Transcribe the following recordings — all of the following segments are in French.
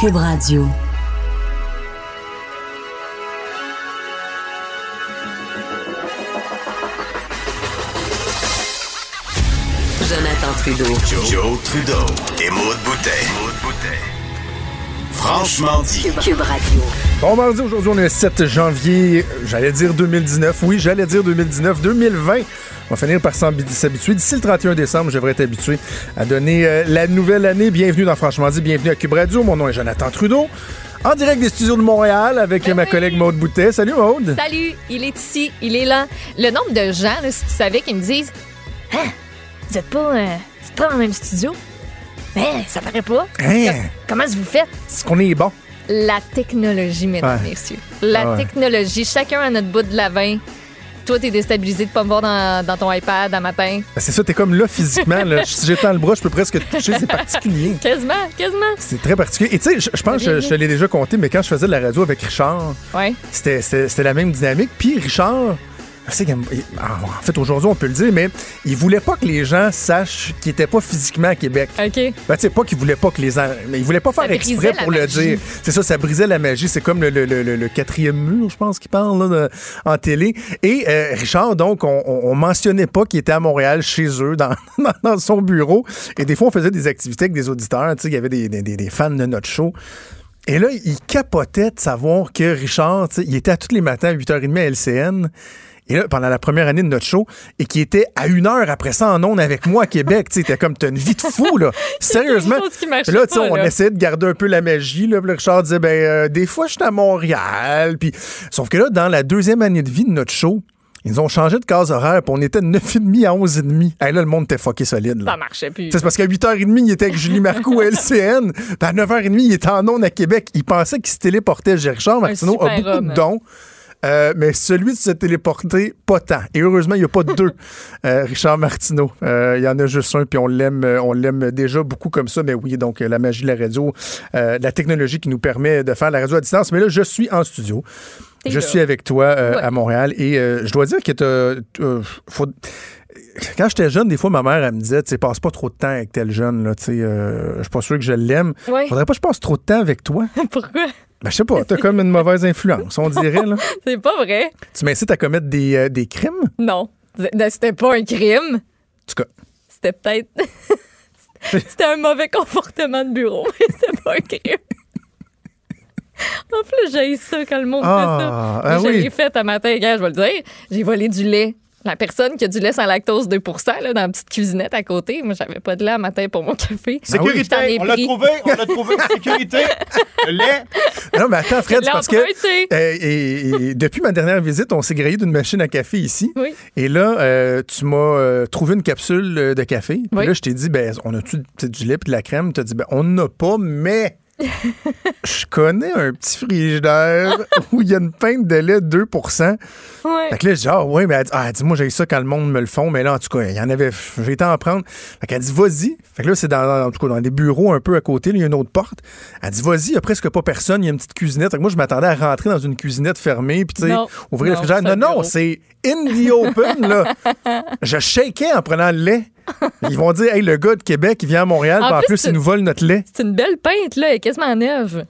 Cube Radio. Jonathan Trudeau. Joe, Trudeau et Maude Boutet. Franchement dit. Cube Radio. Bon mardi, aujourd'hui on est le 7 janvier, j'allais dire 2019, oui j'allais dire 2019, 2020. On va finir par s'habituer. D'ici le 31 décembre, je devrais être habitué à donner euh, la nouvelle année. Bienvenue dans Franchement dit, bienvenue à Cube Radio. Mon nom est Jonathan Trudeau. En direct des studios de Montréal avec ma collègue Maude Boutet. Salut Maude. Salut, il est ici, il est là. Le nombre de gens, là, si tu savais, qui me disent Hein, vous êtes pas, euh, c'est pas dans le même studio? Hein, ça paraît pas. Hein? Com- Comment vous faites? Est-ce qu'on est bon? La technologie, mesdames, Ouais. messieurs. La Ah ouais. technologie. Chacun à notre bout de la vin. Toi, t'es déstabilisé de pas me voir dans, dans ton iPad à matin? Ben, C'est ça, t'es comme là physiquement. Là. Si j'étends le bras, je peux presque te toucher. C'est particulier. Quasiment, quasiment. C'est très particulier. Et tu sais, je, pense que je, te l'ai déjà compté, mais quand je faisais de la radio avec Richard, Ouais. C'était la même dynamique. Puis Richard, il- en fait, aujourd'hui, on peut le dire, mais il voulait pas que les gens sachent qu'il était pas physiquement à Québec. OK. Ben, tu sais, pas qu'il voulait pas que les gens. Mais il voulait pas faire exprès pour le magie. dire. C'est ça, ça brisait la magie. C'est comme le, le- le- le- le quatrième mur, je pense, qu'il parle là, de- en télé. Et euh, Richard, donc, on, on, on mentionnait pas qu'il était à Montréal chez eux, dans, son bureau. Et des fois, on faisait des activités avec des auditeurs. Tu sais, il y avait des, des- des- des fans de notre show. Et là, il capotait de savoir que Richard, il était à tous les matins à 8h30 à LCN. Et là, pendant la première année de notre show, et qui était à une heure après ça en ondes avec moi à Québec. Tu sais, comme, t'as une vie de fou, là. Sérieusement. là, tu sais, on essayait de garder un peu la magie. Là. Puis Richard disait, ben, euh, des fois, je suis à Montréal. Puis, sauf que là, dans la deuxième année de vie de notre show, ils ont changé de case horaire, puis on était de 9h30 à 11h30. Hey, là, le monde était fucké solide. Là. Ça marchait plus. C'est parce qu'à 8h30, il était avec Julie Marcoux à LCN. Puis à 9h30, il était en ondes à Québec. Il pensait qu'il se téléportait. J'ai- Richard Martineau a beaucoup homme. de dons. Euh, mais celui de se téléporter, pas tant. Et heureusement, il n'y a pas deux euh, Richard Martineau. Euh, il y en a juste un, puis on l'aime, on l'aime déjà beaucoup comme ça. Mais oui, donc la magie de la radio, la technologie qui nous permet de faire la radio à distance. Mais là, je suis en studio. T'es Je là. suis avec toi euh, Ouais. à Montréal et euh, je dois dire que t'as- euh, faut- quand j'étais jeune, des fois, ma mère, elle me disait, tu sais, passe pas trop de temps avec tel jeune, là, tu sais, je suis pas sûr que je l'aime. Ouais. Faudrait pas que je passe trop de temps avec toi. Pourquoi? Ben, je sais pas, t'as comme une mauvaise influence, on dirait, là. C'est pas vrai. Tu m'incites à commettre des, euh, des crimes? Non. C'était pas un crime. En tout cas, C'était peut-être. C'était un mauvais comportement de bureau, mais c'était pas un crime. En plus, j'ai ça quand le monde Ah, fait ça. ah je oui. l'ai fait à matin, gars, je vais le dire. J'ai volé du lait. La personne qui a du lait sans lactose 2 là, dans la petite cuisinette à côté, moi, j'avais pas de lait à matin pour mon café. Ah oui. Sécurité, on l'a trouvé, on l'a trouvé, sécurité. Le lait. Non, mais attends, Fred, parce que euh, et, et depuis ma dernière visite, on s'est grillé d'une machine à café ici. Oui. Et là, euh, tu m'as euh, trouvé une capsule de café. Puis Oui. là, je t'ai dit, ben, on a-tu du lait et de la crème? Tu as dit, ben, on n'en a pas, mais je connais un petit frigidaire où il y a une pinte de lait 2 Ouais. Fait que là, je dis, ah, ouais, mais elle dit, ah, dis-moi, j'ai ça quand le monde me le font, mais là, en tout cas, il y en avait, j'ai été en prendre. Fait qu'elle dit, vas-y. Fait que là, c'est dans, en tout cas, dans des bureaux un peu à côté, il y a une autre porte. Elle dit, vas-y, il y a presque pas personne, il y a une petite cuisinette. Fait que moi, je m'attendais à rentrer dans une cuisinette fermée, puis tu sais, Non. ouvrir le frigidaire. Non, non, c'est in the open, là. je shakeais en prenant le lait. Ils vont dire, hey, le gars de Québec, il vient à Montréal, En en plus, il nous vole notre lait. C'est une belle peinte, là, elle est quasiment neuve.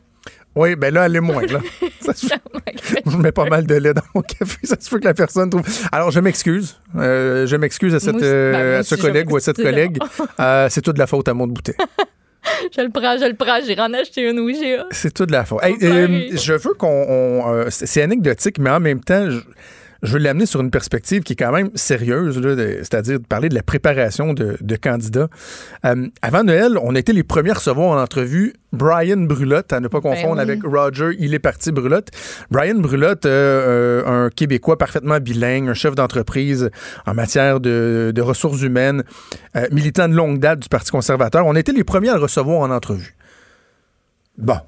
Oui, ben là, elle est moins, là. Ça se Je mets pas mal de lait dans mon café. Ça se peut que la personne trouve. Alors, je m'excuse. Euh, je m'excuse à, cette, Moi euh, Ben, moi à ce collègue ou à cette collègue. Euh, c'est tout de la faute à mon bouteille. Je le prends, je le prends. J'ai en acheté une, oui, j'ai C'est tout de la faute. Hey, euh, je veux qu'on. on, c'est c'est anecdotique, mais en même temps, je, je veux l'amener sur une perspective qui est quand même sérieuse, c'est-à-dire de parler de la préparation de, de candidats. Euh, avant Noël, on a été les premiers à recevoir en entrevue Brian Brulotte, à ne pas confondre Ben oui. avec Roger, il est parti Brulotte. Brian Brulotte, euh, euh, un Québécois parfaitement bilingue, un chef d'entreprise en matière de, de ressources humaines, militant de longue date du Parti conservateur. On a été les premiers à le recevoir en entrevue. Bon.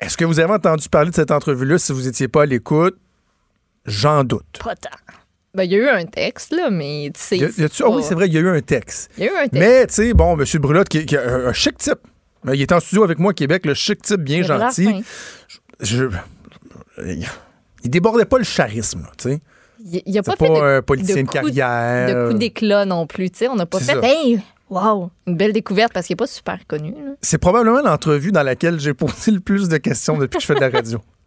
Est-ce que vous avez entendu parler de cette entrevue-là si vous n'étiez pas à l'écoute? J'en doute. pas tant. Ben, il y a eu un texte, là, mais tu sais. Ah oui, c'est vrai, il y a eu un texte. Il y a eu un texte. Mais, tu sais, bon, M. Brulotte, qui, qui est un, chic type. Il est en studio avec moi à Québec, le chic type bien de gentil. Je, il, débordait pas le charisme, là, tu sais. Il n'y a pas C'est fait pas de, un politicien de, de coup- carrière. de coup d'éclat non plus. tu sais. On n'a pas fait ça. Hey, Wow, une belle découverte parce qu'il n'est pas super connu. C'est probablement l'entrevue dans laquelle j'ai posé le plus de questions depuis que je fais de la radio.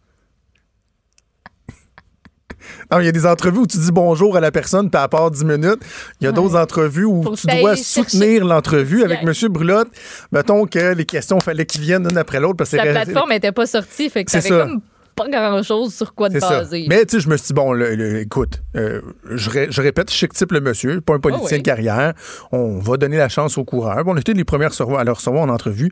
Non, il y a des entrevues où tu dis bonjour à la personne, puis à part 10 minutes. Il y a d'autres entrevues où Faut que tu dois soutenir l'entrevue avec Yeah. M. Brulotte. Mettons que les questions, fallait qu'ils viennent l'une après l'autre parce que c'est- plateforme n'était pas sortie, fait que ça. comme pas grand-chose sur quoi ça. baser. Mais tu sais, je me suis dit, bon, le- le- écoute, euh, je, ré- je répète, chic type le monsieur, pas un politicien Ah oui. de carrière. On va donner la chance aux coureurs. Bon, on était les premiers à le recevoir en entrevue.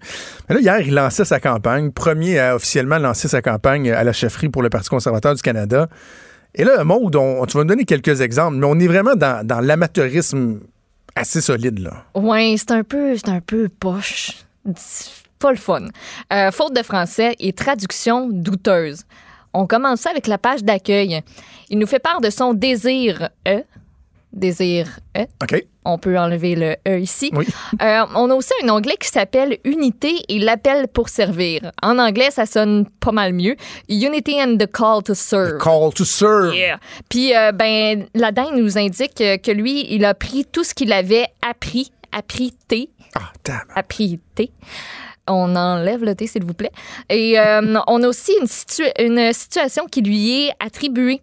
Mais là, hier, il lançait sa campagne, premier à officiellement lancer sa campagne à la chefferie pour le Parti conservateur du Canada. Et là, Maud, on- tu vas me donner quelques exemples, mais on est vraiment dans, dans l'amateurisme assez solide, là. Ouais, c'est un peu, c'est un peu poche. Pas le fun. Euh, faute de français et traduction douteuse. On commence ça avec la page d'accueil. Il nous fait part de son désir E. Désir E. OK? On peut enlever le E ici. Oui. Euh, on a aussi un onglet qui s'appelle Unité et l'appel pour servir. En anglais, ça sonne pas mal mieux. Unity and the call to serve. Call to serve. Yeah. Puis, euh, ben, il nous indique que lui, il a pris tout ce qu'il avait appris, appris T, Ah, damn. appris T. On enlève le T, s'il vous plaît. Et euh, on a aussi une, une situation qui lui est attribuée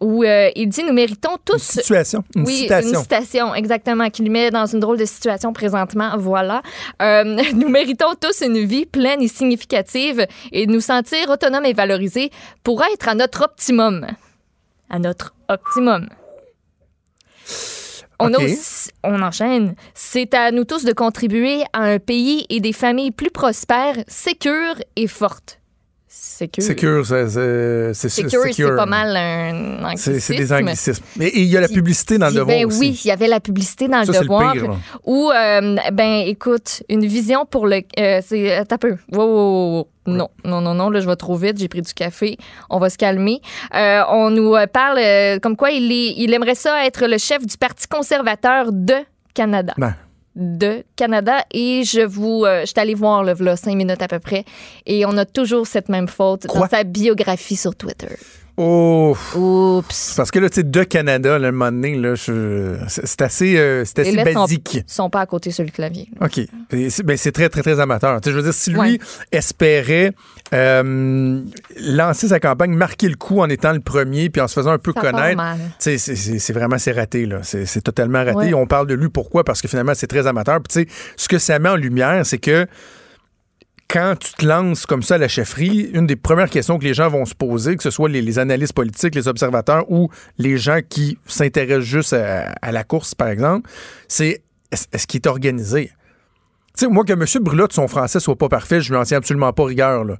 où euh, il dit Nous méritons tous. Situation. Une oui, citation. une citation, exactement, qui lui met dans une drôle de situation présentement. Voilà. Euh, nous méritons tous une vie pleine et significative et nous sentir autonomes et valorisés pour être à notre optimum. À notre optimum. On, a OK. aussi- on enchaîne. C'est à nous tous de contribuer à un pays et des familles plus prospères, sécures et fortes. Sécures. Secure, c'est c'est- secure. pas mal un C'est c'est des anglicisme. anglicismes. Mais et il y a la publicité dans le Puis, devoir ben aussi. oui, il y avait la publicité dans Ça, le devoir. Où, euh, ben, écoute, une vision pour le. Euh, c'est. T'as peu. Wow, wow, wow, wow. Non, non, non, non, là, je vais trop vite. J'ai pris du café. On va se calmer. Euh, on nous euh, parle euh, comme quoi il, est, il aimerait ça être le chef du Parti conservateur de Canada. Ben. De Canada. Et je vous. euh, je suis allée voir, là, là, cinq minutes à peu près. Et on a toujours cette même faute Quoi? dans sa biographie sur Twitter. Oh, Oups. parce que là, tu sais, de Canada, un moment donné, là, c'est assez, euh, c'est assez lettres sont- basique. sont pas à côté sur le clavier. là. OK. Ben, c'est très, très, très amateur. Je veux dire, si lui Ouais. espérait euh, lancer sa campagne, marquer le coup en étant le premier, puis en se faisant un peu Ça connaître, c'est- vraiment, c'est raté, là. C'est totalement raté. Ouais. On parle de lui, pourquoi? Parce que finalement, c'est très amateur. Puis, tu sais, ce que ça met en lumière, c'est que quand tu te lances comme ça à la chefferie, une des premières questions que les gens vont se poser, que ce soit les, les analystes politiques, les observateurs ou les gens qui s'intéressent juste à, à la course, par exemple, c'est est-ce est-ce qu'il est organisé? Tu sais, moi, que M. Brulotte, son français soit pas parfait, je lui en tiens absolument pas rigueur, là.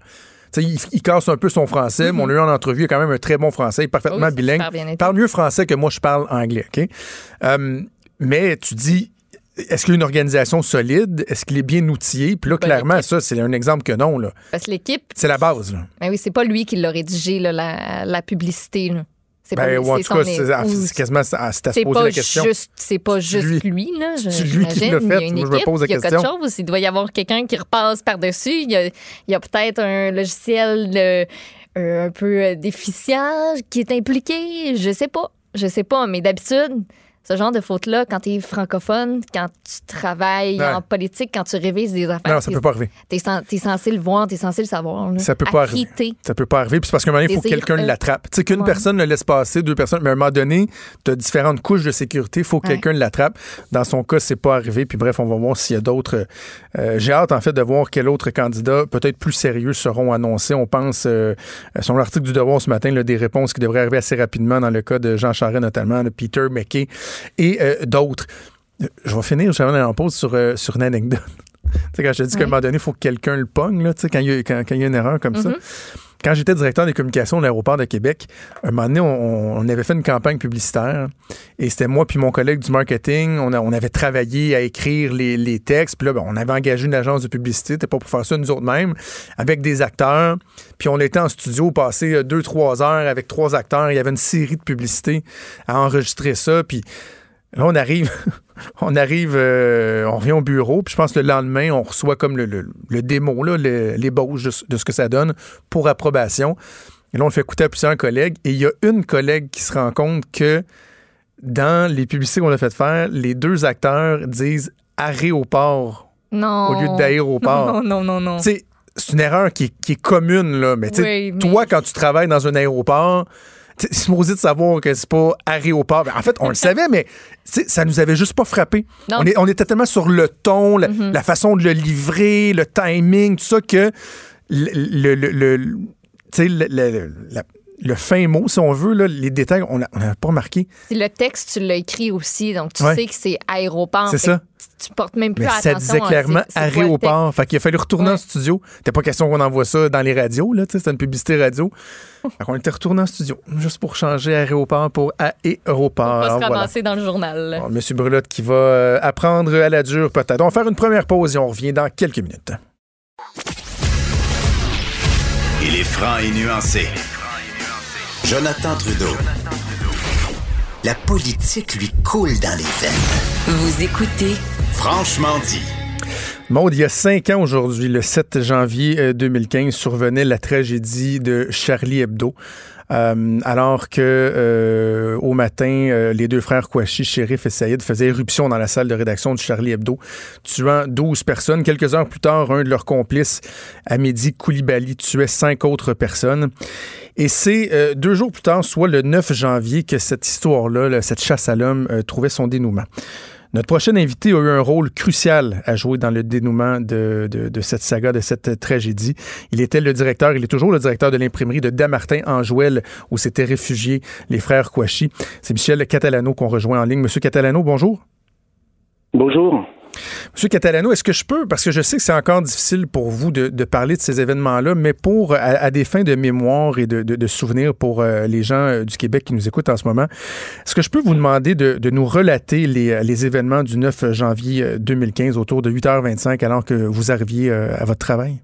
Il, il casse un peu son français, mais on l'a eu en entrevue, il a quand même un très bon français, il est parfaitement c'est bilingue. Il parle mieux français que moi, je parle anglais, OK? Euh, mais tu dis, est-ce qu'il y a une organisation solide? Est-ce qu'il est bien outillé? Puis là, clairement, ça, c'est un exemple que non, là. Parce que l'équipe, C'est la base, là. ben oui, c'est pas lui qui l'a rédigé, là, la, la publicité. là. C'est pas Ben, ou en c'est tout cas, c'est quasiment à, se poser pas la question. juste, c'est pas juste lui. lui, là. C'est lui qui l'a Il y fait. a une Moi, je me équipe, pose la il y a question. quelque chose. Il doit y avoir quelqu'un qui repasse par-dessus. Il y a, il y a peut-être un logiciel euh, euh, un peu euh, déficient qui est impliqué. Je sais pas. Je sais pas. Mais d'habitude, ce genre de faute-là, quand tu es francophone, quand tu travailles Ouais. en politique, quand tu révises des affaires, Non, ça peut pas arriver. T'es, sen- t'es censé le voir, t'es censé le savoir. là. Ça peut pas arriver. Ça peut pas arriver. Puis c'est parce qu'à un moment donné, il faut que quelqu'un euh, l'attrape. Tu sais, qu'une ouais. personne le laisse passer, deux personnes, mais à un moment donné, tu as différentes couches de sécurité. Il faut que Ouais. quelqu'un l'attrape. Dans son cas, c'est pas arrivé. Puis bref, on va voir s'il y a d'autres. euh, J'ai hâte, en fait, de voir quel autre candidat, peut-être plus sérieux, seront annoncés. On pense, euh, sur l'article du Devoir ce matin, là, des réponses qui devraient arriver assez rapidement dans le cas de Jean Charest, notamment, de Peter McKay et euh, d'autres. Je vais finir, je vais aller en pause sur, euh, sur une anecdote. tu sais, quand je te dis qu'à un moment donné, il faut que quelqu'un le pogne, là, tu sais, quand il y, a- quand- quand il y a une erreur comme ça. Quand j'étais directeur des communications de l'aéroport de Québec, un moment donné, on, avait fait une campagne publicitaire et c'était moi puis mon collègue du marketing. On, avait travaillé à écrire les, les textes. Puis là, ben, on avait engagé une agence de publicité. C'était pas pour faire ça nous autres mêmes, avec des acteurs. Puis on était en studio, passé euh, deux, trois heures avec trois acteurs. Il y avait une série de publicités à enregistrer ça. Puis Là, on arrive, on arrive, euh, on revient au bureau, puis je pense que le lendemain, on reçoit comme le, le, le démo, l'ébauche de, ce- de ce que ça donne pour approbation. Et là, on le fait écouter à plusieurs collègues. Et il y a une collègue qui se rend compte que dans les publicités qu'on a fait faire, les deux acteurs disent aéroport Non. au lieu d'aéroport. Non, non, non, non. Sais, c'est une erreur qui est, qui est commune, là. Mais, Oui, mais- toi, quand tu travailles dans un aéroport, supposé de savoir que c'est pas aéroport. En fait, on le savait, mais ça nous avait juste pas frappé. On, est, on était tellement sur le ton, la, Mhm. la façon de le livrer, le timing, tout ça, que le, le, le, le- la- le fin mot, si on veut, là, les détails, on n'avait pas remarqué. C'est Le texte, tu l'as écrit aussi, donc tu Ouais. sais que c'est aéroport. C'est ça. Tu portes même plus Mais attention. ça disait clairement aéroport. Fait qu'il a fallu retourner en studio. C'était pas question qu'on envoie ça dans les radios, là. tu sais, C'était une publicité radio. fait qu'on était retourné en studio, juste pour changer aéroport pour aéroport. Pas Alors, se voilà. ramasser dans le journal. Bon, Monsieur Brulotte qui va euh, apprendre à la dure peut-être. On va faire une première pause et on revient dans quelques minutes. Il est franc et nuancé. Jonathan Trudeau. La politique lui coule dans les veines. Vous écoutez Franchement dit. Maude, il y a cinq ans aujourd'hui, le 7 janvier euh, 2015, survenait la tragédie de Charlie Hebdo. Euh, alors que euh, au matin, euh, les deux frères Kouachi, Shérif et Saïd, faisaient éruption dans la salle de rédaction de Charlie Hebdo, tuant 12 personnes. Quelques heures plus tard, un de leurs complices, Amédi Koulibaly, tuait cinq autres personnes. Et c'est euh, deux jours plus tard, soit le 9 janvier, que cette histoire-là, là, cette chasse à l'homme, trouvait son dénouement. Notre prochain invité a eu un rôle crucial à jouer dans le dénouement de, cette saga, de cette tragédie. Il était le directeur, il est toujours le directeur de l'imprimerie de Damartin en Jouel, où s'étaient réfugiés les frères Kouachi. C'est Michel Catalano qu'on rejoint en ligne. Monsieur Catalano, bonjour. Bonjour. Monsieur Catalano, est-ce que je peux, parce que je sais que c'est encore difficile pour vous de, parler de ces événements-là, mais pour à, des fins de mémoire et de, de, de souvenirs pour euh, les gens euh, du Québec qui nous écoutent en ce moment, est-ce que je peux vous demander de, nous relater les, euh, événements du 9 janvier euh, 2015 autour de 8h25 alors que vous arriviez à votre travail?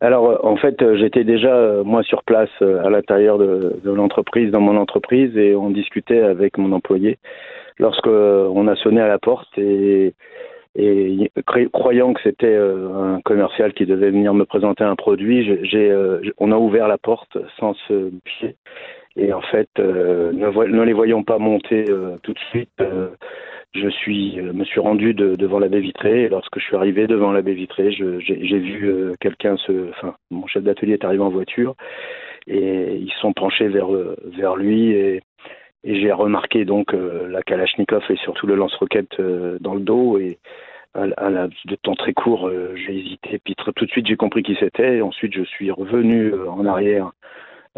Alors, en fait, j'étais déjà, moi, sur place à l'intérieur de l'entreprise, dans mon entreprise, et on discutait avec mon employé lorsque euh, on a sonné à la porte et, et cr- croyant que c'était euh, un commercial qui devait venir me présenter un produit, j'ai- euh, on a ouvert la porte sans se pied. Et en fait, ne, les voyant pas monter tout de suite, je suis, me suis rendu de- devant la baie vitrée. Et lorsque je suis arrivé devant la baie vitrée, j'ai vu quelqu'un se, enfin, mon chef d'atelier est arrivé en voiture et ils sont penchés vers vers lui et, et j'ai remarqué donc euh, la Kalachnikov et surtout le lance-roquette euh, dans le dos et à, à la de temps très court, euh, j'ai hésité. Puis tout de suite, j'ai compris qui c'était. Ensuite, je suis revenu en arrière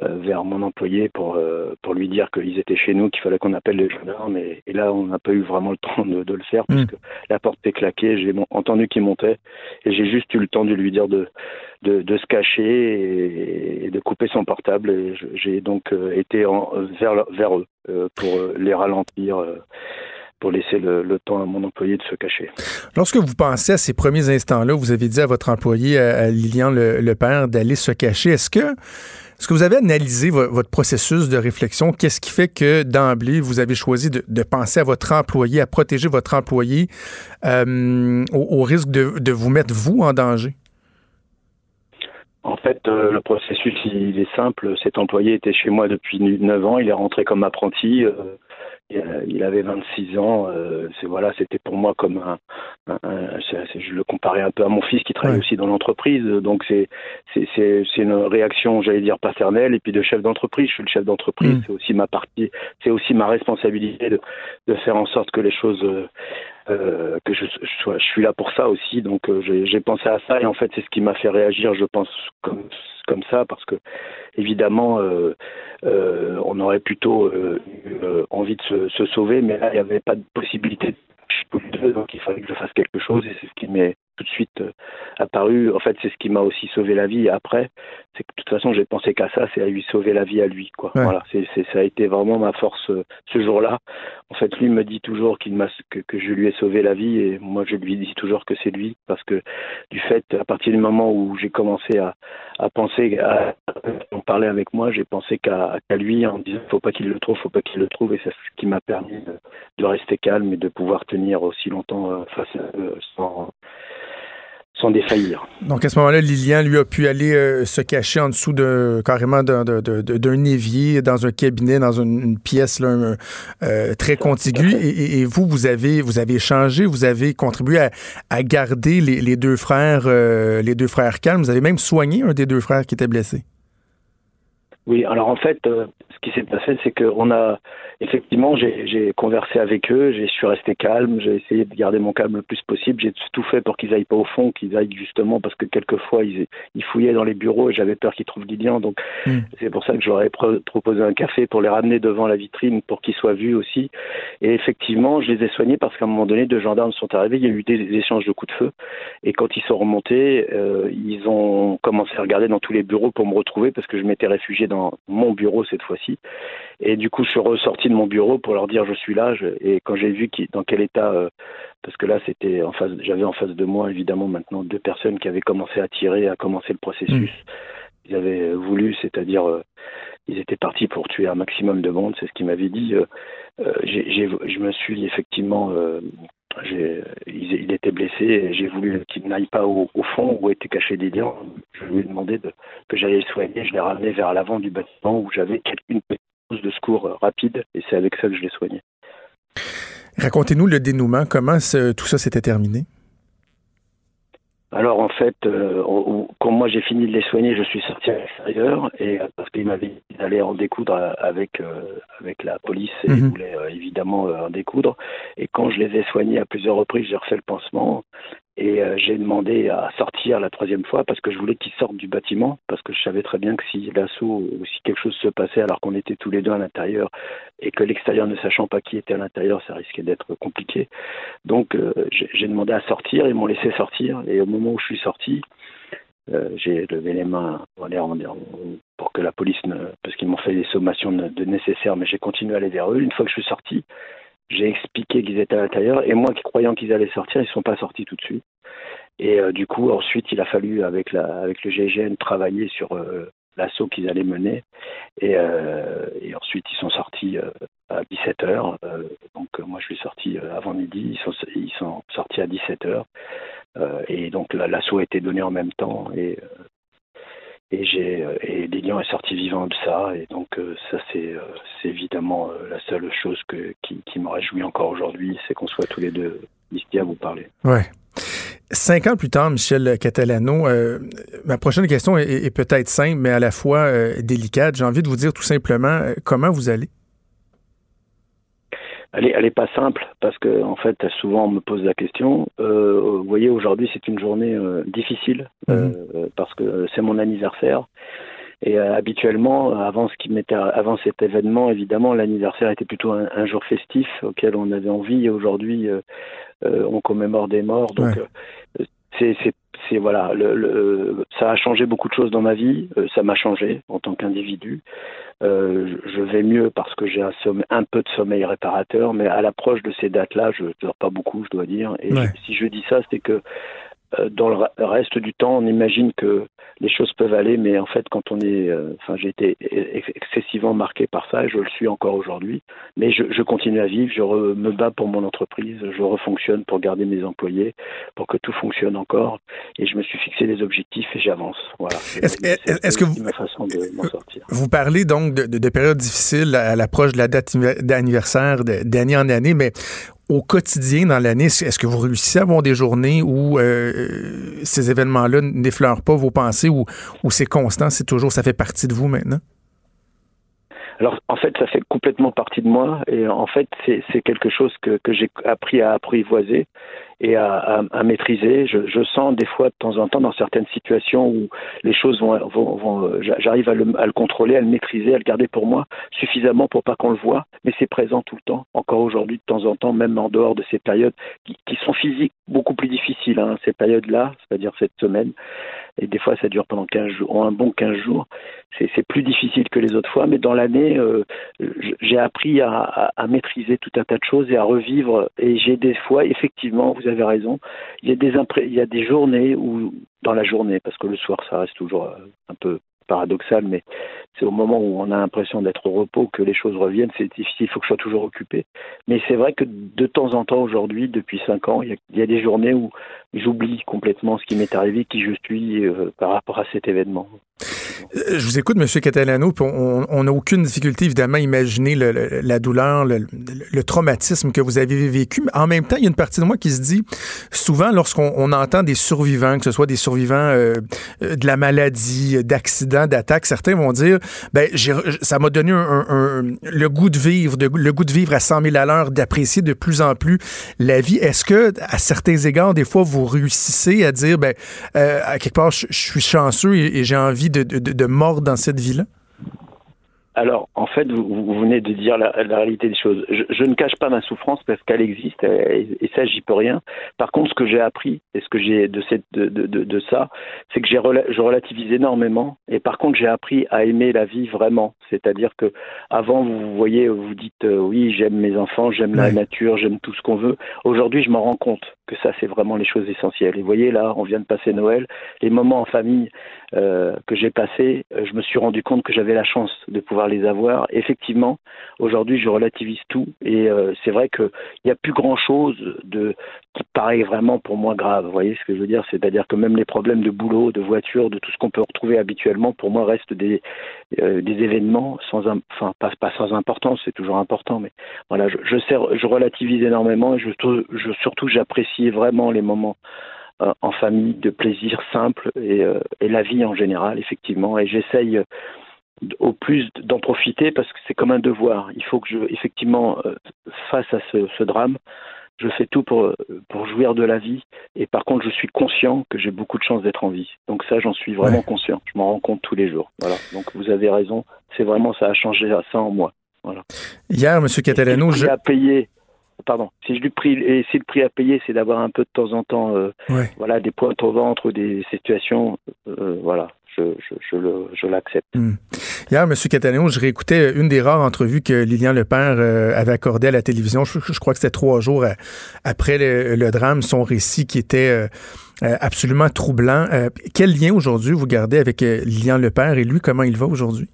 vers mon employé pour euh, pour lui dire qu'ils étaient chez nous, qu'il fallait qu'on appelle les gendarmes. Et, et là, on n'a pas eu vraiment le temps de, de le faire Mm. puisque la porte est claquée. J'ai entendu qu'il montait et j'ai juste eu le temps de lui dire de de, de se cacher et, et de couper son portable. Et j'ai donc euh, été en, vers vers eux euh, pour euh, les ralentir. euh, pour laisser le, le temps à mon employé de se cacher. Lorsque vous pensez à ces premiers instants-là, vous avez dit à votre employé, à, à Lilian le, le père, d'aller se cacher. Est-ce que, est-ce que vous avez analysé vo- votre processus de réflexion? Qu'est-ce qui fait que d'emblée, vous avez choisi de, penser à votre employé, à protéger votre employé euh, au, risque de, vous mettre, vous, en danger? En fait, euh, le processus, il est simple. Cet employé était chez moi depuis 9 ans. Il est rentré comme apprenti. euh, il avait 26 ans. euh, c'est voilà, c'était pour moi comme un. un- un- je le comparais un peu à mon fils qui travaille Ouais. aussi dans l'entreprise. Donc c'est c'est une réaction, j'allais dire paternelle, et puis de chef d'entreprise. Je suis le chef d'entreprise. Mm. C'est aussi ma partie. C'est aussi ma responsabilité de de faire en sorte que les choses euh, que je, suis là pour ça aussi. Donc euh, j'ai pensé à ça et en fait c'est ce qui m'a fait réagir, je pense comme ça parce que évidemment euh, on aurait plutôt eu envie de se, sauver, mais là il n'y avait pas de possibilité. Donc il fallait que je fasse quelque chose et c'est ce qui m'est tout de suite apparu. En fait c'est ce qui m'a aussi sauvé la vie. Après c'est que de toute façon j'ai pensé qu'à ça, c'est à lui sauver la vie à lui quoi. Ouais. Voilà, c'est c'est- ça a été vraiment ma force euh, ce jour-là. En fait, lui me dit toujours qu'il m'a que, que je lui ai sauvé la vie et moi je lui dis toujours que c'est lui parce que du fait à partir du moment où j'ai commencé à, à penser à, en parler avec moi, j'ai pensé qu'à qu'à lui en disant faut pas qu'il le trouve, faut pas qu'il le trouve et c'est ce qui m'a permis de, de rester calme et de pouvoir tenir aussi longtemps euh, face à eux sans défaillir. Donc à ce moment-là, Lilian, lui, a pu aller euh, se cacher en dessous de carrément d'un, d'un évier, dans un cabinet, dans une, pièce là, euh, très contiguë. Et, vous, vous avez, vous avez changé, vous avez contribué à, garder les, deux frères, euh, les deux frères calmes. Vous avez même soigné un des deux frères qui était blessé. Oui, alors en fait, ce qui s'est passé, c'est qu'on a effectivement, j'ai conversé avec eux, j'ai suis resté calme, j'ai essayé de garder mon calme le plus possible, j'ai tout fait pour qu'ils aillent pas au fond, qu'ils aillent justement parce que quelquefois ils, ils fouillaient dans les bureaux et j'avais peur qu'ils trouvent Lilian, donc mm. c'est pour ça que j'aurais proposé un café pour les ramener devant la vitrine pour qu'ils soient vus aussi. Et effectivement, je les ai soignés parce qu'à un moment donné, deux gendarmes sont arrivés, il y a eu des, échanges de coups de feu et quand ils sont remontés, euh, ils ont commencé à regarder dans tous les bureaux pour me retrouver parce que je m'étais réfugié dans mon bureau cette fois-ci. Et du coup, je suis ressorti de mon bureau pour leur dire je suis là. et quand j'ai vu qui, dans quel état, euh, parce que là, c'était en face, j'avais en face de moi évidemment maintenant deux personnes qui avaient commencé à tirer, à commencer le processus. Mmh. Ils avaient voulu, c'est-à-dire, euh, ils étaient partis pour tuer un maximum de monde. C'est ce qu'ils m'avaient dit. Euh, je me suis effectivement il, il, était blessé j'ai voulu qu'il n'aille pas au, fond où étaient cachés des liens. Je lui ai demandé de, que j'allais le soigner. Je l'ai ramené vers l'avant du bâtiment où j'avais une petite de secours rapide et c'est avec ça que je l'ai soigné. Racontez-nous le dénouement. Comment tout ça s'était terminé? Alors en fait, euh, quand moi j'ai fini de les soigner, je suis sorti à l'extérieur et euh, parce qu'il m'avait dit d'aller en découdre avec euh, avec la police et il mhm. voulait évidemment en découdre. Et quand je les ai soignés à plusieurs reprises, j'ai refait le pansement et euh, j'ai demandé à sortir la troisième fois parce que je voulais qu'ils sortent du bâtiment, parce que je savais très bien que si l'assaut ou si quelque chose se passait alors qu'on était tous les deux à l'intérieur et que l'extérieur ne sachant pas qui était à l'intérieur, ça risquait d'être compliqué. Donc euh, j'ai demandé à sortir, ils m'ont laissé sortir et au moment où je suis sorti, euh, j'ai levé les mains pour que la police ne. parce qu'ils m'ont fait des sommations de nécessaires, mais j'ai continué à aller vers eux. Une fois que je suis sorti, j'ai expliqué qu'ils étaient à l'intérieur et moi, qui croyant qu'ils allaient sortir, ils ne sont pas sortis tout de suite. Et euh, du coup, ensuite, il a fallu, avec, la, avec le GIGN, travailler sur euh, l'assaut qu'ils allaient mener. Et, euh, ensuite, ils sont sortis à 17h. donc, moi, je suis sorti avant midi. Ils sont, ils sont sortis à 17h. et donc, l'assaut a été donné en même temps. Et j'ai euh, et Lilian est sorti vivant de ça et donc euh, ça c'est euh, évidemment la seule chose que qui, qui me réjouit encore aujourd'hui c'est qu'on soit tous les deux ici à vous parler. Ouais. Cinq ans plus tard, Michel Catalano, ma prochaine question est, peut-être simple, mais à la fois délicate. J'ai envie de vous dire tout simplement comment vous allez? Elle est, elle est pas simple parce que en fait souvent on me pose la question. Euh, vous voyez aujourd'hui c'est une journée euh, difficile euh, mhm. parce que c'est mon anniversaire. Et habituellement avant ce qui m'était avant cet événement évidemment l'anniversaire était plutôt un, jour festif auquel on avait envie. Et aujourd'hui on commémore des morts. Donc c'est c'est voilà le, le, ça a changé beaucoup de choses dans ma vie. Ça m'a changé en tant qu'individu euh, je vais mieux parce que j'ai un, un peu de sommeil réparateur, mais à l'approche de ces dates-là, je ne dors pas beaucoup, je dois dire. Et si je dis ça, c'est que dans le reste du temps, on imagine que les choses peuvent aller, mais en fait, quand on est, euh, enfin, j'ai été excessivement marqué par ça, et je le suis encore aujourd'hui. Mais je, je, continue à vivre, je me bats pour mon entreprise, je refonctionne pour garder mes employés, pour que tout fonctionne encore, et je me suis fixé des objectifs et j'avance. Voilà. Est-ce que vous, ma façon de m'en sortir. Vous parlez donc de, de, de périodes difficiles à l'approche de la date d'anniversaire d'année en année, mais au quotidien dans l'année, est-ce que vous réussissez à avoir des journées où euh, euh, ces événements-là n'effleurent pas vos pensées ou, c'est constant, c'est toujours, ça fait partie de vous maintenant? Alors en fait, ça fait complètement partie de moi et en fait, c'est quelque chose que j'ai appris à apprivoiser et à, à, maîtriser. Je, je, sens des fois de temps en temps dans certaines situations où les choses vont, vont, vont j'arrive à le, à le, contrôler, à le maîtriser, à le garder pour moi suffisamment pour pas qu'on le voit, mais c'est présent tout le temps, encore aujourd'hui de temps en temps, même en dehors de ces périodes qui, qui sont physiques beaucoup plus difficiles, hein, ces périodes-là, c'est-à-dire cette semaine et des fois ça dure pendant 15 jours, un bon 15 jours. C'est plus difficile que les autres fois, mais dans l'année, euh, j'ai appris à, maîtriser tout un tas de choses et à revivre. Et j'ai des fois, effectivement, vous avez raison, il y a des, il y a des journées où, dans la journée, parce que le soir ça reste toujours euh, un peu paradoxal, mais c'est au moment où on a l'impression d'être au repos que les choses reviennent. C'est difficile, il faut que je sois toujours occupé. Mais c'est vrai que de temps en temps, aujourd'hui, depuis cinq ans, il y, a, des journées où j'oublie complètement ce qui m'est arrivé, qui je suis euh, par rapport à cet événement. Euh, je vous écoute, M. Catalano, puis on n'a aucune difficulté, évidemment, à imaginer la douleur, le, traumatisme que vous avez vécu. Mais en même temps, il y a une partie de moi qui se dit, souvent, lorsqu'on entend des survivants, que ce soit des survivants euh, euh, de la maladie, d'accidents, d'attaques, certains vont dire, ben, ça m'a donné le goût de vivre, le goût de vivre à 100 000 à l'heure, d'apprécier de plus en plus la vie. Est-ce que, à certains égards, des fois, vous réussissez à dire, ben, à quelque part, je, suis chanceux et, j'ai envie de, de mordre dans cette vie-là? Alors, en fait, vous, venez de dire la, réalité des choses. Je, ne cache pas ma souffrance parce qu'elle existe et, ça, j'y peux rien. Par contre, ce que j'ai appris et ce que j'ai de, cette, de, de, de, ça, c'est que j'ai je relativise énormément. Et par contre, j'ai appris à aimer la vie vraiment. C'est-à-dire que avant, vous voyez, vous dites euh, oui, j'aime mes enfants, j'aime la nature, j'aime tout ce qu'on veut. Aujourd'hui, je m'en rends compte que ça, c'est vraiment les choses essentielles. Et vous voyez, là, on vient de passer Noël. Les moments en famille euh, que j'ai passés, euh, je me suis rendu compte que j'avais la chance de pouvoir les avoir. Effectivement, aujourd'hui, je relativise tout et euh, c'est vrai qu'il n'y a plus grand-chose de qui paraît vraiment pour moi grave. Vous voyez ce que je veux dire? C'est-à-dire que même les problèmes de boulot, de voiture, de tout ce qu'on peut retrouver habituellement, pour moi, restent des, euh, événements sans, enfin, pas, sans importance, c'est toujours important, mais voilà, je, je, je relativise énormément et je, je surtout j'apprécie vraiment les moments euh, en famille de plaisir simple et la vie en général, effectivement. Et j'essaye au plus d'en profiter parce que c'est comme un devoir. Il faut que je, effectivement, euh, face à ce, drame, je fais tout pour, pour jouir de la vie. Et par contre, je suis conscient que j'ai beaucoup de chance d'être en vie. Donc ça, j'en suis vraiment conscient. Je m'en rends compte tous les jours. Voilà. Donc vous avez raison. C'est vraiment ça a changé ça en moi. Voilà. Hier, M. Catalano, je... payé pardon, si je lui prie, et si le prix à payer, c'est d'avoir un peu de temps en temps, euh, voilà, des pointes au ventre, des situations, euh, voilà, je, l'accepte. Hmm. Hier, M. Catania, je réécoutais une des rares entrevues que Lilian Lepère euh, avait accordées à la télévision. Je, crois que c'était trois jours euh, après le, drame, son récit qui était euh, absolument troublant. quel lien aujourd'hui vous gardez avec Lilian Lepère et lui, comment il va aujourd'hui?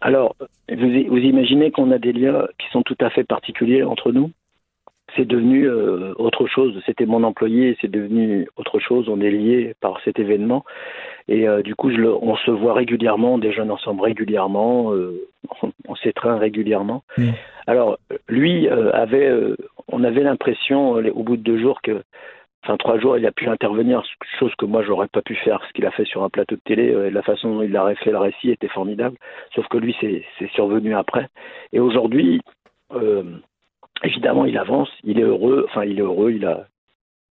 Alors, vous, vous imaginez qu'on a des liens qui sont tout à fait particuliers entre nous? C'est devenu euh, autre chose. C'était mon employé, c'est devenu autre chose. On est liés par cet événement. Et euh, du coup, je le, on se voit régulièrement, on déjeune ensemble régulièrement, euh, on, s'étreint régulièrement. Alors, lui avait, on avait l'impression au bout de deux jours que, enfin trois jours, il a pu intervenir, chose que moi j'aurais pas pu faire, ce qu'il a fait sur un plateau de télé, la façon dont il a fait le récit était formidable. Sauf que lui, c'est survenu après. Et aujourd'hui, évidemment, il avance, il est heureux, enfin, il est heureux, il a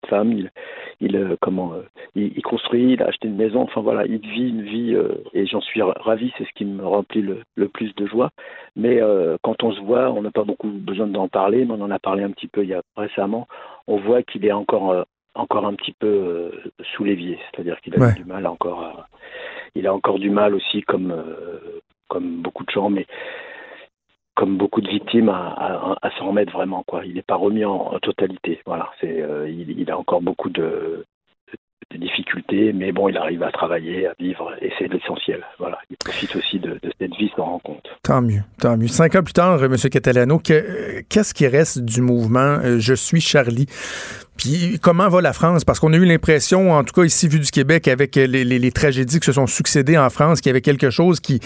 une femme, il, il euh, comment, euh, il, construit, il a acheté une maison, enfin voilà, il vit une vie euh, et j'en suis ravi, c'est ce qui me remplit le, plus de joie. Mais quand on se voit, on n'a pas beaucoup besoin d'en parler, mais on en a parlé un petit peu il y a récemment. On voit qu'il est encore encore un petit peu sous l'évier, c'est-à-dire qu'il a du mal encore, il a encore du mal aussi comme comme beaucoup de gens, mais comme beaucoup de victimes, à, s'en remettre vraiment. Quoi. Il n'est pas remis en, totalité. Voilà, c'est, euh, il, a encore beaucoup de, difficultés, mais bon, il arrive à travailler, à vivre, et c'est l'essentiel. Voilà, il profite aussi de, cette vie, s'en rend compte. Tant mieux, tant mieux. Cinq ans plus tard, M. Catalano, qu'est-ce qui reste du mouvement euh, Je suis Charlie? Puis comment va la France? Parce qu'on a eu l'impression, en tout cas ici vu du Québec, avec les, tragédies qui se sont succédées en France, qu'il y avait quelque chose qui,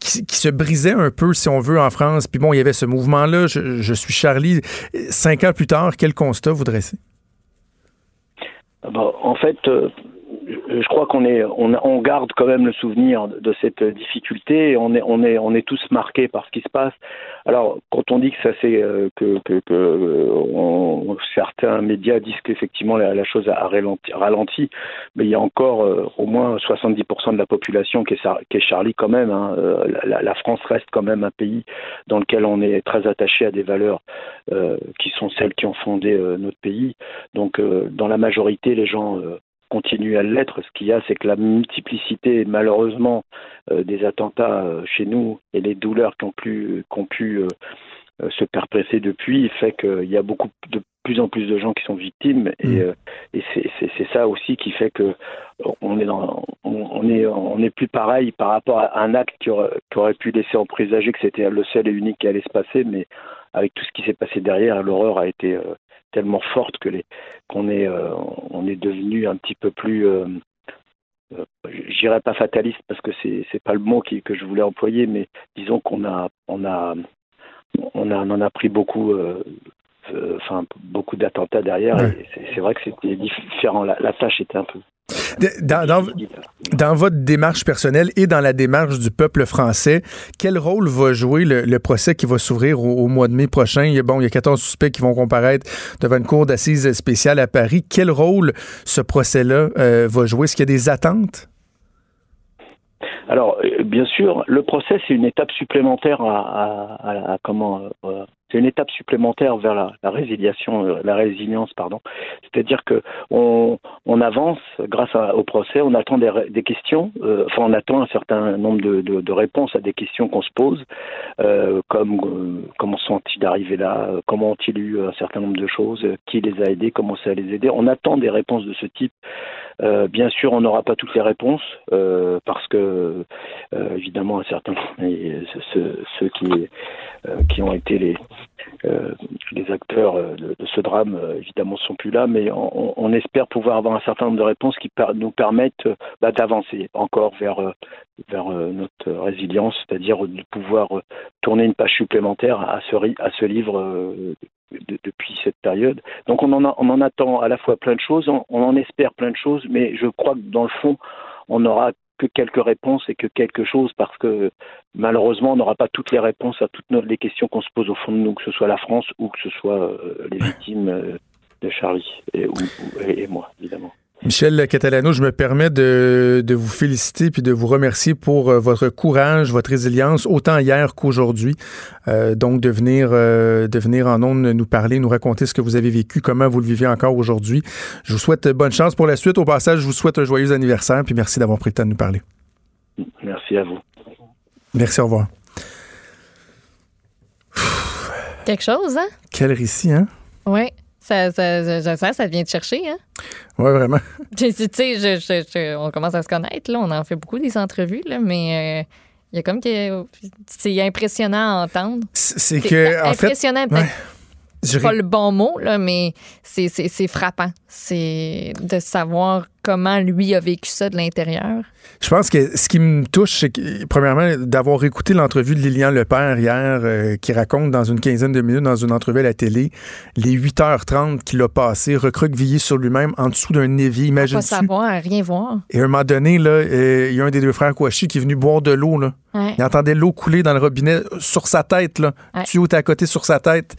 qui, se brisait un peu, si on veut, en France. Puis bon, il y avait ce mouvement-là, je, suis Charlie. Cinq ans plus tard, quel constat vous dressez? Ah bah, en fait, euh, je crois qu'on est, on, garde quand même le souvenir de cette difficulté. on est, on est, on est tous marqués par ce qui se passe. Alors, quand on dit que ça c'est euh, que, que, que certains médias disent qu'effectivement la, chose a ralenti, mais il y a encore euh, au moins 70% de la population qui est, qui est Charlie quand même. Hein. Euh, la, la, France reste quand même un pays dans lequel on est très attaché à des valeurs qui sont celles qui ont fondé notre pays. Donc, dans la majorité, les gens continue à l'être. Ce qu'il y a, c'est que la multiplicité, malheureusement, euh, des attentats euh, chez nous et les douleurs qui ont pu, qui ont pu euh, se perpréter depuis fait qu'il y a beaucoup de plus en plus de gens qui sont victimes et, Mm. et c'est- ça aussi qui fait que on est dans on, on est on est plus pareil par rapport à un acte qui aurait, qui aurait pu laisser en présager que c'était le seul et unique qui allait se passer, mais avec tout ce qui s'est passé derrière, l'horreur a été tellement forte que les qu'on est euh, on est devenu un petit peu plus euh, euh, pas fataliste parce que c'est c'est pas le mot qui, que je voulais employer, mais disons qu'on a on a on a on en a pris beaucoup euh, enfin beaucoup d'attentats derrière Ouais. c'est- vrai que c'était différent la, la tâche était un peu Dans, dans- dans votre démarche personnelle et dans la démarche du peuple français, quel rôle va jouer le, le procès qui va s'ouvrir au, au mois de mai prochain? Il y, a, bon, il y a 14 suspects qui vont comparaître devant une cour d'assises spéciale à Paris. Quel rôle ce procès-là euh, va jouer? Est-ce qu'il y a des attentes? Alors, euh, bien sûr, le procès c'est une étape supplémentaire à, à- à- à comment euh, c'est une étape supplémentaire vers la, résiliation, euh, la résilience, pardon. C'est-à-dire que on, on avance grâce au procès, on attend des, des questions, euh, enfin on attend un certain nombre de, de- de réponses à des questions qu'on se pose, euh, comme euh, comment sont-ils arrivés là, euh, comment ont-ils eu un certain nombre de choses, euh, qui les a aidés, comment ça les aider. On attend des réponses de ce type. Bien sûr, on n'aura pas toutes les réponses parce que évidemment un certain ceux, qui qui ont été les euh, acteurs euh, de, ce drame euh, évidemment sont plus là, mais on, espère pouvoir avoir un certain nombre de réponses qui nous permettent euh, bah, d'avancer encore vers euh, euh, notre résilience, c'est-à-dire de pouvoir euh, tourner une page supplémentaire à ce livre euh, de- depuis cette période. Donc on en, attend à la fois plein de choses, on, en espère plein de choses, mais je crois que dans le fond, on n'aura que quelques réponses et que quelque chose parce que malheureusement on n'aura pas toutes les réponses à toutes nos- les questions qu'on se pose au fond de nous, que ce soit la France ou que ce soit euh, les victimes euh, de Charlie et, ou- ou- et- et moi évidemment. Michel Catalano, je me permets de, de vous féliciter puis de vous remercier pour euh, votre courage, votre résilience, autant hier qu'aujourd'hui. Euh, donc, de venir, euh, de venir en ondes nous parler, nous raconter ce que vous avez vécu, comment vous le vivez encore aujourd'hui. Je vous souhaite bonne chance pour la suite. Au passage, je vous souhaite un joyeux anniversaire puis merci d'avoir pris le temps de nous parler. Merci à vous. Merci, au revoir. Quelque chose, hein? Quel récit, hein? Oui. Ça, ça, ça, ça, vient te chercher, hein? Ouais, vraiment. Tu sais, on commence à se connaître, là. On en fait beaucoup des entrevues, là, mais euh, il y a comme que. C'est impressionnant à entendre. C'est que, en fait, impressionnant, peut-être ouais. pas le bon mot, là, mais c'est frappant. C'est de savoir comment lui a vécu ça de l'intérieur? Je pense que ce qui me touche, c'est que, premièrement, d'avoir écouté l'entrevue de Lilian Lepère hier, euh, qui raconte dans une quinzaine de minutes, dans une entrevue à la télé, les 8h30 qu'il a passé recroquevillé sur lui-même en dessous d'un évier. Pas Imagine-tu? savoir, rien voir. Et à un moment donné, là, euh, il y a un des deux frères Kouachi qui est venu boire de l'eau. Là. Ouais. Il entendait l'eau couler dans le robinet sur sa tête. Là. Ouais. Tuyau à côté sur sa tête.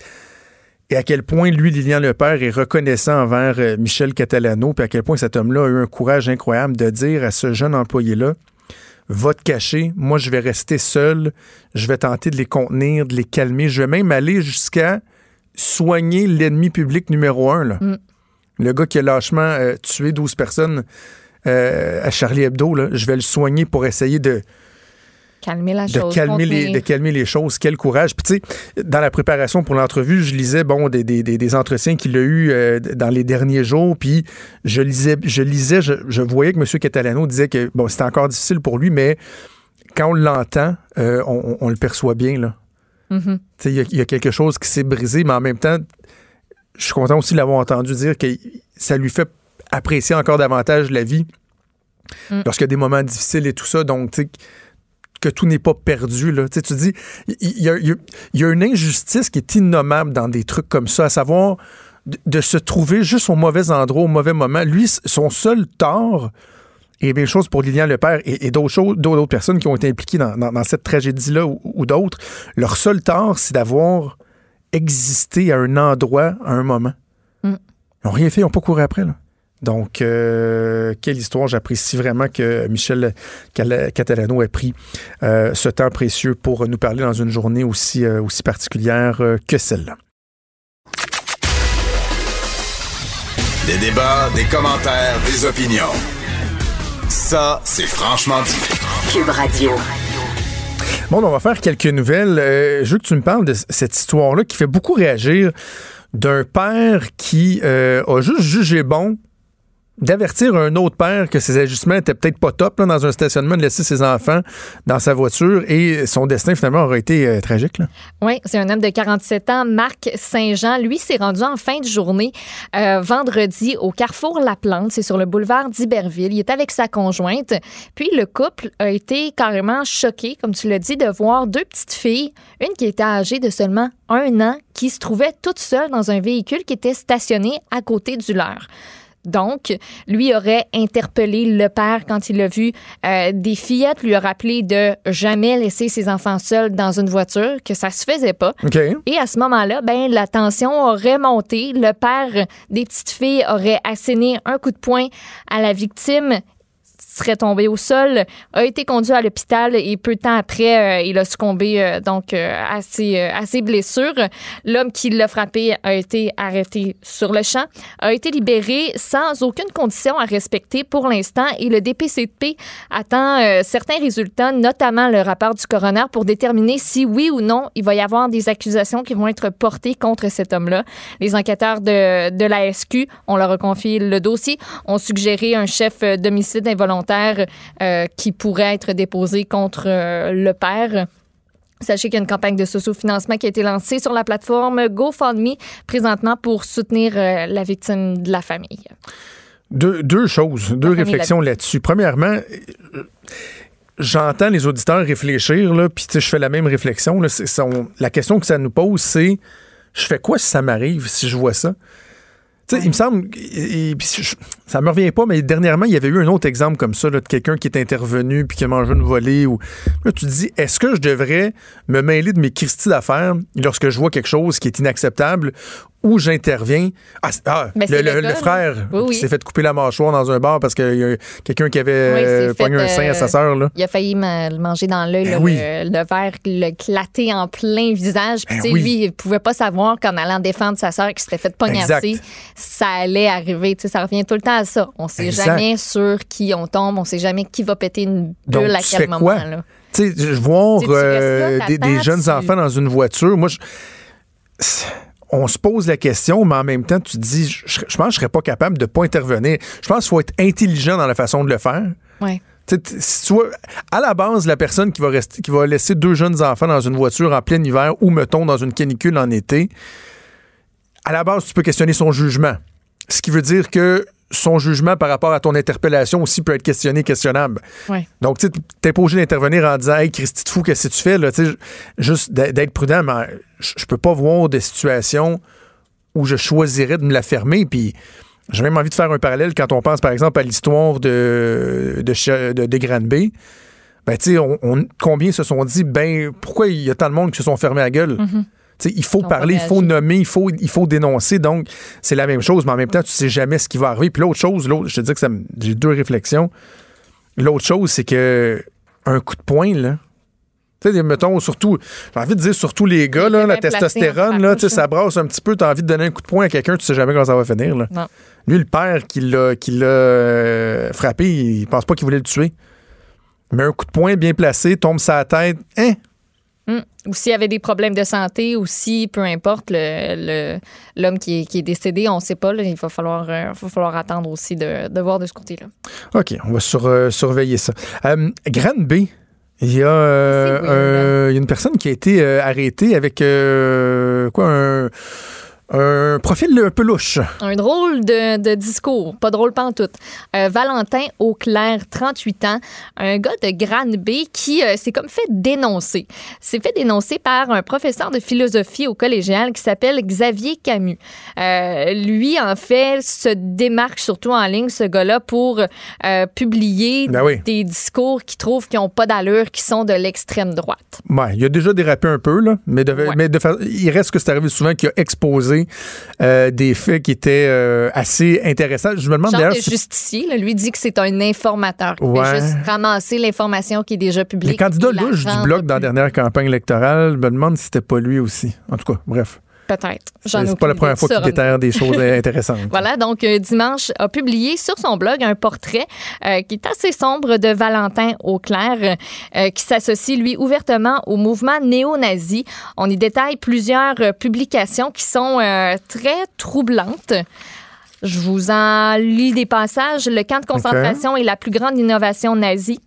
Et à quel point, lui, Lilian Lepère, est reconnaissant envers euh, Michel Catalano, puis à quel point cet homme-là a eu un courage incroyable de dire à ce jeune employé-là Va te cacher, moi, je vais rester seul, je vais tenter de les contenir, de les calmer, je vais même aller jusqu'à soigner l'ennemi public numéro un. Là. Mm. Le gars qui a lâchement euh, tué 12 personnes euh, à Charlie Hebdo, là, je vais le soigner pour essayer de, Calmer la de chose. calmer, les, de calmer les choses. Quel courage. Puis tu sais, dans la préparation pour l'entrevue, je lisais bon des, des, des, entretiens qu'il a eu euh, dans les derniers jours. Puis je lisais, je lisais, je, je voyais que M. Catalano disait que bon, c'était encore difficile pour lui, mais quand on l'entend, euh, on, le perçoit bien. Là. Mhm. Tu sais, Il y, a- il y a quelque chose qui s'est brisé, mais en même temps, je suis content aussi de l'avoir entendu dire que ça lui fait apprécier encore davantage la vie Mm. lorsqu'il y a des moments difficiles et tout ça. Donc, tu sais, que tout n'est pas perdu. Là. Tu sais, tu dis, il y, a, y y une injustice qui est innommable dans des trucs comme ça, à savoir de, de se trouver juste au mauvais endroit, au mauvais moment. Lui, son seul tort, et bien chose pour Lilian Lepère et, et d'autres choses, d'autres personnes qui ont été impliquées dans, dans- dans cette tragédie-là ou, ou d'autres, leur seul tort, c'est d'avoir existé à un endroit, à un moment. Mm. Ils n'ont rien fait, ils n'ont pas couru après. Là. Donc, euh, quelle histoire. J'apprécie vraiment que Michel Catalano ait pris euh, ce temps précieux pour nous parler dans une journée aussi, euh, aussi particulière euh, que celle-là. Des débats, des commentaires, des opinions. Ça, c'est franchement dit. Cube Radio. Bon, on va faire quelques nouvelles. Euh, je veux que tu me parles de cette histoire-là qui fait beaucoup réagir d'un père qui euh, a juste jugé bon d'avertir un autre père que ses ajustements étaient peut-être pas top là, dans un stationnement, de laisser ses enfants dans sa voiture et son destin finalement aurait été euh, tragique. Oui, c'est un homme de 47 ans, Marc Saint-Jean. Lui s'est rendu en fin de journée euh, vendredi au carrefour La Plante, c'est sur le boulevard d'Iberville. Il est avec sa conjointe. Puis le couple a été carrément choqué, comme tu l'as dit, de voir deux petites filles, une qui était âgée de seulement un an, qui se trouvait toute seule dans un véhicule qui était stationné à côté du leur. Donc, lui aurait interpellé le père quand il l'a vu. Euh, des fillettes lui a rappelé de jamais laisser ses enfants seuls dans une voiture, que ça se faisait pas. Et à ce moment-là, ben la tension aurait monté. Le père des petites filles aurait asséné un coup de poing à la victime serait tombé au sol, a été conduit à l'hôpital et peu de temps après, euh, il a succombé euh, donc euh, à, ses, blessures. L'homme qui l'a frappé a été arrêté sur le champ, a été libéré sans aucune condition à respecter pour l'instant et le DPCP attend certains résultats, notamment le rapport du coroner pour déterminer si oui ou non il va y avoir des accusations qui vont être portées contre cet homme-là. Les enquêteurs de, de la SQ, on leur a confié le dossier, ont suggéré un chef d'homicide involontaire euh, qui pourrait être déposé contre euh, le père. Sachez qu'il y a une campagne de socio-financement qui a été lancée sur la plateforme GoFundMe présentement pour soutenir euh, la victime de la famille. Deux, deux choses, deux réflexions là-dessus. Premièrement, j'entends les auditeurs réfléchir, là, puis je fais la même réflexion. Là, la question que ça nous pose, c'est je fais quoi si ça m'arrive, si je vois ça? Il me semble, et, ça me revient pas, mais dernièrement, il y avait eu un autre exemple comme ça, de quelqu'un qui est intervenu puis qui a mangé une volée. Ou... Là, tu te dis, est-ce que je devrais me mêler de mes Christie d'affaires lorsque je vois quelque chose qui est inacceptable où j'interviens. Ah, ah ben, le, frère qui s'est fait couper la mâchoire dans un bar parce qu'il y a quelqu'un qui avait euh, pogné un sein à sa sœur. Il a failli le manger dans l'œil, ben le, verre, le claté en plein visage. Puis, ben lui, il pouvait pas savoir qu'en allant défendre sa sœur qui s'était fait poignarder, ça allait arriver. ça revient tout le temps à ça. On sait jamais sur qui on tombe, on sait jamais qui va péter une bulle à quel moment. Là. Tu sais, voir euh, des, jeunes enfants dans une voiture, moi, je on se pose la question, mais en même temps, tu te dis, je, pense que je serais pas capable de pas intervenir. Je pense qu'il faut être intelligent dans la façon de le faire. Ouais. Tu vois, à la base, la personne qui va, rester, qui va laisser deux jeunes enfants dans une voiture en plein hiver ou, mettons, dans une canicule en été, à la base, tu peux questionner son jugement. Ce qui veut dire que son jugement par rapport à ton interpellation aussi peut être questionné, questionnable. Donc, tu n'es pas obligé d'intervenir en disant Hey, Christy, de fou, qu'est-ce que tu fais? Là? Juste d'être prudent, mais je peux pas voir des situations où je choisirais de me la fermer. Puis, j'ai même envie de faire un parallèle quand on pense, par exemple, à l'histoire de, de, de, Granby. Ben, tu sais, on, combien se sont dit, ben, pourquoi il y a tant de monde qui se sont fermés à gueule? Il faut parler, il faut nommer, il faut, il faut dénoncer. Donc, c'est la même chose, mais en même temps, tu sais jamais ce qui va arriver. Puis l'autre chose, l'autre, je te dis que j'ai deux réflexions. L'autre chose, c'est que un coup de poing, là, tu sais, mettons, surtout, j'ai envie de dire surtout les gars, là, la testostérone, là, ça brasse un petit peu, tu as envie de donner un coup de poing à quelqu'un, tu sais jamais comment ça va finir. Là. Lui, le père qui l'a, qui l'a euh, frappé, il pense pas qu'il voulait le tuer. Mais un coup de poing bien placé, tombe sa tête, hein, Ou s'il y avait des problèmes de santé, ou si, peu importe, l'homme le, qui, est, décédé, on ne sait pas. il va falloir, euh, falloir attendre aussi de, voir de ce côté-là. OK, on va euh, surveiller ça. Euh, Grande B, il y, a, il y a une personne qui a été arrêtée avec quoi un un profil un peu louche. Un drôle de, discours. Pas drôle pas en tout. Euh, Valentin Auclair, 38 ans, un gars de Granby qui euh, s'est comme fait dénoncer. S'est fait dénoncer par un professeur de philosophie au collégial qui s'appelle Xavier Camus. Euh, lui, en fait, se démarque surtout en ligne, ce gars-là, pour publier ben des discours qu'il trouve qui n'ont pas d'allure, qui sont de l'extrême droite. Ouais, il a déjà dérapé un peu, là, mais, de, mais de, il reste que c'est arrivé souvent qu'il a exposé euh, des faits qui étaient euh, assez intéressants. Je me demande d'ailleurs. Le justicier, lui dit que c'est un informateur qui fait juste ramasser l'information qui est déjà publique. Le candidat louche du bloc dans la dernière campagne électorale, je me demande si c'était pas lui aussi. En tout cas, bref. Peut-être. C'est pas la première fois qu'il déterre des choses intéressantes. Voilà, donc euh, dimanche a publié sur son blog un portrait euh, qui est assez sombre de Valentin Auclair, euh, qui s'associe lui ouvertement au mouvement néo-nazi. On y détaille plusieurs publications qui sont euh, très troublantes. Je vous en lis des passages. Le camp de concentration est la plus grande innovation nazie.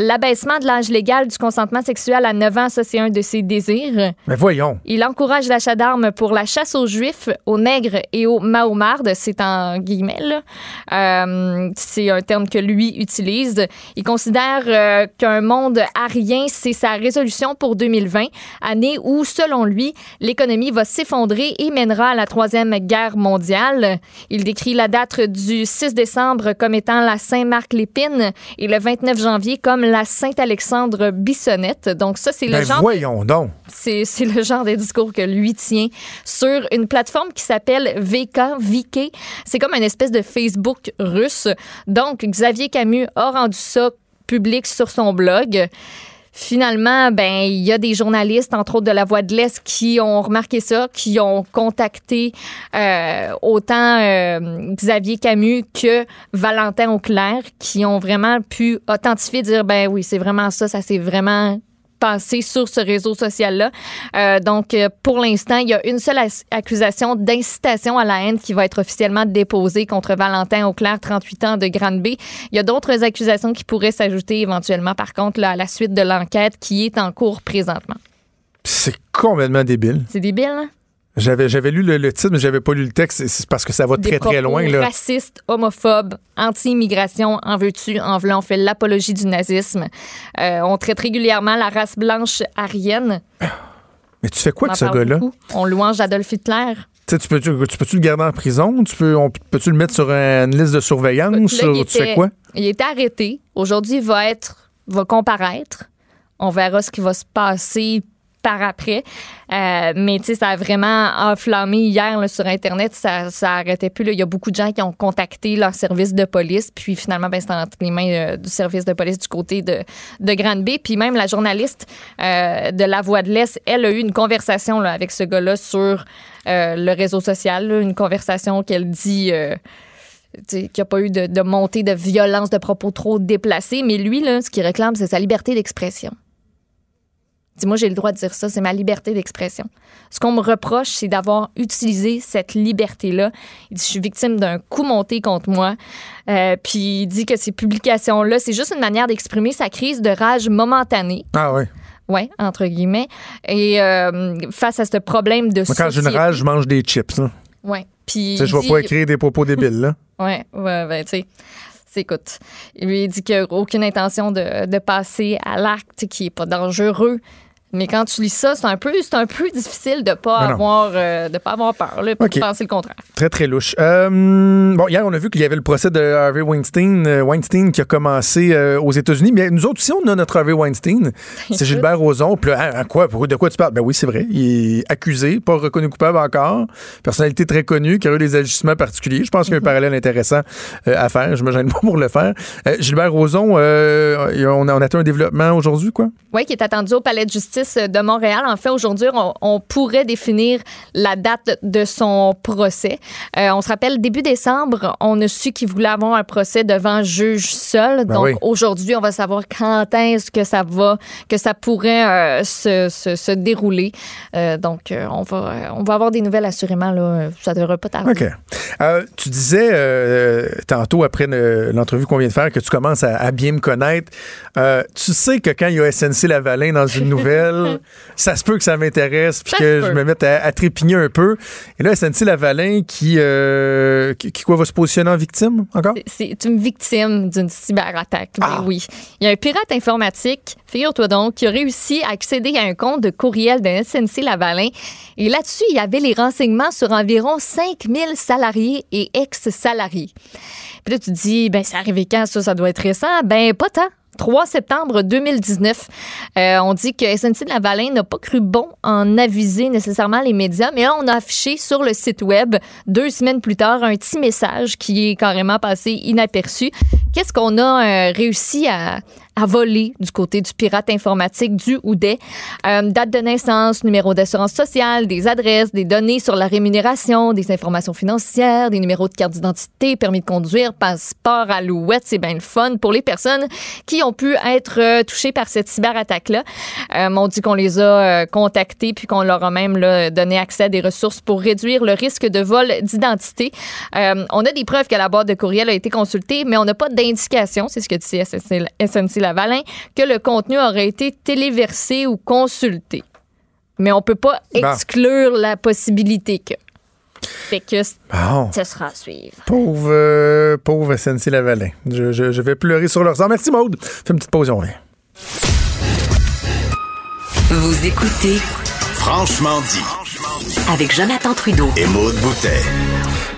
L'abaissement de l'âge légal du consentement sexuel à 9 ans, ça c'est un de ses désirs. Mais voyons. Il encourage l'achat d'armes pour la chasse aux juifs, aux nègres et aux mahomardes. C'est en guillemets, là. Euh, c'est un terme que lui utilise. Il considère euh, qu'un monde arien, c'est sa résolution pour 2020, année où, selon lui, l'économie va s'effondrer et mènera à la Troisième Guerre mondiale. Il décrit la date du 6 décembre comme étant la Saint-Marc-Lépine et le 29 janvier comme la Sainte-Alexandre Bissonnette. Donc ça, c'est le Ben genre voyons donc. c'est c'est le genre de discours que lui tient sur une plateforme qui s'appelle VK, VK. C'est comme une espèce de Facebook russe. Donc, Xavier Camus a rendu ça public sur son blog. Finalement, ben il y a des journalistes, entre autres de La Voix de l'Est, qui ont remarqué ça, qui ont contacté euh, autant euh, Xavier Camus que Valentin Auclair, qui ont vraiment pu authentifier, dire ben oui, c'est vraiment ça, ça s'est vraiment passé sur ce réseau social-là. Euh, donc, euh, pour l'instant, il y a une seule accusation d'incitation à la haine qui va être officiellement déposée contre Valentin Auclair, 38 ans, de Grande-B. Il y a d'autres accusations qui pourraient s'ajouter éventuellement, par contre, là, à la suite de l'enquête qui est en cours présentement. C'est complètement débile. C'est débile, hein? J'avais, j'avais lu le, le titre, mais j'avais pas lu le texte. C'est- parce que ça va Des très, très loin. Là. racistes, homophobes, anti-immigration, en veux-tu, en voulant, on fait l'apologie du nazisme. Euh, on traite régulièrement la race blanche arienne. Mais tu fais quoi On de ce gars-là? On louange Adolf Hitler. Tu sais, tu peux-tu, tu peux-tu le garder en prison? Tu peux, on- peux-tu le mettre sur une liste de surveillance? Là, il tu fais était- quoi? Il est arrêté. Aujourd'hui, il va être, va comparaître. On verra ce qui va se passer par après. Euh, mais tu sais, ça a vraiment enflammé hier sur Internet. Ça, ça plus. Il y a beaucoup de gens qui ont contacté leur service de police. Puis finalement, ben, c'était entre les mains euh, du service de police du côté de, de Grande-Bay. Puis même la journaliste euh, de La Voix de l'Est, elle a eu une conversation avec ce gars-là sur le réseau social. une conversation qu'elle dit... qu'il n'y a pas eu de, de montée de violence, de propos trop déplacés. Mais lui, là, ce qu'il réclame, c'est sa liberté d'expression. Dis-moi, j'ai le droit de dire ça, c'est ma liberté d'expression. Ce qu'on me reproche, c'est d'avoir utilisé cette liberté-là. Il dit, je suis victime d'un coup monté contre moi. Euh, puis il dit que ces publications-là, c'est juste une manière d'exprimer sa crise de rage momentanée. Ah ouais. Ouais, entre guillemets. Et euh, face à ce problème de Moi, quand j'ai une rage, je mange des chips. Là. Ouais. Puis Tu sais, je il vais pas écrire des propos débiles. Là. Ouais, ouais, ben, tu sais. c'est- Écoute, il lui dit qu'il n'a aucune intention de, de passer à l'acte, qui n'est pas dangereux. Mais quand tu lis ça, c'est un peu, c'est un peu difficile de pas non. avoir, euh, de pas avoir peur, là, puis OK. de penser le contraire. Très, très louche. Euh, bon, hier, on a vu qu'il y avait le procès de Harvey Weinstein, euh, Weinstein qui a commencé aux États-Unis. Mais nous autres aussi, on a notre Harvey Weinstein. C'est Gilbert Rozon. Puis hein, quoi, de quoi tu parles? Ben oui, c'est vrai. Il est accusé, pas reconnu coupable encore. Personnalité très connue, qui a eu des agissements particuliers. Je pense qu'il y a un parallèle intéressant à faire. Je me gêne pas pour le faire. Gilbert Rozon, on, a, on a atteint un développement aujourd'hui, quoi? Oui, qui est attendu au Palais de justice de Montréal. En fait, aujourd'hui, on, on pourrait définir la date de son procès. Euh, on se rappelle, début décembre, on a su qu'il voulait avoir un procès devant juge seul. Ben Donc, oui. aujourd'hui, on va savoir quand est-ce que ça va, que ça pourrait euh, se, se- se dérouler. Euh, donc, on, va, on va avoir des nouvelles assurément. Là. Ça devrait pas tarder. OK. Tu disais tantôt, après le- l'entrevue qu'on vient de faire, que tu commences à, à bien me connaître. Tu sais que quand il y a SNC Lavalin dans une nouvelle, ça se peut que ça m'intéresse puis que je me mette à, à trépigner un peu. Et là, SNC Lavalin qui, euh, qui, qui quoi, va se positionner en victime encore? C'est une victime d'une cyberattaque. Ben Ah. oui. Il y a un pirate informatique, figure-toi donc, qui a réussi à accéder à un compte de courriel de SNC Lavalin. Et là-dessus, il y avait les renseignements sur environ 5000 salariés et ex-salariés. Puis là, tu te dis, ben, c'est arrivé quand ça? Ça doit être récent. Ben, pas tant. 3 septembre 2019. Euh, on dit que SNC Lavalin n'a pas cru bon en aviser nécessairement les médias, mais là, on a affiché sur le site web deux semaines plus tard un petit message qui est carrément passé inaperçu. qu'est-ce qu'on a euh, réussi à, à voler du côté du pirate informatique du ou des euh, date de naissance, numéro d'assurance sociale, des adresses, des données sur la rémunération, des informations financières, des numéros de carte d'identité, permis de conduire, passeport, alouette, c'est bien le fun pour les personnes qui ont pu être euh, touchées par cette cyberattaque-là. Euh, on dit qu'on les a euh, contactés puis qu'on leur a même donné accès à des ressources pour réduire le risque de vol d'identité. On a des preuves que la boîte de courriel a été consultée, mais on n'a pas d'indication, c'est ce que dit SNC Lavalin, que le contenu aurait été téléversé ou consulté. Mais on peut pas Bon. exclure la possibilité que. Fait que Bon. ce sera à suivre. Pauvre, euh, pauvre SNC Lavalin. Je, je- je vais pleurer sur leur sort. Merci, Maude. Fais une petite pause, on revient. Vous écoutez Franchement dit. avec Jonathan Trudeau. Et Maude Boutet.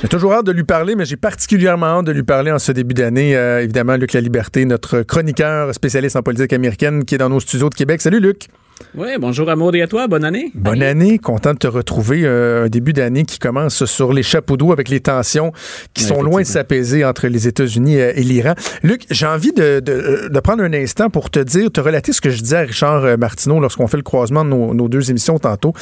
J'ai toujours hâte de lui parler, mais j'ai particulièrement hâte de lui parler en ce début d'année. Euh, évidemment, Luc La Liberté, notre chroniqueur spécialiste en politique américaine, qui est dans nos studios de Québec. Salut, Luc. Oui, bonjour à Maud et à toi, bonne année. Bonne année, content de te retrouver. Euh, un début d'année qui commence sur les chapeaux d'eau avec les tensions qui Ouais, sont loin de s'apaiser entre les États-Unis euh, et l'Iran. Luc, j'ai envie de, de- de prendre un instant pour te dire, te relater ce que je disais à Richard euh, Martineau lorsqu'on fait le croisement de nos, nos deux émissions tantôt.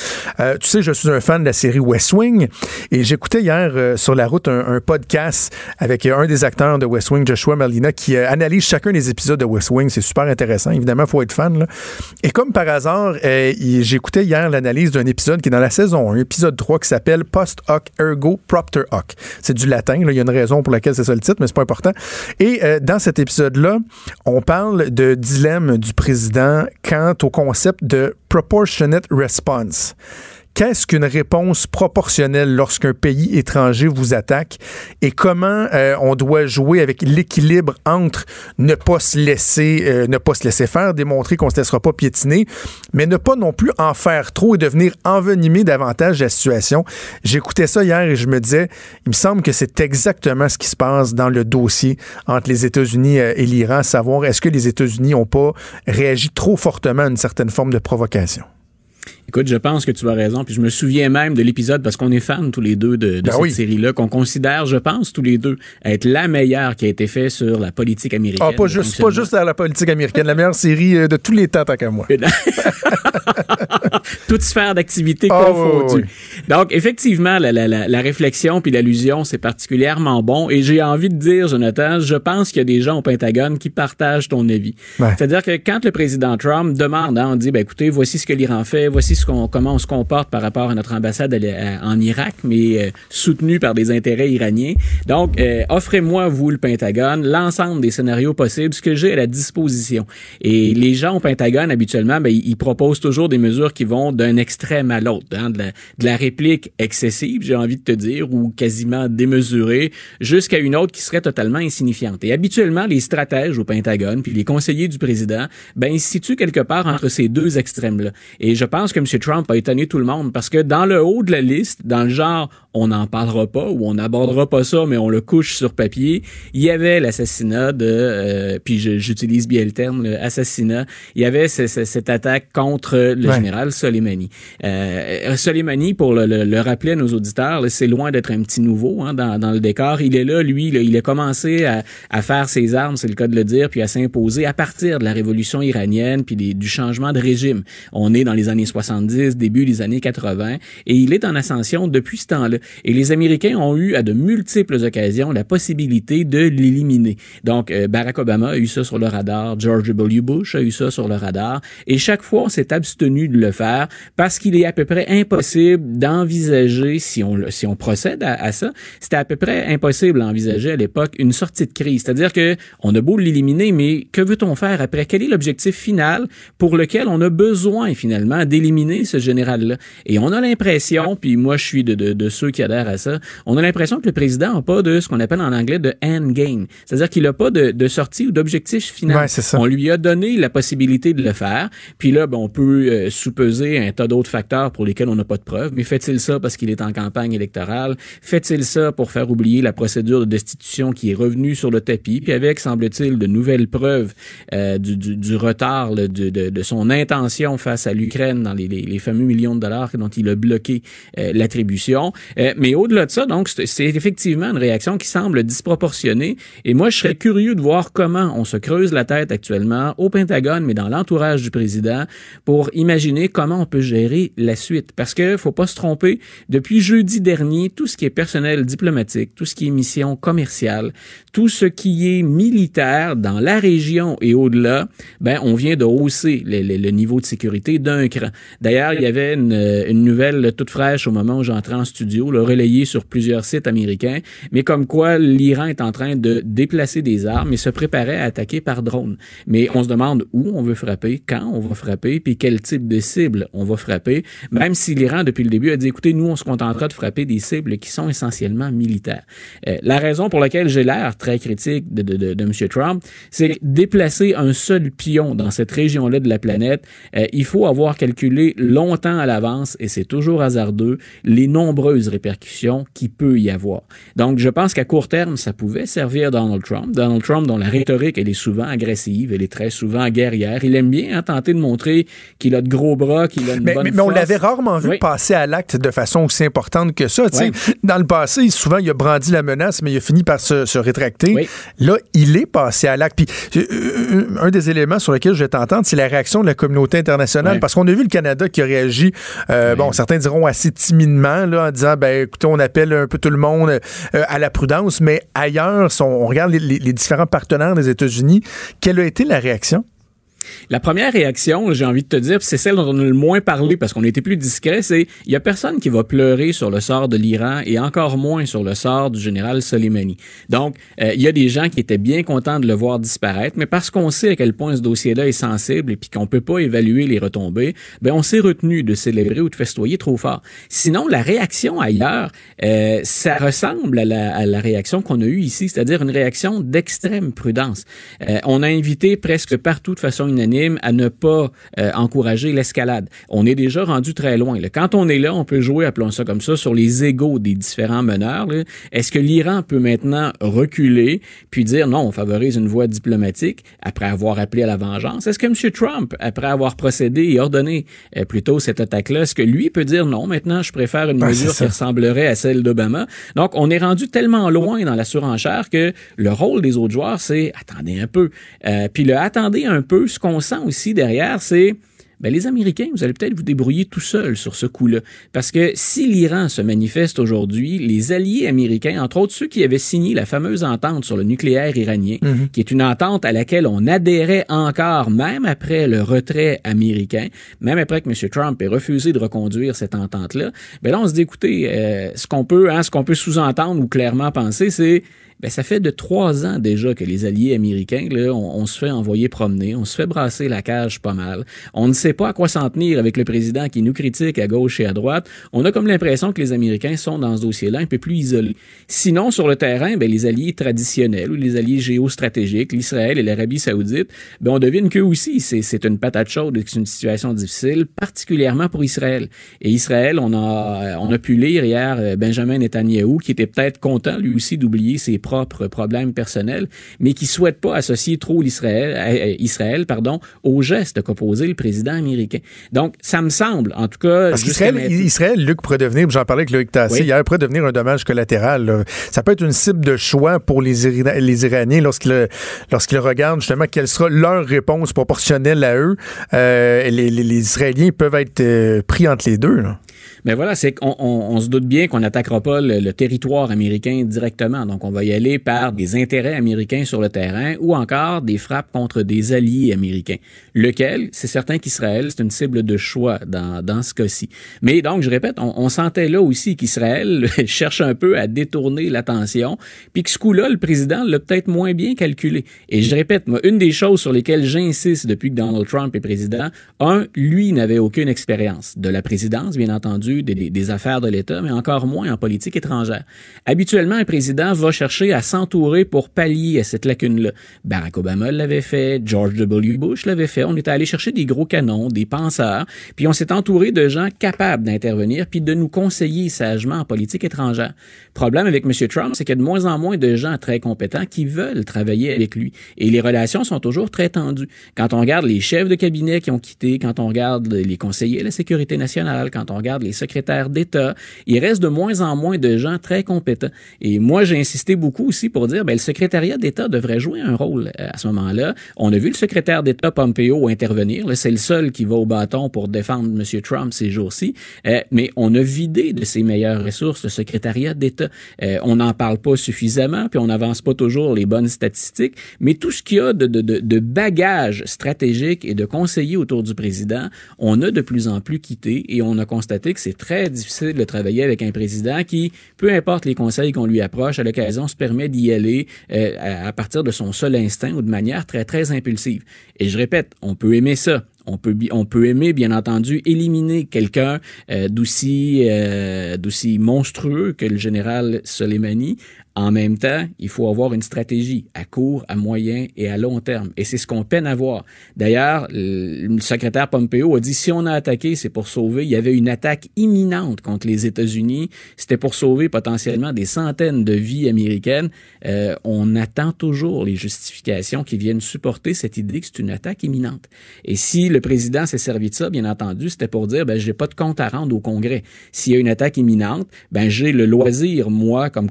Euh, tu sais, je suis un fan de la série West Wing et j'écoutais hier euh, sur la route un, un podcast avec euh, un des acteurs de West Wing, Joshua Malina, qui euh, analyse chacun des épisodes de West Wing. C'est super intéressant. Évidemment, il faut être fan. là. Et comme par hasard, euh, il- j'écoutais hier l'analyse d'un épisode qui est dans la saison 1, épisode 3, qui s'appelle Post hoc ergo propter hoc. C'est du latin. Il y a une raison pour laquelle c'est ça le titre, mais c'est pas important. Et euh, dans cet épisode-là, on parle de dilemme du président quant au concept de proportionate response. Qu'est-ce qu'une réponse proportionnelle lorsqu'un pays étranger vous attaque et comment euh, on doit jouer avec l'équilibre entre ne pas se laisser euh, ne pas se laisser faire, démontrer qu'on se laissera pas piétiner, mais ne pas non plus en faire trop et devenir envenimer davantage la situation. J'écoutais ça hier et je me disais, il me semble que c'est exactement ce qui se passe dans le dossier entre les États-Unis euh, et l'Iran, savoir est-ce que les États-Unis n'ont pas réagi trop fortement à une certaine forme de provocation? Écoute, je pense que tu as raison, puis je me souviens même de l'épisode parce qu'on est fans tous les deux de, de Ben cette oui. série-là, qu'on considère, je pense, tous les deux être la meilleure qui a été faite sur la politique américaine. Ah, pas juste, pas juste à la politique américaine, la meilleure série euh, de tous les temps, tant qu'à moi. Toute sphère d'activité Ah, confondue. oui, oui. Donc, effectivement, la, la, la, la réflexion puis l'allusion, c'est particulièrement bon. Et j'ai envie de dire, Jonathan, je pense qu'il y a des gens au Pentagone qui partagent ton avis. Ouais. C'est-à-dire que quand le président Trump demande, hein, on dit, ben, écoutez, voici ce que l'Iran fait, voici ce qu'on, comment on se comporte par rapport à notre ambassade en Irak, mais euh, soutenue par des intérêts iraniens. Donc, euh, offrez-moi, vous, le Pentagone, l'ensemble des scénarios possibles, ce que j'ai à la disposition. Et les gens au Pentagone, habituellement, ben, ils proposent toujours des mesures qui vont d'un extrême à l'autre, hein, de, la, de la réplique excessive, j'ai envie de te dire, ou quasiment démesurée, jusqu'à une autre qui serait totalement insignifiante. Et habituellement, les stratèges au Pentagone, puis les conseillers du président, ben, ils se situent quelque part entre ces deux extrêmes-là. Et je pense que M. Trump a étonné tout le monde parce que dans le haut de la liste, dans le genre on n'en parlera pas ou on n'abordera pas ça, mais on le couche sur papier, il y avait l'assassinat de, euh, puis j'utilise bien le terme, le assassinat, il y avait ce- ce- cette attaque contre le Ouais. général Soleimani. Euh, Soleimani, pour le, le- le rappeler à nos auditeurs, c'est loin d'être un petit nouveau hein, dans, dans le décor. Il est là, lui, là, il a commencé à, à faire ses armes, c'est le cas de le dire, puis à s'imposer à partir de la révolution iranienne, puis des- du changement de régime. On est dans les années 70, début des années 80, et il est en ascension depuis ce temps-là. Et les Américains ont eu à de multiples occasions la possibilité de l'éliminer. Donc, euh, Barack Obama a eu ça sur le radar, George W. Bush a eu ça sur le radar, et chaque fois, on s'est abstenu de le faire parce qu'il est à peu près impossible d'envisager, si on, si on procède à, à ça, c'était à peu près impossible d'envisager à l'époque une sortie de crise. C'est-à-dire que on a beau l'éliminer, mais que veut-on faire après? Quel est l'objectif final pour lequel on a besoin finalement d'éliminer ce général-là? Et on a l'impression, puis moi je suis de, de, de ceux qui adhèrent à ça, on a l'impression que le président n'a pas de ce qu'on appelle en anglais de end game. C'est-à-dire qu'il n'a pas de, de sortie ou d'objectif final. Ouais, ça. On lui a donné la possibilité de le faire. Puis là, ben, on peut euh, soupeser peser un tas d'autres facteurs pour lesquels on n'a pas de preuves. Mais fait-il ça parce qu'il est en campagne électorale? Fait-il ça pour faire oublier la procédure de destitution qui est revenue sur le tapis? Puis avec, semble-t-il, de nouvelles preuves euh, du, du, du, retard de, de, de, son intention face à l'Ukraine les, fameux millions de dollars dont il a bloqué euh, l'attribution. Euh, mais au-delà de ça, donc, c'est effectivement une réaction qui semble disproportionnée. Et moi, je serais curieux de voir comment on se creuse la tête actuellement au Pentagone, mais dans l'entourage du président, pour imaginer comment on peut gérer la suite. Parce que faut pas se tromper, depuis jeudi dernier, tout ce qui est personnel diplomatique, tout ce qui est mission commerciale, tout ce qui est militaire dans la région et au-delà, ben on vient de hausser le niveau de sécurité d'un cran. D'ailleurs, il y avait une, une, nouvelle toute fraîche au moment où j'entrais en studio, le relayée sur plusieurs sites américains, mais comme quoi l'Iran est en train de déplacer des armes et se préparait à attaquer par drone. Mais on se demande où on veut frapper, quand on va frapper, puis quel type de cible on va frapper, même si l'Iran, depuis le début, a dit, écoutez, nous, on se contentera de frapper des cibles qui sont essentiellement militaires. Euh, la raison pour laquelle j'ai l'air très critique de, de, de, de M. Trump, c'est déplacer un seul pion dans cette région-là de la planète, euh, il faut avoir calculé longtemps à l'avance, et c'est toujours hasardeux, les nombreuses répercussions qui peut y avoir. Donc, je pense qu'à court terme, ça pouvait servir Donald Trump. Donald Trump, dont la rhétorique, elle est souvent agressive, elle est très souvent guerrière. Il aime bien hein, tenter de montrer qu'il a de gros bras, qu'il a une mais, bonne mais, on l'avait rarement vu Oui. passer à l'acte de façon aussi importante que ça. Oui. Dans le passé, souvent, il a brandi la menace, mais il a fini par se, se rétracter. Oui. Là, il est passé à l'acte. Puis, euh, euh, un des éléments sur lesquels je vais t'entendre, c'est la réaction de la communauté internationale. Parce qu'on a vu le Canada qui a réagi, euh, bon, certains diront assez timidement, là, en disant, ben, écoutez, on appelle un peu tout le monde euh, à la prudence, mais ailleurs, si on, on regarde les, les- les différents partenaires des États-Unis, quelle a été la réaction? La première réaction, j'ai envie de te dire, c'est celle dont on a le moins parlé parce qu'on était plus discret, c'est il y a personne qui va pleurer sur le sort de l'Iran et encore moins sur le sort du général Soleimani. Donc, euh, il y a des gens qui étaient bien contents de le voir disparaître, mais parce qu'on sait à quel point ce dossier-là est sensible et puis qu'on peut pas évaluer les retombées, ben on s'est retenu de célébrer ou de festoyer trop fort. Sinon, la réaction ailleurs, euh, ça ressemble à la, à la réaction qu'on a eue ici, c'est-à-dire une réaction d'extrême prudence. Euh, on a invité presque partout de façon unanime à ne pas euh, encourager l'escalade. On est déjà rendu très loin. là. Quand on est là, on peut jouer, appelons ça comme ça, sur les égaux des différents meneurs. Est-ce que l'Iran peut maintenant reculer puis dire non, on favorise une voie diplomatique après avoir appelé à la vengeance? Est-ce que M. Trump, après avoir procédé et ordonné euh, plutôt cette attaque-là, est-ce que lui peut dire non, maintenant je préfère une Ben, mesure qui ressemblerait à celle d'Obama? Donc, on est rendu tellement loin dans la surenchère que le rôle des autres joueurs, c'est attendez un peu. Euh, puis le attendez un peu, ce qu'on sent aussi derrière, c'est ben, les Américains, vous allez peut-être vous débrouiller tout seul sur ce coup-là. Parce que si l'Iran se manifeste aujourd'hui, les alliés américains, entre autres ceux qui avaient signé la fameuse entente sur le nucléaire iranien, qui est une entente à laquelle on adhérait encore, même après le retrait américain, même après que M. Trump ait refusé de reconduire cette entente-là, ben là, on se dit, écoutez, euh, ce qu'on peut, hein, ce qu'on peut sous-entendre ou clairement penser, c'est ben, ça fait de trois ans déjà que les alliés américains, là, on, se fait envoyer promener, on se fait brasser la cage pas mal. On ne sait pas à quoi s'en tenir avec le président qui nous critique à gauche et à droite. On a comme l'impression que les Américains sont dans ce dossier-là un peu plus isolés. Sinon, sur le terrain, ben, les alliés traditionnels ou les alliés géostratégiques, l'Israël et l'Arabie saoudite, ben, on devine qu'eux aussi, c'est une patate chaude et que c'est une situation difficile, particulièrement pour Israël. Et Israël, on a, on a pu lire hier euh, Benjamin Netanyahou, qui était peut-être content lui aussi d'oublier ses propres problèmes personnels, mais qui souhaite pas associer trop l'Israël, euh, euh, Israël, pardon, aux gestes qu'a posé le président américain. Donc, ça me semble, en tout cas, Parce qu'Israël, maintenant- Israël, Luc, pourrait devenir, j'en parlais avec Loïc Tassé Oui. hier, pourrait devenir un dommage collatéral. là. Ça peut être une cible de choix pour les, Ira- les Iraniens lorsqu'ils lorsqu'ils regardent justement quelle sera leur réponse proportionnelle à eux. Euh, les, les- les Israéliens peuvent être euh, pris entre les deux. là. Mais voilà, c'est qu'on on, on se doute bien qu'on n'attaquera pas le, le territoire américain directement. Donc, on va y aller par des intérêts américains sur le terrain ou encore des frappes contre des alliés américains. Lequel, c'est certain qu'Israël, c'est une cible de choix dans, dans ce cas-ci. Mais donc, je répète, on, on sentait là aussi qu'Israël cherche un peu à détourner l'attention, puis que ce coup-là, le président l'a peut-être moins bien calculé. Et je répète, moi, une des choses sur lesquelles j'insiste depuis que Donald Trump est président, un, lui n'avait aucune expérience de la présidence, bien entendu, des, affaires de l'État, mais encore moins en politique étrangère. Habituellement, un président va chercher à s'entourer pour pallier à cette lacune-là. Barack Obama l'avait fait, George W. Bush l'avait fait. On était allé chercher des gros canons, des penseurs, puis on s'est entouré de gens capables d'intervenir puis de nous conseiller sagement en politique étrangère. Problème avec M. Trump, c'est qu'il y a de moins en moins de gens très compétents qui veulent travailler avec lui. Et les relations sont toujours très tendues. Quand on regarde les chefs de cabinet qui ont quitté, quand on regarde les conseillers à la sécurité nationale, quand on regarde les secrétaires d'État, il reste de moins en moins de gens très compétents. Et moi, j'ai insisté beaucoup aussi pour dire, ben, le secrétariat d'État devrait jouer un rôle euh, à ce moment-là. On a vu le secrétaire d'État Pompeo intervenir. C'est le seul qui va au bâton pour défendre M. Trump ces jours-ci. Euh, mais on a vidé de ses meilleures ressources le secrétariat d'État. Euh, on n'en parle pas suffisamment, puis on n'avance pas toujours les bonnes statistiques. Mais tout ce qu'il y a de, de, de bagages stratégiques et de conseillers autour du président, on a de plus en plus quitté et on a constaté que c'est très difficile de travailler avec un président qui, peu importe les conseils qu'on lui approche, à l'occasion se permet d'y aller euh, à, partir de son seul instinct ou de manière très, très impulsive. Et je répète, on peut aimer ça. On peut, on aimer, bien entendu, éliminer quelqu'un euh, d'aussi euh, d'aussi monstrueux que le général Soleimani. En même temps, il faut avoir une stratégie à court, à moyen et à long terme. Et c'est ce qu'on peine à voir. D'ailleurs, le secrétaire Pompeo a dit si on a attaqué, c'est pour sauver. Il y avait une attaque imminente contre les États-Unis. C'était pour sauver potentiellement des centaines de vies américaines. Euh, on attend toujours les justifications qui viennent supporter cette idée que c'est une attaque imminente. Et si le président s'est servi de ça, bien entendu, c'était pour dire, ben, j'ai pas de compte à rendre au Congrès. S'il y a une attaque imminente, ben, j'ai le loisir, moi, comme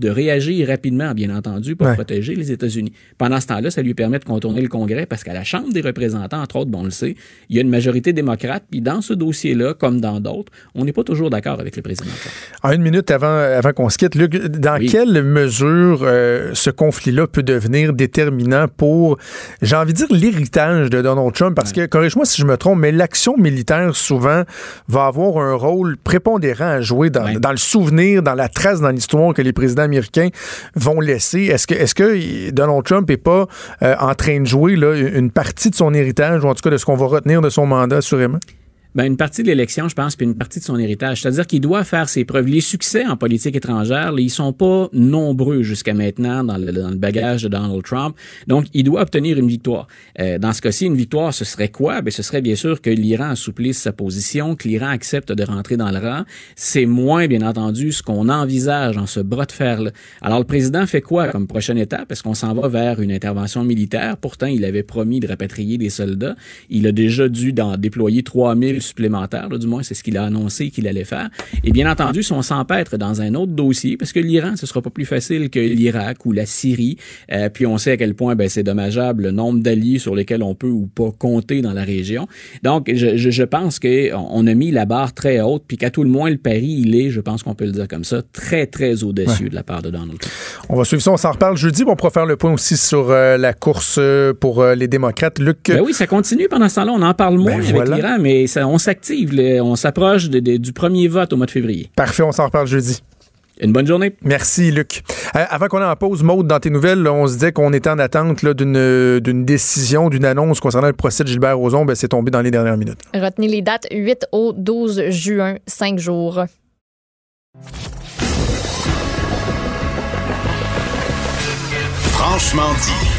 de réagir rapidement, bien entendu, pour Ouais. protéger les États-Unis. Pendant ce temps-là, ça lui permet de contourner le Congrès parce qu'à la Chambre des représentants, entre autres, bon, on le sait, il y a une majorité démocrate, puis dans ce dossier-là, comme dans d'autres, on n'est pas toujours d'accord avec le président. En une minute avant, avant qu'on se quitte, Luc, dans Oui. quelle mesure euh, ce conflit-là peut devenir déterminant pour, j'ai envie de dire, l'héritage de Donald Trump? Parce que, corrige-moi si je me trompe, mais l'action militaire, souvent, va avoir un rôle prépondérant à jouer dans, Ouais. dans le souvenir, dans la trace, dans l'histoire que les présidents américains vont laisser. Est-ce que, est-ce que Donald Trump n'est pas euh, en train de jouer là, une partie de son héritage, ou en tout cas de ce qu'on va retenir de son mandat, assurément? Ben, une partie de l'élection, je pense, puis une partie de son héritage. C'est-à-dire qu'il doit faire ses preuves. Les succès en politique étrangère, ils sont pas nombreux jusqu'à maintenant dans le, dans le bagage de Donald Trump. Donc, il doit obtenir une victoire. Euh, dans ce cas-ci, une victoire, ce serait quoi? Ben, ce serait bien sûr que l'Iran assouplisse sa position, que l'Iran accepte de rentrer dans le rang. C'est moins, bien entendu, ce qu'on envisage dans ce bras de fer-là. Alors, le président fait quoi comme prochaine étape? Est-ce qu'on s'en va vers une intervention militaire? Pourtant, il avait promis de rapatrier des soldats. Il a déjà dû d'en déployer 3000 supplémentaires, là, du moins, c'est ce qu'il a annoncé qu'il allait faire. Et bien entendu, si on s'empêtre dans un autre dossier, parce que l'Iran, ce sera pas plus facile que l'Irak ou la Syrie, euh, puis on sait à quel point ben, c'est dommageable le nombre d'alliés sur lesquels on peut ou pas compter dans la région. Donc, je, je, je pense qu'on on a mis la barre très haute, puis qu'à tout le moins, le pari, il est, je pense qu'on peut le dire comme ça, très, très audacieux de la part de Donald Trump. On va suivre ça, on s'en reparle jeudi. On pourra faire le point aussi sur euh, la course euh, pour euh, les démocrates. Luc, Ben oui, ça continue pendant ce temps-là. On en parle moins Ben avec voilà. l'Iran, mais ça, on s'active. le- On s'approche de- de- du premier vote au mois de février. parfait, on s'en reparle jeudi. Une bonne journée. Merci, Luc. Euh, avant qu'on ait en pause, Maude, dans tes nouvelles, là, on se disait qu'on était en attente d'une décision, d'une annonce concernant le procès de Gilbert Rozon. Ben, c'est tombé dans les dernières minutes. Retenez les dates 8 au 12 juin, 5 jours. Franchement dit.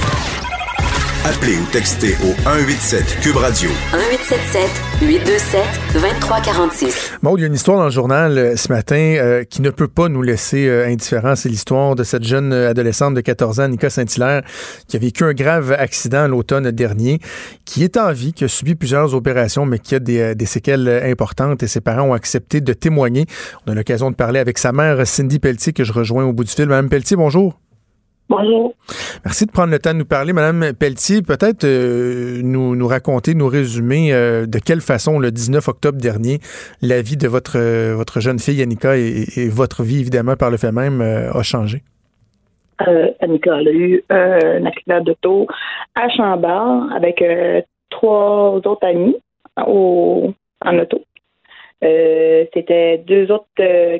Appelez ou textez au 187 Cube Radio 1877 827 2346. Maude, il y a une histoire dans le journal euh, ce matin euh, qui ne peut pas nous laisser euh, indifférents. C'est l'histoire de cette jeune euh, adolescente de 14 ans, Nika Saint-Hilaire, qui a vécu un grave accident l'automne dernier, qui est en vie, qui a subi plusieurs opérations, mais qui a des, des séquelles importantes et ses parents ont accepté de témoigner. On a l'occasion de parler avec sa mère, Cindy Pelletier, que je rejoins au bout du fil. Madame Pelletier, bonjour. Bonjour. Merci de prendre le temps de nous parler. Madame Pelletier, peut-être euh, nous, nous raconter, nous résumer euh, de quelle façon, le 19 octobre dernier, la vie de votre, euh, votre jeune fille, Annika, et, et votre vie, évidemment, par le fait même, a changé? Annika elle a eu un accident d'auto à Chambord avec trois autres amis au, en auto. Euh, C'était deux autres euh,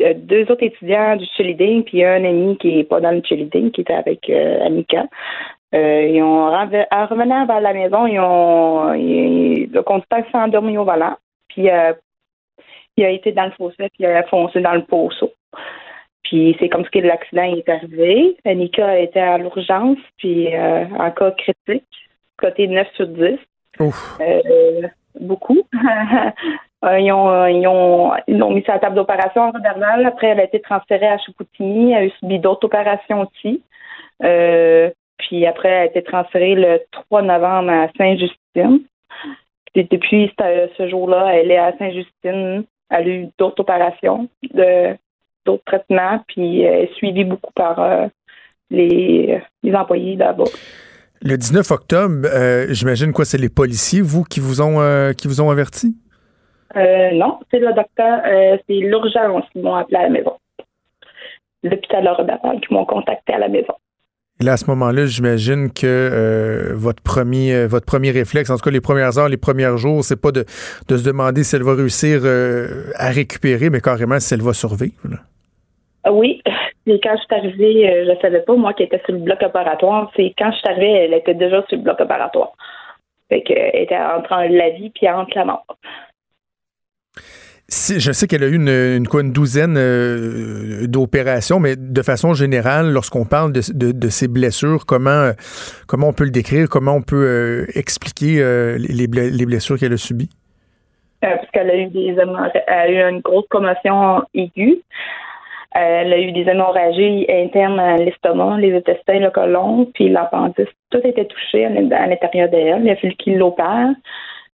euh, deux autres étudiants du cheerleading puis un ami qui est pas dans le cheerleading qui était avec euh, Annika. Euh, ils ont en revenant vers la maison, ils ont ils- le conducteur s'est endormi au volant. Puis il a été dans le fossé, puis il a foncé dans le poceau. Puis c'est comme ça que l'accident est arrivé. Annika était à l'urgence, puis en cas critique, côté 9 sur 10. Ouf. Euh, beaucoup. Euh, ils, ont, euh, ils, ont, ils l'ont mis sur la table d'opération en Rodernal. Après, elle a été transférée à Chicoutimi. Elle a eu subi d'autres opérations aussi. Euh, puis après, elle a été transférée le 3 novembre à Saint-Justine. Puis depuis ce, jour-là, elle est à Saint-Justine. Elle a eu d'autres opérations, d'autres traitements, puis elle est suivie beaucoup par les, employés là-bas. Le 19 octobre, j'imagine quoi, c'est les policiers, vous, qui vous ont, qui vous ont averti? Euh, non, c'est le docteur, euh, c'est l'urgence qui m'ont appelé à la maison. L'hôpital Laurent qui m'ont contacté à la maison. Et là, à ce moment-là, j'imagine que euh, votre premier euh, votre premier réflexe, en tout cas les premières heures, les premiers jours, c'est pas de, de se demander si elle va réussir à récupérer, mais carrément si elle va survivre. là. Ah Oui, et quand je suis arrivée, je savais pas, moi, qui était sur le bloc opératoire. C'est quand je suis arrivée, elle était déjà sur le bloc opératoire. Fait qu'elle était entre la vie puis entre la mort. Je sais qu'elle a eu une, quoi, une douzaine euh, d'opérations, mais de façon générale, lorsqu'on parle de, de, de ces blessures, comment, euh, comment on peut le décrire, comment on peut euh, expliquer les, ble- les blessures qu'elle a subies? Euh, parce qu'elle a eu des a eu une grosse commotion aiguë. Elle a eu des hémorragies internes à l'estomac, les intestins, le côlon, puis l'appendice. Tout était touché à l'intérieur d'elle. Il a fallu qu'il l'opère.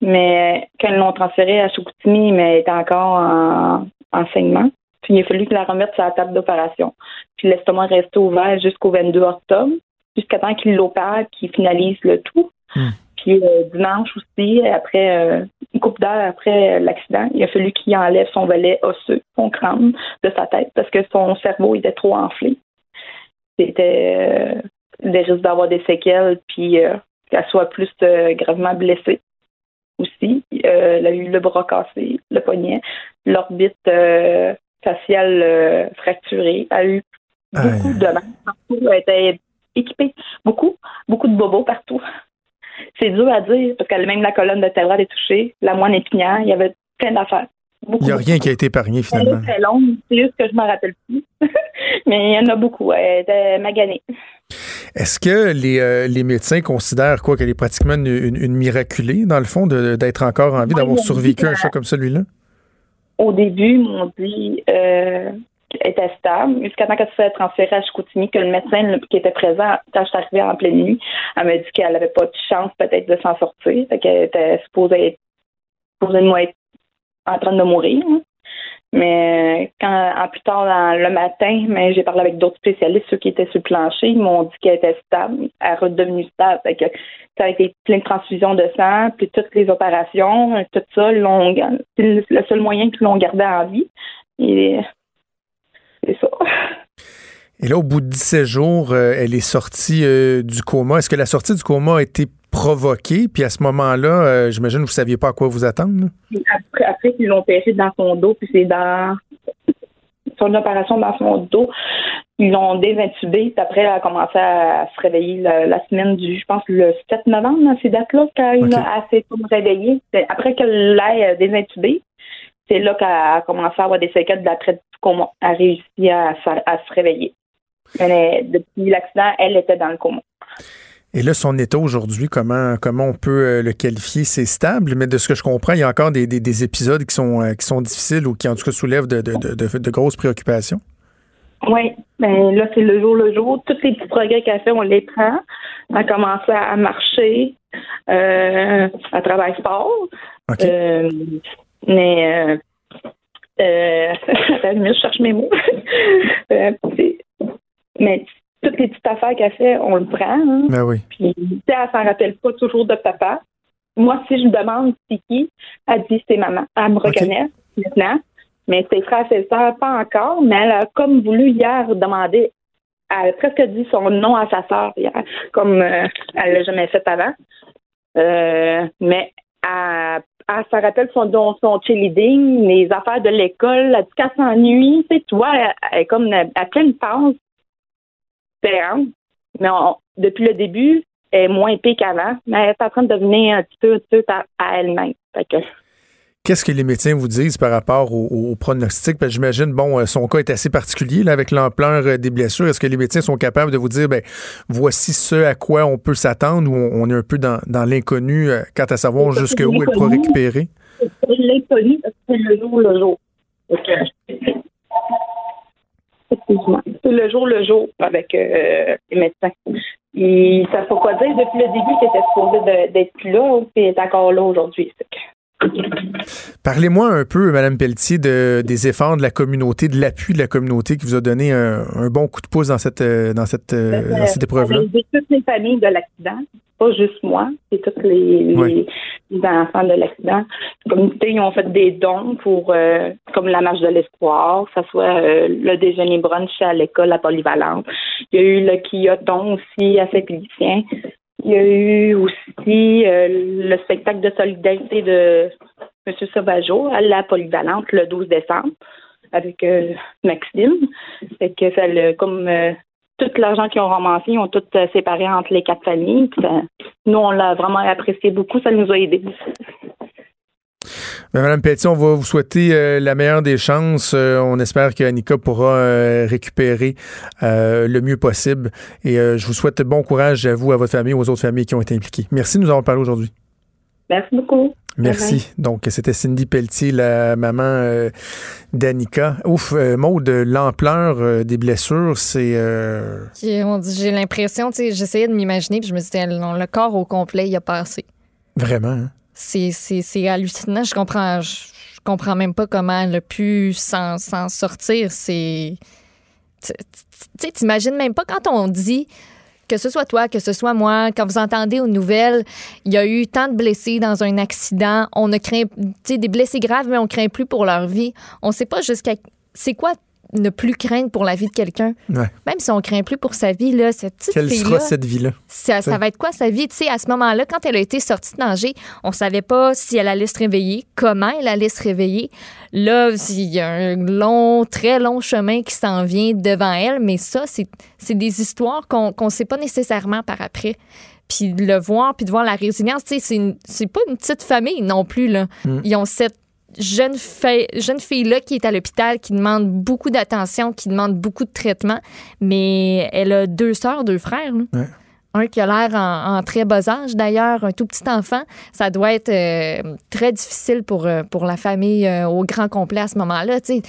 Mais quand ils l'ont transférée à Chicoutimi, mais elle était encore en en saignement. Puis il a fallu que la remettre sur la table d'opération. Puis l'estomac restait ouvert jusqu'au 22 octobre, jusqu'à temps qu'il l'opère, qu'il finalise le tout. Hmm. Puis euh, dimanche aussi, après euh, une couple d'heures après euh, l'accident, il a fallu qu'il enlève son volet osseux, son crâne de sa tête, parce que son cerveau était trop enflé. C'était euh, des risques d'avoir des séquelles, puis euh, qu'elle soit plus euh, gravement blessée aussi. Euh, elle a eu le bras cassé, le poignet, l'orbite euh, faciale euh, fracturée. Elle a eu beaucoup Aïe. de mal partout. Elle était équipée beaucoup, beaucoup de bobos partout. C'est dur à dire parce que même la colonne vertébrale est touchée, la moine épinière, il y avait plein d'affaires. Il n'y a rien qui a été épargné finalement. est très longue, c'est juste que je m'en rappelle plus. Mais il y en a beaucoup. Elle était maganée. Est-ce que les, euh, les médecins considèrent quoi qu'elle est pratiquement une, une- une miraculée, dans le fond, de- d'être encore en vie, d'avoir survécu à un choc comme celui-là? Au début, ils m'ont dit euh, qu'elle était stable. Jusqu'à temps qu'elle se fait transférer à Chicoutimi, que le médecin qui était présent quand je suis arrivée en pleine nuit, elle m'a dit qu'elle n'avait pas de chance peut-être de s'en sortir. Fait qu'elle était supposée être, supposée être en train de mourir. hein. Mais quand en plus tard le matin, mais j'ai parlé avec d'autres spécialistes, ceux qui étaient sur le plancher, ils m'ont dit qu'elle était stable, elle est redevenue stable. Ça a été plein de transfusions de sang, puis toutes les opérations, tout ça, c'est le seul moyen qu'ils l'ont gardée en vie. Et c'est ça. Et là, au bout de 17 jours, euh, elle est sortie euh, du coma. Est-ce que la sortie du coma a été provoquée? Puis à ce moment-là, euh, j'imagine que vous ne saviez pas à quoi vous attendre. là? Après, après ils l'ont opéré dans son dos, puis c'est dans son opération dans son dos. Ils l'ont désintubé, puis après, elle a commencé à se réveiller la, la semaine du, je pense, le 7 novembre, dans ces dates-là, quand Ok. elle s'est réveillée. Après qu'elle l'ait désintubé, c'est là qu'elle a commencé à avoir des séquelles d'après du coma. Elle a réussi à, se- à se réveiller. Mais depuis l'accident, elle était dans le coma. Et là, son état aujourd'hui, comment, comment on peut euh, le qualifier? C'est stable, mais de ce que je comprends, il y a encore des, des- des épisodes qui sont, euh, qui sont difficiles ou qui, en tout cas, soulèvent de, de- de- de- de grosses préoccupations. Oui, ben là, c'est le jour le jour. Tous les petits progrès qu'elle fait, on les prend. Elle a commencé à marcher, euh, à travailler fort. OK. Euh, mais, euh, euh, je cherche mes mots. Mais toutes les petites affaires qu'elle fait, on le prend. hein. Ben oui. Puis, elle s'en rappelle pas toujours de papa. Moi, si je me demande c'est qui, elle dit c'est maman. Elle me reconnaît maintenant. Mais ses frères et ses sœurs, pas encore. Mais elle a comme voulu hier demander. Elle a presque dit son nom à sa sœur hier, comme euh, elle l'a jamais fait avant. Euh, mais elle, elle se rappelle son, son cheerleading, les affaires de l'école, elle dit qu'elle s'ennuie. Tu sais, tu vois, elle, elle est comme à à pleine passe différente. Mais on- depuis le début, elle est moins épée qu'avant, mais elle est en train de devenir un petit peu, un petit peu à, à elle-même. Que, Qu'est-ce que les médecins vous disent par rapport au, au pronostic? Parce que j'imagine, bon, euh, son cas est assez particulier là, avec l'ampleur euh, des blessures. Est-ce que les médecins sont capables de vous dire, ben, voici ce à quoi on peut s'attendre ou on, on est un peu dans, dans l'inconnu euh, quant à savoir jusqu'où elle pourra récupérer? C'est l'inconnu parce que c'est le jour le jour. C'est le jour le jour avec euh, les médecins. Et ça ne faut dire depuis le début qu'il était supposé d'être plus là, puis il est encore là aujourd'hui. Parlez-moi un peu, Mme Pelletier, de, des efforts de la communauté, de l'appui de la communauté qui vous a donné un, un bon coup de pouce dans cette, euh, dans cette, euh, dans cette épreuve-là? Toutes les familles de l'accident. Pas juste moi, c'est tous les, enfants de l'accident. Les communautés ils ont fait des dons pour euh, comme la marche de l'espoir, que ce soit euh, le déjeuner brunch à l'école à Polyvalente. Il y a eu le quilloton aussi à Saint-Félicien. Il y a eu aussi euh, le spectacle de solidarité de M. Sauvageau à la Polyvalente le 12 décembre avec euh, Maxime. Que comme euh, tout l'argent qu'ils ont ramassé, ils ont tout séparé entre les quatre familles. Nous, on l'a vraiment apprécié beaucoup. Ça nous a aidés. Ben, Madame Pelletier, on va vous souhaiter euh, la meilleure des chances. Euh, on espère que Annika pourra euh, récupérer euh, le mieux possible. Et euh, je vous souhaite bon courage à vous, à votre famille, aux autres familles qui ont été impliquées. Merci de nous avoir parlé aujourd'hui. Merci beaucoup. Merci. Donc, c'était Cindy Pelletier, la maman euh, d'Annika. Ouf, euh, Maud, l'ampleur euh, des blessures, c'est... euh, Puis, on dit- J'ai l'impression, tu sais, j'essayais de m'imaginer, puis je me disais, non, le corps au complet, il a passé. vraiment... hein? C'est- hallucinant. Je comprends, je, comprends même pas comment elle a pu s'en sortir. C'est. Tu t'imagines même pas quand on dit que ce soit toi, que ce soit moi, quand vous entendez aux nouvelles, il y a eu tant de blessés dans un accident, on ne craint, tu des blessés graves, mais on craint plus pour leur vie. On sait pas jusqu'à. C'est quoi ne plus craindre pour la vie de quelqu'un? Ouais. Même si on craint plus pour sa vie, là, cette petite Quelle sera cette vie-là? Ça, ça va être quoi sa vie? Tu sais, à ce moment-là, quand elle a été sortie de danger, on savait pas si elle allait se réveiller, comment elle allait se réveiller. Là, il y a un long, très long chemin qui s'en vient devant elle, mais ça, c'est des histoires qu'on ne sait pas nécessairement par après. Puis de le voir, puis de voir la résilience, tu sais, c'est pas une petite famille non plus, là. Mm. Ils ont cette jeune, fille, jeune fille-là qui est à l'hôpital, qui demande beaucoup d'attention, qui demande beaucoup de traitement, mais elle a deux sœurs, deux frères. Ouais. Un qui a l'air en, en très bas âge, d'ailleurs, un tout petit enfant. Ça doit être euh, très difficile pour, euh, pour la famille euh, au grand complet à ce moment-là. Tu sais,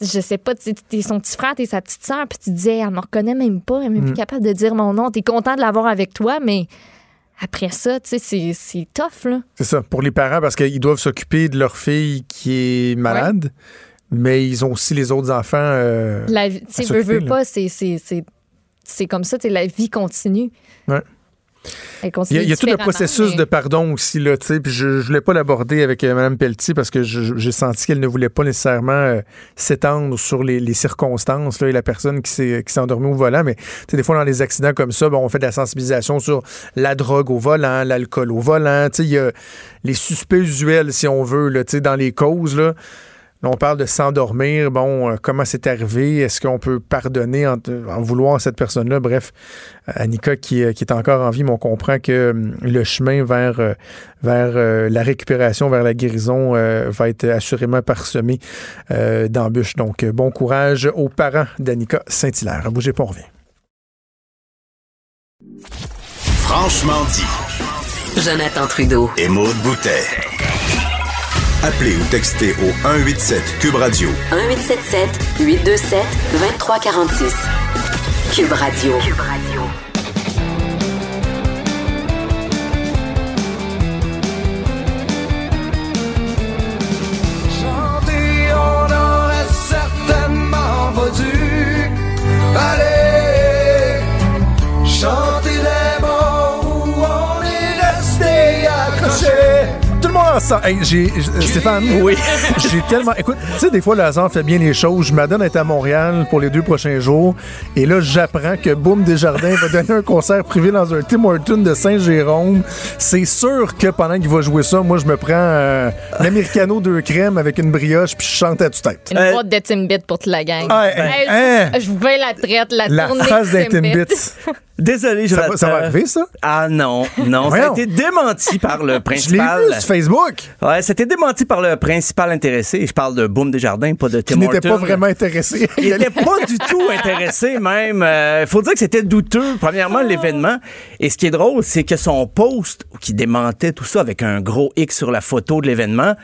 je sais pas, tu t'es son petit frère, t'es sa petite sœur, puis tu disais, elle me reconnaît même pas, elle est même plus capable de dire mon nom. T'es content de l'avoir avec toi, mais après ça, tu sais, c'est- c'est tough, là. C'est ça, pour les parents, parce qu'ils doivent s'occuper de leur fille qui est malade, mais ils ont aussi les autres enfants. euh, La vie, tu veux, pas, c'est- c'est c'est- c'est comme ça, tu la vie continue. Ouais. Il y a, il y a tout le processus mais- de pardon aussi, là, tu sais, puis je, je voulais pas l'aborder avec euh, Mme Pelletier parce que j'ai senti qu'elle ne voulait pas nécessairement euh, s'étendre sur les, les circonstances, là, et la personne qui s'est qui s'est endormie au volant, mais tu sais, des fois, dans les accidents comme ça, bon, on fait de la sensibilisation sur la drogue au volant, l'alcool au volant, tu sais, il y a les suspects usuels, si on veut, là, tu sais, dans les causes, là. Là, on parle de s'endormir. Bon, euh, comment c'est arrivé? Est-ce qu'on peut pardonner en, en vouloir à cette personne-là? Bref, euh, Annika qui, euh, qui est encore en vie, mais on comprend que hum, le chemin vers, vers la récupération, vers la guérison euh, va être assurément parsemé euh, d'embûches. Donc, bon courage aux parents d'Annika Saint-Hilaire. Bougez pas, on revient. Franchement dit. Jonathan Trudeau. Et Maude Boutet. Appelez ou textez au 187 Cube Radio 1877 827 2346. Cube Radio. Cube Radio. Chanter, on aurait certainement pas dû aller chanter Tout le monde ensemble. Hey, j'ai, j- Stéphane, oui. j'ai tellement. Écoute, tu sais, des fois, le hasard fait bien les choses. Je m'adonne à être à Montréal pour les deux prochains jours. Et là, j'apprends que Boom Desjardins va donner un concert privé dans un Tim Horton de Saint-Jérôme. C'est sûr que pendant qu'il va jouer ça, moi, je me prends euh, l'americano de crème avec une brioche puis je chante à tue-tête. Une boîte de Timbit pour toute la gang. Ah, Hey, hein? Je vais la traite, la, La tournée face Timbit. Timbits. Désolé, Ça Jonathan. va, ça va arriver, ça? Ah non, non. ça a été démenti par le Je l'ai principal. vu sur Facebook. Ouais, c'était démenti par le principal intéressé. Je parle de Boom Desjardins, pas de Tim Qui n'était pas vraiment intéressé. Il n'était pas du tout intéressé même. Il faut dire que c'était douteux, premièrement, l'événement. Et ce qui est drôle, c'est que son post qui démentait tout ça avec un gros X sur la photo de l'événement,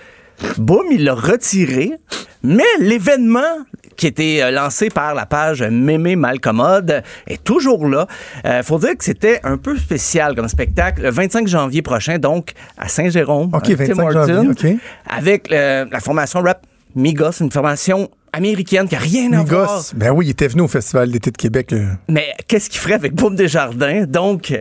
boum, il l'a retiré. Mais l'événement qui était euh, lancé par la page Mémé Malcommode est toujours là. Il faut dire que c'était un peu spécial comme spectacle. Le 25 janvier prochain, donc, à Saint-Jérôme. OK, à Tim 25 janvier, Hortons, OK. Avec euh, la formation rap Migos, une formation américaine qui a rien à voir. Migos. Ben oui, il était venu au Festival d'été de Québec. euh. Mais qu'est-ce qu'il ferait avec Boom Desjardins? Donc, euh,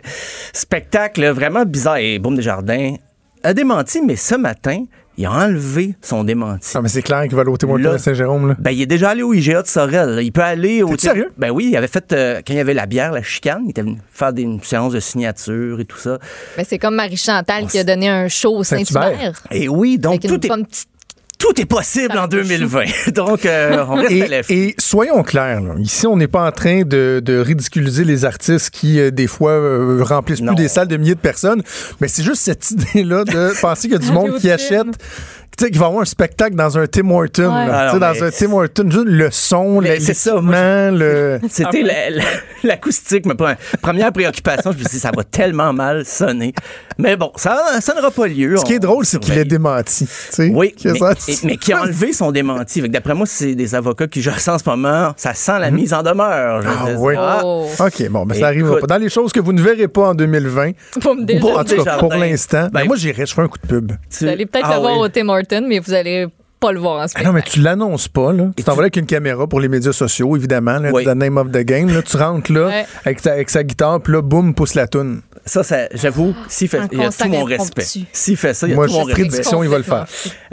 spectacle vraiment bizarre. Et Boom Desjardins a démenti, mais ce matin, il a enlevé son démenti. Ah, mais c'est clair qu'il va aller au à Saint-Jérôme. là. Ben, il est déjà allé au IGA de Sorel. là. Il peut aller au. T'es sérieux? Ben oui, il avait fait, euh, quand il y avait la bière, la chicane, il était venu faire des, une séance de signature et tout ça. Ben, c'est comme Marie Chantal qui a donné un show au Saint-Hubert. Saint-Hubert. Et oui, donc Avec une tout est, petite tout est possible en 2020. donc, euh, on reste à Et, et soyons clairs, là. ici, on n'est pas en train de, de ridiculiser les artistes qui, euh, des fois, euh, remplissent Non. plus des salles de milliers de personnes, mais c'est juste cette idée-là de penser qu'il y a du monde qui achète. Tu sais, qu'il va y avoir un spectacle dans un Tim Horton. Ouais. là. Ah Tu sais, non, dans un Tim Horton, juste le son, l'équipement, le... C'était la- l'acoustique, ma pre- première préoccupation. Je me suis dit, ça va tellement mal sonner. Mais bon, ça, ça n'aura pas lieu. Ce qui est drôle, c'est qu'il est démenti. tu sais. Oui, Que mais, ça- et- mais qui a enlevé son démenti. D'après moi, c'est des avocats qui ça en ce moment. Ça sent la mise en demeure. je Ah oui. Ah, Oh. OK, bon, mais ça arrive Écoute. pas. Dans les choses que vous ne verrez pas en 2020, Pomme déjà. Bon, en tout cas, pour l'instant, ben, Ben, moi, j'irai, je ferai un coup de pub. tu- Vous allez peut-être Ah le voir oui. au Tim Mais vous allez pas le voir en Ah spectacle. non, mais tu l'annonces pas, là. Tu t'en vas là avec une caméra pour les médias sociaux, évidemment. Là, Oui. The name of the game. Là, tu rentres là Ouais. avec, ta- avec sa guitare, puis là, boum, pousse la toune. Ça, ça j'avoue, s'il fait, il y a tout mon respect. S'il fait ça, il y a Moi, tout mon respect. prédiction, il va le faire.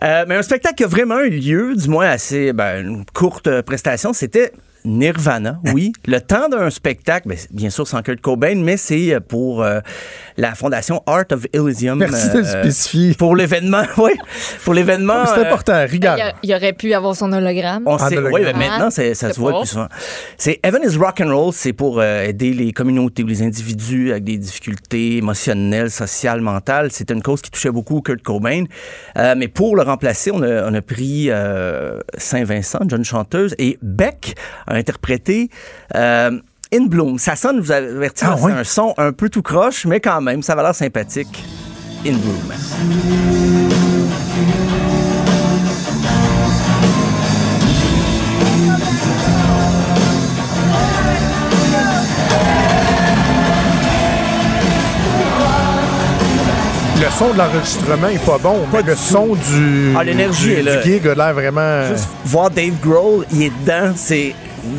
Euh, mais un spectacle qui a vraiment eu lieu, du moins assez, ben, une courte prestation, c'était Nirvana, oui. Le temps d'un spectacle, ben, bien sûr sans Kurt Cobain, mais c'est euh, pour euh, la fondation Art of Elysium. Merci de le euh, spécifier. Pour l'événement, oui. Pour l'événement. C'est euh, important, Il, regarde. y a- il aurait pu avoir son hologramme. on sait, hologramme. oui, mais maintenant, ça se voit plus souvent. C'est Heaven is Rock and Roll, c'est pour euh, aider les communautés ou les individus avec des difficultés émotionnelles, sociales, mentales. C'était une cause qui touchait beaucoup Kurt Cobain. Euh, mais pour le remplacer, on a, on a pris euh, Saint-Vincent, une jeune chanteuse, et Beck interprété euh, In Bloom. Ça sonne, vous avertir, Ah, c'est un son un peu tout croche, mais quand même, ça va l'air sympathique. In Bloom. Le son de l'enregistrement est pas bon, mais le son du, Ah, l'énergie du, est là. du gig a l'air vraiment... Juste voir Dave Grohl, il est dedans, c'est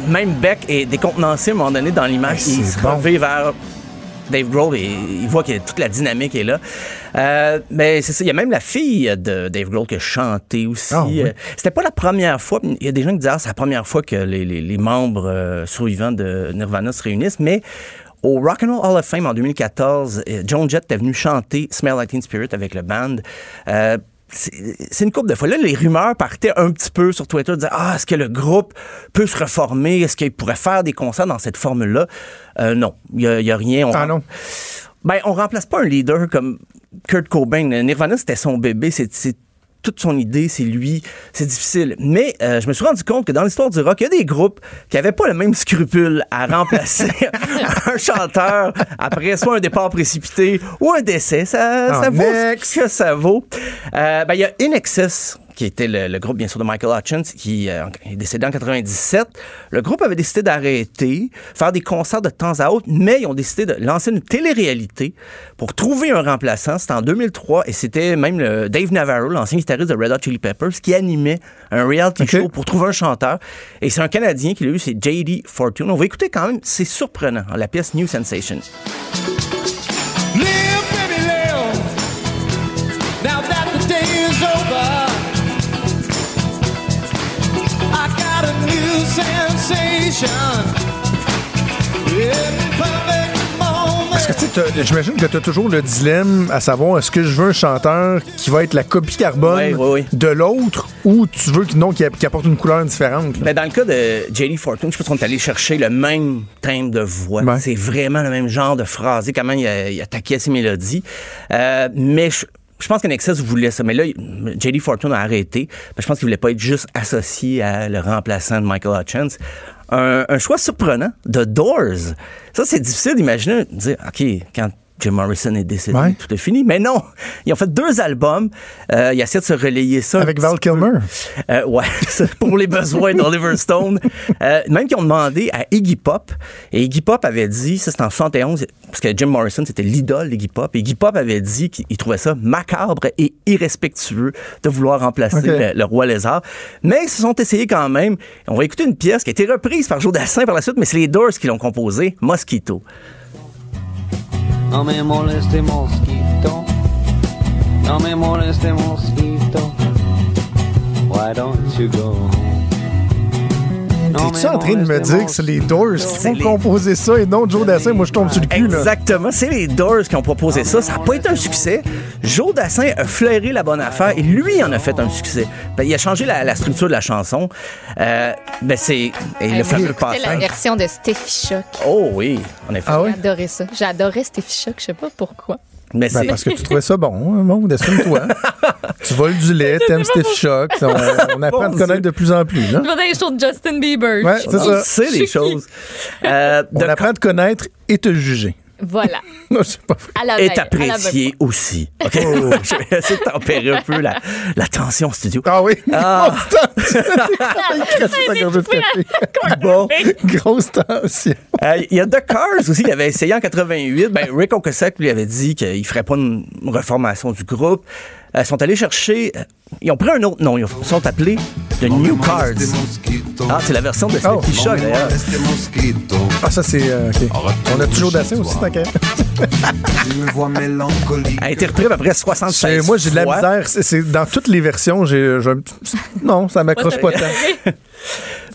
même Beck est décontenancé à un moment donné dans l'image, il se bon. vers Dave Grohl et il voit que toute la dynamique est là. Euh, mais c'est ça, il y a même la fille de Dave Grohl qui a chanté aussi. Ah, oui. Euh, C'était pas la première fois, il y a des gens qui disent ah, c'est la première fois que les, les- les membres euh, survivants de Nirvana se réunissent, mais au Rock and Roll Hall of Fame en 2014, euh, Joan Jett était venu chanter Smell Like Teen Spirit avec le band. Euh, c'est une couple de fois. Là, les rumeurs partaient un petit peu sur Twitter, disaient Ah, est-ce que le groupe peut se reformer? Est-ce qu'il pourrait faire des concerts dans cette formule-là? Euh, non, il n'y a, rien. On Ah non? ben, on remplace pas un leader comme Kurt Cobain. Nirvana, c'était son bébé. C'est toute son idée, c'est lui. C'est difficile. Mais euh, je me suis rendu compte que dans l'histoire du rock, il y a des groupes qui n'avaient pas le même scrupule à remplacer un chanteur après soit un départ précipité ou un décès. Ça, ça vaut ce que ça vaut. Euh, ben, il y a In Excess qui était le, le groupe, bien sûr, de Michael Hutchins, qui euh, est décédé en 97. Le groupe avait décidé d'arrêter, faire des concerts de temps à autre, mais ils ont décidé de lancer une télé-réalité pour trouver un remplaçant. C'était en 2003 et c'était même le Dave Navarro, l'ancien guitariste de Red Hot Chili Peppers, qui animait un reality show pour trouver un chanteur. Et c'est un Canadien qui l'a eu, c'est J.D. Fortune. On va écouter quand même, c'est surprenant, la pièce New Sensation. Que Tu sais, J'imagine que tu as toujours le dilemme à savoir est-ce que je veux un chanteur qui va être la copie carbone de l'autre ou tu veux qu'il non, qu'il apporte une couleur différente. Ben, dans le cas de J.D. Fortune, je pense qu'on est allé chercher le même timbre de voix. C'est vraiment le même genre de phrasé, comment il, a- il attaquait ses mélodies. Euh, mais je, je pense qu'Nexus voulait ça. Mais là, J.D. Fortune a arrêté. Je pense qu'il voulait pas être juste associé à le remplaçant de Michael Hutchins. Un, un choix surprenant de Doors. Ça, c'est difficile d'imaginer, dire, OK, quand Jim Morrison est décédé, Ouais. tout est fini. Mais non, ils ont fait deux albums. Euh, ils essaient de se relayer ça. Avec Val. Kilmer. Euh, ouais, pour les besoins d'Oliver Stone. Euh, même qu'ils ont demandé à Iggy Pop, et Iggy Pop avait dit, ça c'était en 71, parce que Jim Morrison c'était l'idole d'Iggy Pop, et Iggy Pop avait dit qu'il trouvait ça macabre et irrespectueux de vouloir remplacer le roi lézard. Mais ils se sont essayés quand même. On va écouter une pièce qui a été reprise par Joe Dassin par la suite, mais c'est les Doors qui l'ont composée, Mosquito. No me moleste mosquito. No me moleste mosquito. Why don't you go T'es-tu en train de me dire que c'est les Doors qui ont les- composé ça et non Joe Dassin? Moi, je tombe sur le cul. Là. Exactement. C'est les Doors qui ont proposé ça. Ça n'a pas été un succès. Joe Dassin a flairé la bonne affaire et lui en a fait un succès. Ben, il a changé la, la structure de la chanson. Euh, ben, c'est le fameux la version de Steffi Shock. Oh oui, en effet. Ah oui? J'ai adoré ça. J'ai adoré Steffi Shock, je sais pas pourquoi. Mais Ben, parce que tu trouvais ça bon, hein, bon, assume-toi. tu voles du lait, t'aimes Steph Shock. On, on apprend à te connaître de plus en plus. Là. Je vais dans les shows de Justin Bieber. Ouais, c'est ça. c'est des choses. Euh, On de- apprend à te connaître et te juger. Voilà. Non, c'est pas vrai. À la est veille, à la apprécié aussi. OK? Je vais essayer de tempérer un peu la, la tension au studio. Ah oui? Ah. Grosse tension. Il. Bon. Grosse tension. Euh, Il y a The Cars aussi, il avait essayé en 88. Ben, Rick Ocasek lui avait dit qu'il ferait pas une reformation du groupe. Euh, ils sont allés chercher. euh, Ils ont pris un autre nom. Ils sont appelés The New Cards. Ah, c'est la version de Oh. Steffi Shock d'ailleurs. Ah, ça, c'est. euh. On a toujours Dassin aussi, tant qu'à. A été repris à peu près 76 C'est- Moi, j'ai de la misère. Dans toutes les versions. J'ai. Non, ça m'accroche pas tant.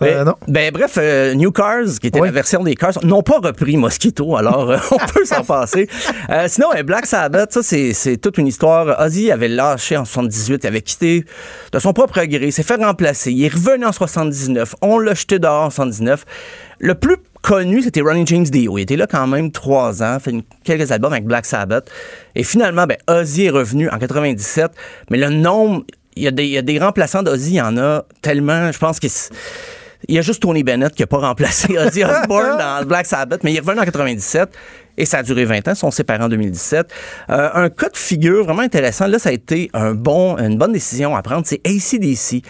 Ben, Euh, non. ben, bref, euh, New Cars, qui était Oui. la version des Cars, n'ont pas repris Mosquito, alors euh, on peut s'en passer. Euh, sinon, euh, Black Sabbath, ça, c'est, c'est toute une histoire. Ozzy avait lâché en 78, il avait quitté de son propre gré, il s'est fait remplacer. Il est revenu en 79, on l'a jeté dehors en 79. Le plus connu, c'était Ronnie James Dio. Il était là quand même trois ans, fait une- quelques albums avec Black Sabbath. Et finalement, ben, Ozzy est revenu en 97, mais le nombre, il y a des, il y a des remplaçants d'Ozzy, il y en a tellement, je pense c'est- il y a juste Tony Bennett qui n'a pas remplacé Ozzy Osbourne dans Black Sabbath, mais il est revenu en 97 et ça a duré 20 ans. Ils sont séparés en 2017. Euh, un cas de figure vraiment intéressant, là, ça a été un bon, une bonne décision à prendre, c'est ACDC.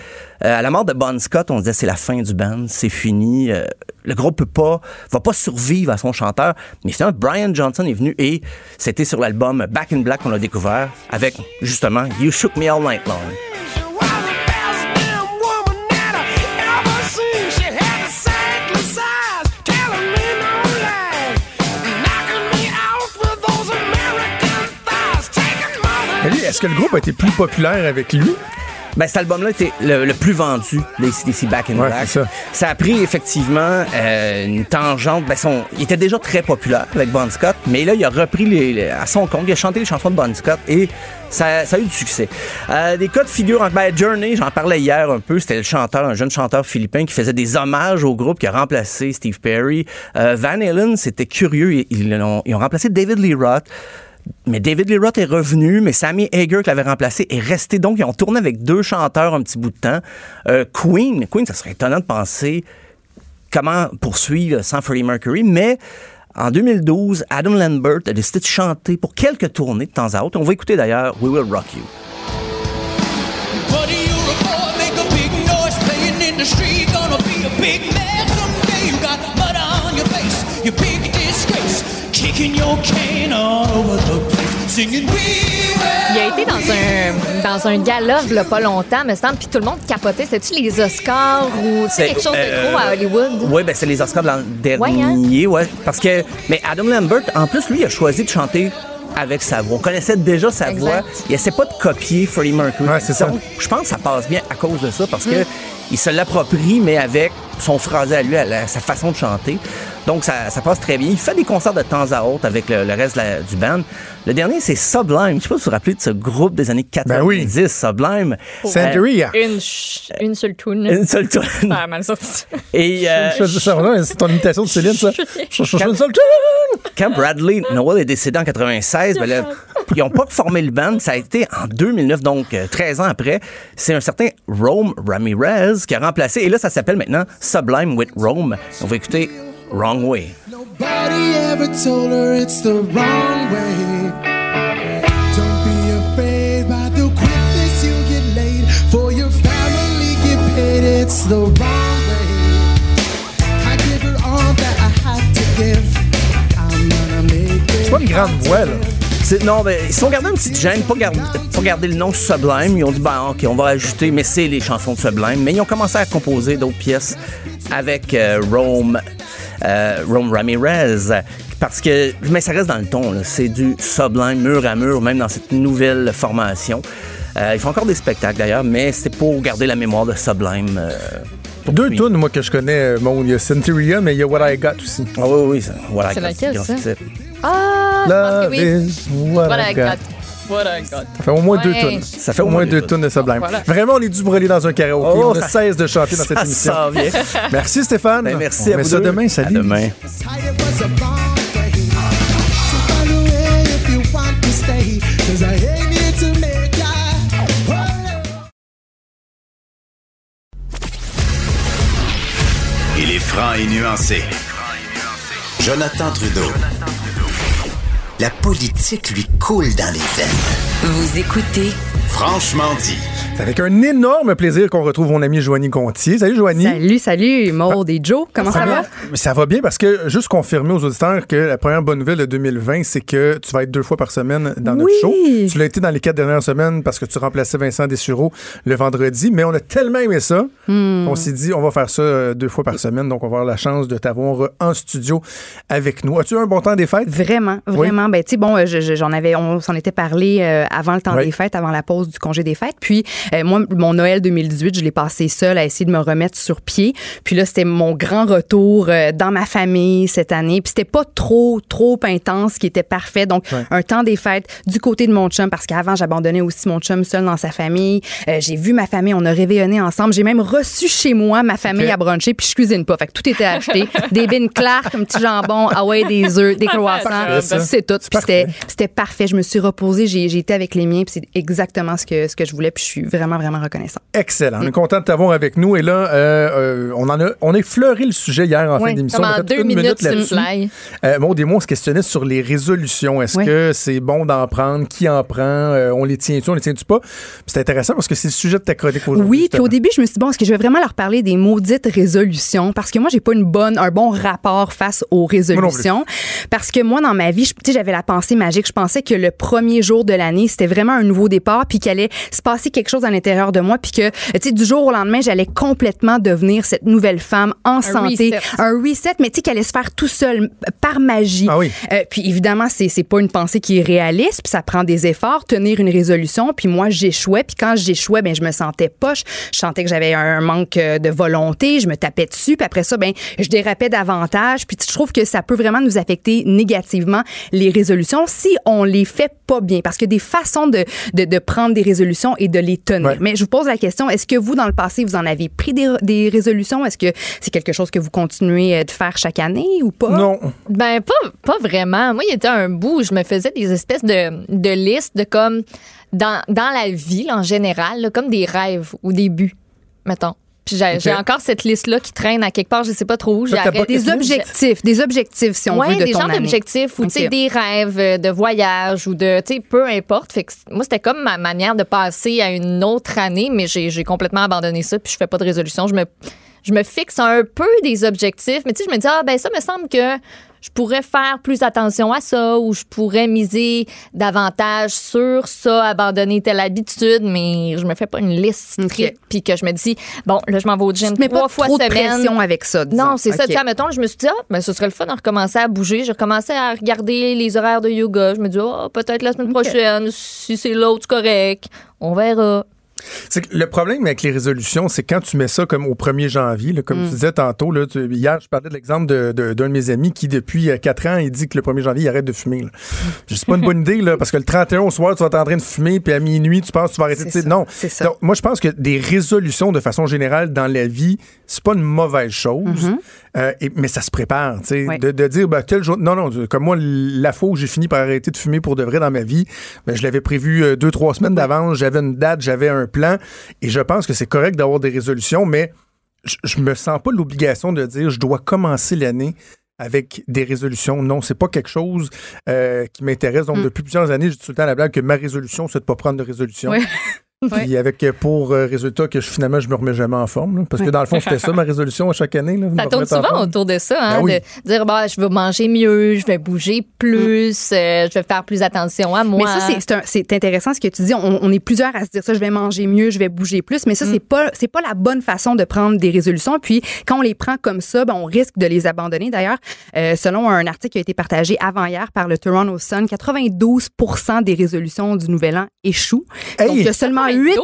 Euh, à la mort de Bon Scott, on disait c'est la fin du band, c'est fini. Euh, le groupe peut pas, va pas survivre à son chanteur. Mais finalement, Brian Johnson est venu et c'était sur l'album Back in Black qu'on a découvert avec justement You Shook Me All Night Long. Est-ce que le groupe a été plus populaire avec lui? Ben, cet album-là était le, le plus vendu des CDC Back in Ouais, Black. ça. a pris effectivement euh, une tangente. Ben, son, il était déjà très populaire avec Bon Scott, mais là, il a repris les, les- à son compte, il a chanté les chansons de Bon Scott et ça, ça a eu du succès. Euh, des cas de figure, en- ben, Journey, j'en parlais hier un peu, c'était le chanteur, un jeune chanteur philippin qui faisait des hommages au groupe, qui a remplacé Steve Perry. Euh, Van Halen, c'était curieux, ils, ils ont, ils ont remplacé David Lee Roth. Mais David Lee Roth est revenu, mais Sammy Hager, qui l'avait remplacé, est resté. Donc, ils ont tourné avec deux chanteurs un petit bout de temps. Euh, Queen, Queen, ça serait étonnant de penser comment poursuivre sans Freddie Mercury, mais en 2012, Adam Lambert a décidé de chanter pour quelques tournées de temps à autre. On va écouter d'ailleurs We Will Rock You. Il a été dans un, dans un gala, il pas longtemps, me semble, puis tout le monde capotait. C'était-tu les Oscars ou quelque chose de gros à Hollywood? Oui, ben c'est les Oscars de l'an dernier, ouais, Parce que, mais Adam Lambert, en plus, lui, il a choisi de chanter avec sa voix. On connaissait déjà sa Exact. voix. Il essaie pas de copier Freddie Mercury. Ouais, c'est ça. Je pense que ça passe bien à cause de ça, parce que il se l'approprie, mais avec son phrasé à lui, à la- sa façon de chanter. Donc, ça, ça passe très bien. Il fait des concerts de temps à autre avec le, le reste de la- du band. Le dernier, c'est Sublime. Je sais pas si vous vous rappelez de ce groupe des années 90, Sublime. Santeria. Une, ch- une seule toune. Une seule tune. Ça a mal sorti. Et euh, C'est ton imitation de Céline, ça? Je- une seule quand Bradley Noel est décédé en 96, ben là, ils n'ont pas formé le band. Ça a été en 2009, donc euh, 13 ans après. C'est un certain Rome Ramirez qui a remplacé. Et là, ça s'appelle maintenant Sublime with Rome. On va écouter Wrong Way. Nobody ever told her it's the wrong way. Don't be afraid by the quickness you get laid. For your family get paid, it's the wrong way. I give her all that I had to give. I'm gonna make it. C'est pas une grande voix, là. C'est- Non, ben, ils se sont gardés une petite gêne, pas, garder pas garder le nom Sublime. Ils ont dit, ben, OK, on va ajouter, mais c'est les chansons de Sublime. Mais ils ont commencé à composer d'autres pièces avec euh, Rome, euh, Rome Ramirez. Parce que, mais ça reste dans le ton, là. c'est du Sublime mur à mur, même dans cette nouvelle formation. Euh, ils font encore des spectacles d'ailleurs, mais c'est pour garder la mémoire de Sublime. euh, pour Deux tunes, moi, que je connais. Bon, il y a Centurion, mais il y a What I Got aussi. Ah oui, oui, ça- voilà. C'est grand- laquelle, grand ça? Ah, Love oui. is what, What I I got. got. What I got. Ça fait au moins deux tunes. Ça fait Au moins deux tunes de Sublime. Voilà. Vraiment, on est dû brûler dans un karaoké. Oh, on ne cesse de chanter dans cette ça émission. Merci Stéphane. Ben, merci on à vous ça deux. demain. À Salut. demain. Il est franc et nuancé. Jonathan Trudeau. La politique lui coule dans les veines. Vous écoutez Franchement dit. C'est avec un énorme plaisir qu'on retrouve mon ami Joanie Gontier. Salut Joanie. Salut, salut, Maud et Joe. Comment ça va? Ça va bien parce que juste confirmer aux auditeurs que la première bonne nouvelle de 2020, c'est que tu vas être deux fois par semaine dans notre Oui. show. Tu l'as été dans les quatre dernières semaines parce que tu remplaçais Vincent Dessureau le vendredi, mais on a tellement aimé ça. Hmm. On s'est dit, on va faire ça euh, deux fois par semaine, donc on va avoir la chance de t'avoir euh, en studio avec nous. As-tu eu un bon temps des fêtes? Vraiment, vraiment. Ben, tu sais, bon, euh, je- je- j'en avais, on s'en était parlé avant le temps Oui. des fêtes, avant la pause du congé des fêtes. Puis, euh, moi, mon Noël 2018, je l'ai passé seul à essayer de me remettre sur pied. Puis là, c'était mon grand retour euh, dans ma famille cette année. Puis c'était pas trop, trop intense, ce qui était parfait. Donc, Ouais. un temps des fêtes du côté de mon chum, parce qu'avant, j'abandonnais aussi mon chum seul dans sa famille. Euh, j'ai vu ma famille, on a réveillonné ensemble. J'ai même reçu chez moi ma famille à bruncher, puis je cuisine pas. Fait que tout était acheté. des bines Clark, un petit jambon, ah ouais, des œufs, des croissants. C'est tout. Puis c'était parfait. Je me suis reposée, j'ai été avec les miens, puis c'est exactement ce que, ce que je voulais, puis je suis vraiment, vraiment reconnaissant. Excellent. On est content de t'avoir avec nous. Et là, euh, euh, on en a, on a effleuré le sujet hier en fin d'émission. Comme On a en fait deux une minutes, minute là-dessus. fly. Euh, Maud et moi, on se questionnait sur les résolutions. Est-ce Oui. que c'est bon d'en prendre? Qui en prend? Euh, on les tient-tu? On les tient-tu pas? C'est intéressant parce que c'est le sujet de ta chronique aujourd'hui. Oui, puis au début, je me suis dit, bon, est-ce que je vais vraiment leur parler des maudites résolutions? Parce que moi, j'ai pas une bonne, un bon rapport face aux résolutions. Parce que moi, dans ma vie, je- tu sais, j'avais la pensée magique. Je pensais que le premier jour de l'année, c'était vraiment un nouveau départ, puis qu'il allait se passer quelque chose à l'intérieur de moi, puis que, tu sais, du jour au lendemain, j'allais complètement devenir cette nouvelle femme en santé. reset. Un reset, mais tu sais, qui allait se faire tout seul, par magie. Ah oui. Euh, puis évidemment, c'est c'est pas une pensée qui est réaliste, puis ça prend des efforts, tenir une résolution. Puis moi, j'échouais, puis quand j'échouais, ben je me sentais poche. Je sentais que j'avais un manque euh, de volonté, je me tapais dessus, puis après ça, ben je dérapais davantage. Puis je trouve que ça peut vraiment nous affecter négativement les résolutions si on les fait pas bien, parce a des façons de, de, de prendre des résolutions et de les tenir. Ouais. Mais je vous pose la question, est-ce que vous, dans le passé, vous en avez pris des, des résolutions? Est-ce que c'est quelque chose que vous continuez euh, de faire chaque année ou pas? Non. Ben, pas, pas vraiment. Moi, il y était un bout où je me faisais des espèces de, de listes de comme, dans, dans la vie, là, en général, là, comme des rêves ou des buts, mettons. Puis j'ai encore cette liste-là qui traîne à quelque part, je sais pas trop où. Des objectifs, des objectifs, si on ouais, veut, de des ton genres d'objectifs ou tu sais Ok. des rêves euh, de voyage ou de tu sais peu importe. Fait que moi c'était comme ma manière de passer à une autre année, mais j'ai j'ai complètement abandonné ça puis je fais pas de résolution. Je me je me fixe un peu des objectifs, mais tu sais je me dis ah ben ça me semble que je pourrais faire plus attention à ça ou je pourrais miser davantage sur ça, abandonner telle habitude, mais je me fais pas une liste Ok. stricte puis que je me dis bon là je m'en vais au gym mets trois pas fois trop de semaine. pression avec ça, disons. Non, c'est ça. Tu sais, mettons, je me suis dit, ah, ben, ce serait le fun de recommencer à bouger. J'ai recommencé à regarder les horaires de yoga. Je me dis, ah, peut-être la semaine prochaine, si c'est l'autre, correct. On verra. C'est le problème avec les résolutions, c'est quand tu mets ça comme au 1er janvier, là, comme Mm. tu disais tantôt, là, tu- hier, je parlais de l'exemple de- de- d'un de, mes amis qui, depuis 4 ans, il dit que le 1er janvier, il arrête de fumer. là. C'est pas une bonne idée, là, parce que le 31 au soir, tu vas être en train de fumer, puis à minuit, tu penses que tu vas arrêter de Non. C'est ça. Donc, moi, je pense que des résolutions, de façon générale, dans la vie, c'est pas une mauvaise chose, euh, et- mais ça se prépare, tu sais, de, de dire, ben, tel jour. Non, non, comme moi, la fois où j'ai fini par arrêter de fumer pour de vrai dans ma vie, ben, je l'avais prévu euh, deux, trois semaines d'avance, j'avais une date, j'avais un plan, et je pense que c'est correct d'avoir des résolutions, mais je, je me sens pas l'obligation de dire, je dois commencer l'année avec des résolutions. Non, c'est pas quelque chose euh, qui m'intéresse. Mm. Donc, depuis plusieurs années, je dis tout le temps à la blague que ma résolution, c'est de pas prendre de résolution. Puis avec euh, pour euh, résultat que je, finalement, je me remets jamais en forme. là. parce que dans le fond, c'était ça ma résolution à chaque année. Là, Ça tourne souvent autour de ça, hein, Ben oui. de dire bah, je veux manger mieux, je vais bouger plus, euh, je vais faire plus attention à moi. Mais ça, c'est- intéressant ce que tu dis. On, on est plusieurs à se dire ça, je vais manger mieux, je vais bouger plus. Mais ça, c'est pas c'est pas la bonne façon de prendre des résolutions. Puis quand on les prend comme ça, ben, on risque de les abandonner. D'ailleurs, euh, selon un article qui a été partagé avant-hier par le Toronto Sun, 92 des résolutions du Nouvel An échouent. Hey! Donc, il y a seulement 8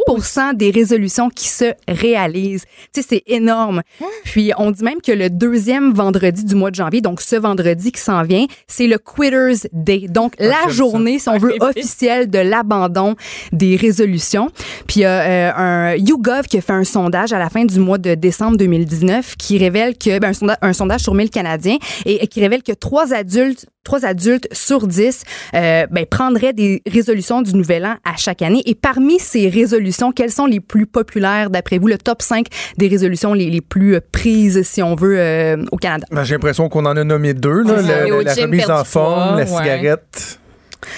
des résolutions qui se réalisent. Tu sais, c'est énorme. Puis, on dit même que le deuxième vendredi du mois de janvier, donc ce vendredi qui s'en vient, c'est le Quitters Day. Donc, la j'aime ça. journée, si on veut, officielle de l'abandon des résolutions. Puis, il y a euh, un YouGov qui a fait un sondage à la fin du mois de décembre 2019 qui révèle que, ben, un, sonda- un sondage sur 1000 Canadiens et, et qui révèle que trois adultes Trois adultes sur dix euh, ben, prendraient des résolutions du Nouvel An à chaque année. Et parmi ces résolutions, quelles sont les plus populaires d'après vous? Le top 5 des résolutions les, les plus prises, si on veut, euh, au Canada. Ben, J'ai l'impression qu'on en a nommé deux. Là, le- la remise en forme, la ouais. cigarette.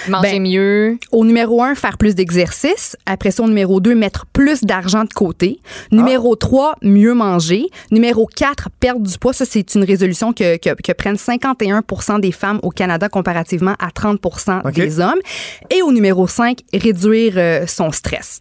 Manger ben, mieux. Au numéro 1, faire plus d'exercice. Après ça, au numéro 2, mettre plus d'argent de côté. Numéro 3, mieux manger. Numéro 4, perdre du poids. Ça, c'est une résolution que, que, que prennent 51 des femmes au Canada comparativement à 30 OK. des hommes. Et au numéro 5, réduire euh, son stress.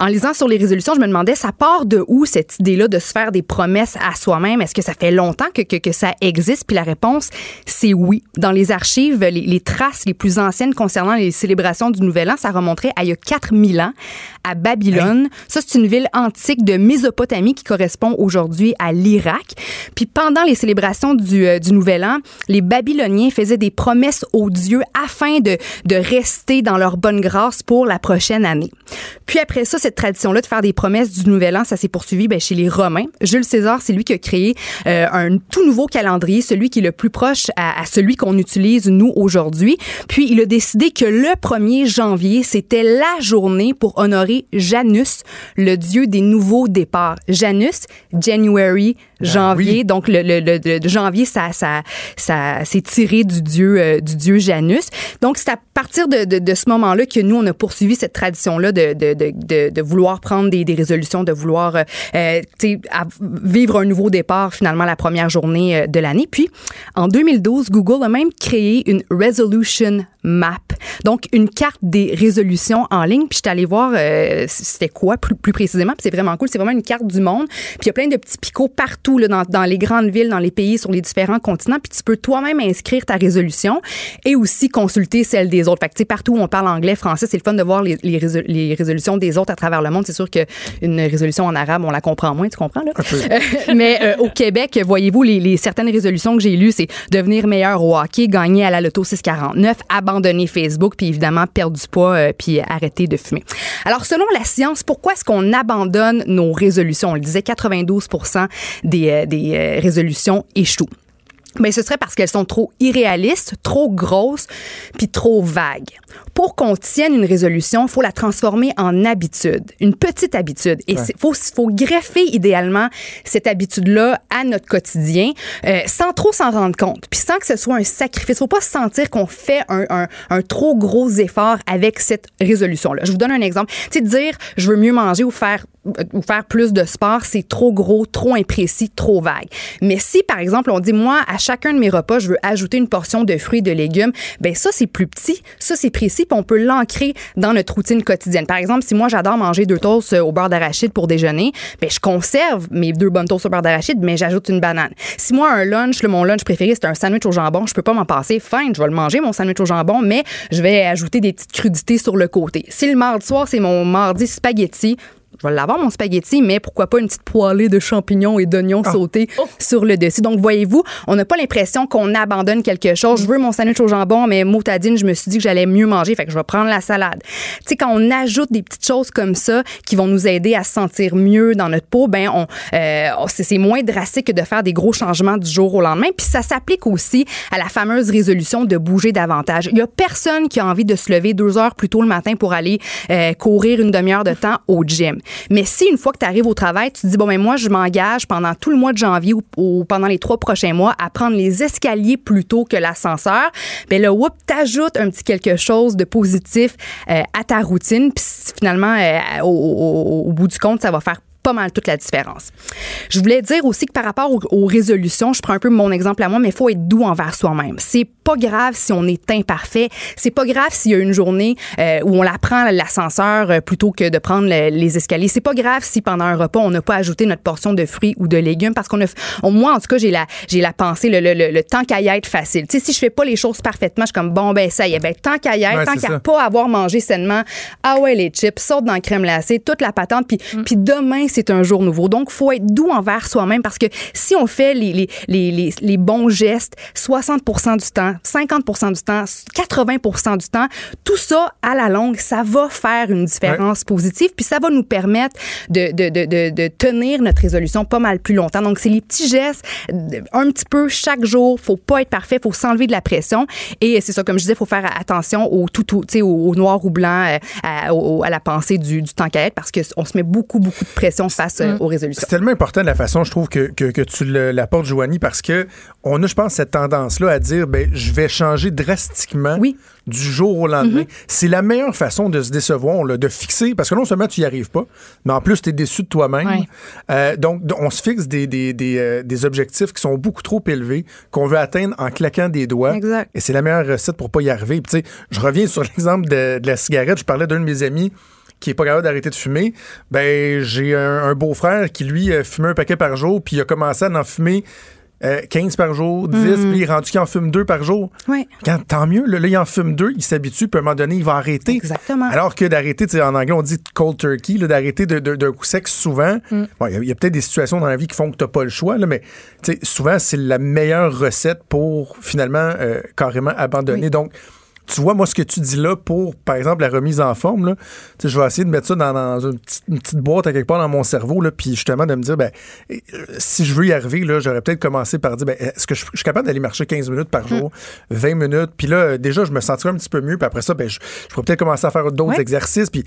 En lisant sur les résolutions, je me demandais, ça part de où cette idée-là de se faire des promesses à soi-même? Est-ce que ça fait longtemps que, que, que ça existe? Puis la réponse, c'est oui. Dans les archives, les, les traces les plus anciennes concernant les célébrations du Nouvel An, ça remonterait à il y a 4000 ans, à Babylone. Ça, c'est une ville antique de Mésopotamie qui correspond aujourd'hui à l'Irak. Puis pendant les célébrations du, euh, du Nouvel An, les Babyloniens faisaient des promesses aux dieux afin de, de rester dans leur bonne grâce pour la prochaine année. Puis après ça, cette tradition-là de faire des promesses du Nouvel An, ça s'est poursuivi ben, chez les Romains. Jules César, c'est lui qui a créé euh, un tout nouveau calendrier, celui qui est le plus proche à, à celui qu'on utilise nous aujourd'hui. Puis il a décidé que le 1er janvier, c'était la journée pour honorer Janus, le dieu des nouveaux départs. Janus, January, janvier. oui. Donc le, le, le- le- janvier, ça, ça, ça c'est tiré du dieu euh, du dieu Janus. Donc c'est à partir de, de, de ce moment-là que nous on a poursuivi cette tradition-là de, de, de, de, de vouloir prendre des, des résolutions, de vouloir euh, vivre un nouveau départ finalement la première journée euh, de l'année. Puis en 2012, Google a même créé une resolution map, donc une carte des résolutions en ligne. Puis je suis allée voir euh, c'était quoi plus, plus précisément. Puis c'est vraiment cool. C'est vraiment une carte du monde. Puis il y a plein de petits picots partout là, dans, dans les grandes villes, dans les pays, sur les différents continents. Puis tu peux toi-même inscrire ta résolution et aussi consulter celle des autres. Fait que partout où on parle anglais, français, c'est le fun de voir les, les, résol- les résolutions des autres à travers le monde. C'est sûr qu'une résolution en arabe, on la comprend moins, tu comprends là? Euh, mais euh, au Québec, voyez-vous, les, les certaines résolutions que j'ai lues, c'est devenir meilleur au hockey, gagner à la loto 649, abandonner Facebook, puis évidemment perdre du poids, euh, puis arrêter de fumer. Alors, selon la science, pourquoi est-ce qu'on abandonne nos résolutions? On le disait, 92 des, euh, des euh, résolutions échouent. Mais ce serait parce qu'elles sont trop irréalistes, trop grosses, puis trop vagues. Pour qu'on tienne une résolution, il faut la transformer en habitude, une petite habitude. Et il faut, faut greffer idéalement cette habitude-là à notre quotidien euh, sans trop s'en rendre compte, puis sans que ce soit un sacrifice. faut pas se sentir qu'on fait un, un, un trop gros effort avec cette résolution-là. Je vous donne un exemple. Tu sais, dire je veux mieux manger ou faire ou faire plus de sport, c'est trop gros, trop imprécis, trop vague. Mais si, par exemple, on dit, moi, à chacun de mes repas, je veux ajouter une portion de fruits et de légumes, ben ça, c'est plus petit, ça, c'est précis, puis on peut l'ancrer dans notre routine quotidienne. Par exemple, si moi, j'adore manger deux toasts euh, au beurre d'arachide pour déjeuner, ben je conserve mes deux bonnes toasts au beurre d'arachide, mais j'ajoute une banane. Si moi, un lunch, là, mon lunch préféré, c'est un sandwich au jambon, je peux pas m'en passer, fine, je vais le manger, mon sandwich au jambon, mais je vais ajouter des petites crudités sur le côté. Si le mardi soir, c'est mon mardi spaghetti, je vais l'avoir mon spaghetti, mais pourquoi pas une petite poêlée de champignons et d'oignons sautés sur le dessus. Donc, voyez-vous, on n'a pas l'impression qu'on abandonne quelque chose. Je veux mon sandwich au jambon, mais motadine, je me suis dit que j'allais mieux manger, fait que je vais prendre la salade. Tu sais, quand on ajoute des petites choses comme ça qui vont nous aider à se sentir mieux dans notre peau, ben, on, euh, c'est c'est moins drastique que de faire des gros changements du jour au lendemain. Puis ça s'applique aussi à la fameuse résolution de bouger davantage. Il y a personne qui a envie de se lever deux heures plus tôt le matin pour aller euh, courir une demi-heure de temps au gym. Mais si une fois que tu arrives au travail, tu te dis, bon, mais moi, je m'engage pendant tout le mois de janvier ou, pendant les trois prochains mois à prendre les escaliers plutôt que l'ascenseur, ben là, whoop, t'ajoutes un petit quelque chose de positif euh, à ta routine. Puis finalement, euh, au, au- au bout du compte, ça va faire pas mal toute la différence. Je voulais dire aussi que par rapport aux, aux résolutions, je prends un peu mon exemple à moi, mais il faut être doux envers soi-même. C'est pas grave si on est imparfait. C'est pas grave s'il y a une journée euh, où on la prend l'ascenseur euh, plutôt que de prendre le- les escaliers. C'est pas grave si pendant un repas on n'a pas ajouté notre portion de fruits ou de légumes parce qu'on a. on- moi en tout cas j'ai la j'ai la pensée le, le, le, le tant qu'à y être facile. Tu sais si je fais pas les choses parfaitement, je suis comme bon ben ça y est ben tant qu'à y être, Ouais, tant qu'à pas avoir mangé sainement, ah ouais les chips, saute dans la crème glacée, toute la patente puis puis demain c'est un jour nouveau. Donc faut être doux envers soi-même parce que si on fait les les, les, les, bons gestes 60% du temps, 50% du temps, 80% du temps, tout ça à la longue, ça va faire une différence positive puis ça va nous permettre de, de, de, de, tenir notre résolution pas mal plus longtemps. Donc c'est les petits gestes de- un petit peu chaque jour, faut pas être parfait, faut s'enlever de la pression et c'est ça comme je disais, faut faire attention au tout au, au noir ou blanc euh, à, la pensée du, du temps qu'à être parce que on se met beaucoup beaucoup de pression face euh, aux résolutions. C'est tellement important de la façon, je trouve, que, que, que tu l'apportes, Joanie, parce que on a, je pense, cette tendance-là à dire, ben, je vais changer drastiquement du jour au lendemain. C'est la meilleure façon de se décevoir, là, de fixer, parce que non seulement tu n'y arrives pas, mais en plus, tu es déçu de toi-même. Euh, donc, on se fixe des, des, des, euh, des objectifs qui sont beaucoup trop élevés, qu'on veut atteindre en claquant des doigts. Exact. Et c'est la meilleure recette pour pas y arriver. Puis, tu sais, je reviens sur l'exemple de, de la cigarette. Je parlais d'un de mes amis qui est pas capable d'arrêter de fumer. Ben, j'ai un, un beau-frère qui, lui, euh, fumait un paquet par jour, puis il a commencé à en fumer euh, 15 par jour, 10, Mhm. puis il est rendu qu'il en fume deux par jour. Ouais. Quand, tant mieux, là, là, il en fume deux, il s'habitue, puis à un moment donné, il va arrêter. Exactement. Alors que d'arrêter, en anglais, on dit cold turkey, d'arrêter de- de- d'un coup sec souvent. Mm. Bon, Il y a, peut-être des situations dans la vie qui font que tu n'as pas le choix, là, mais souvent, c'est la meilleure recette pour finalement euh, carrément abandonner. Donc, tu vois, moi, ce que tu dis là pour, par exemple, la remise en forme, là, je vais essayer de mettre ça dans, dans une, petite, une petite boîte à quelque part dans mon cerveau, là, puis justement de me dire, ben, euh, si je veux y arriver, là, j'aurais peut-être commencé par dire, ben, est-ce que je, je suis capable d'aller marcher 15 minutes par jour, 20 minutes, puis là, déjà, je me sentirais un petit peu mieux, puis après ça, ben, je, je pourrais peut-être commencer à faire d'autres Ouais. exercices, puis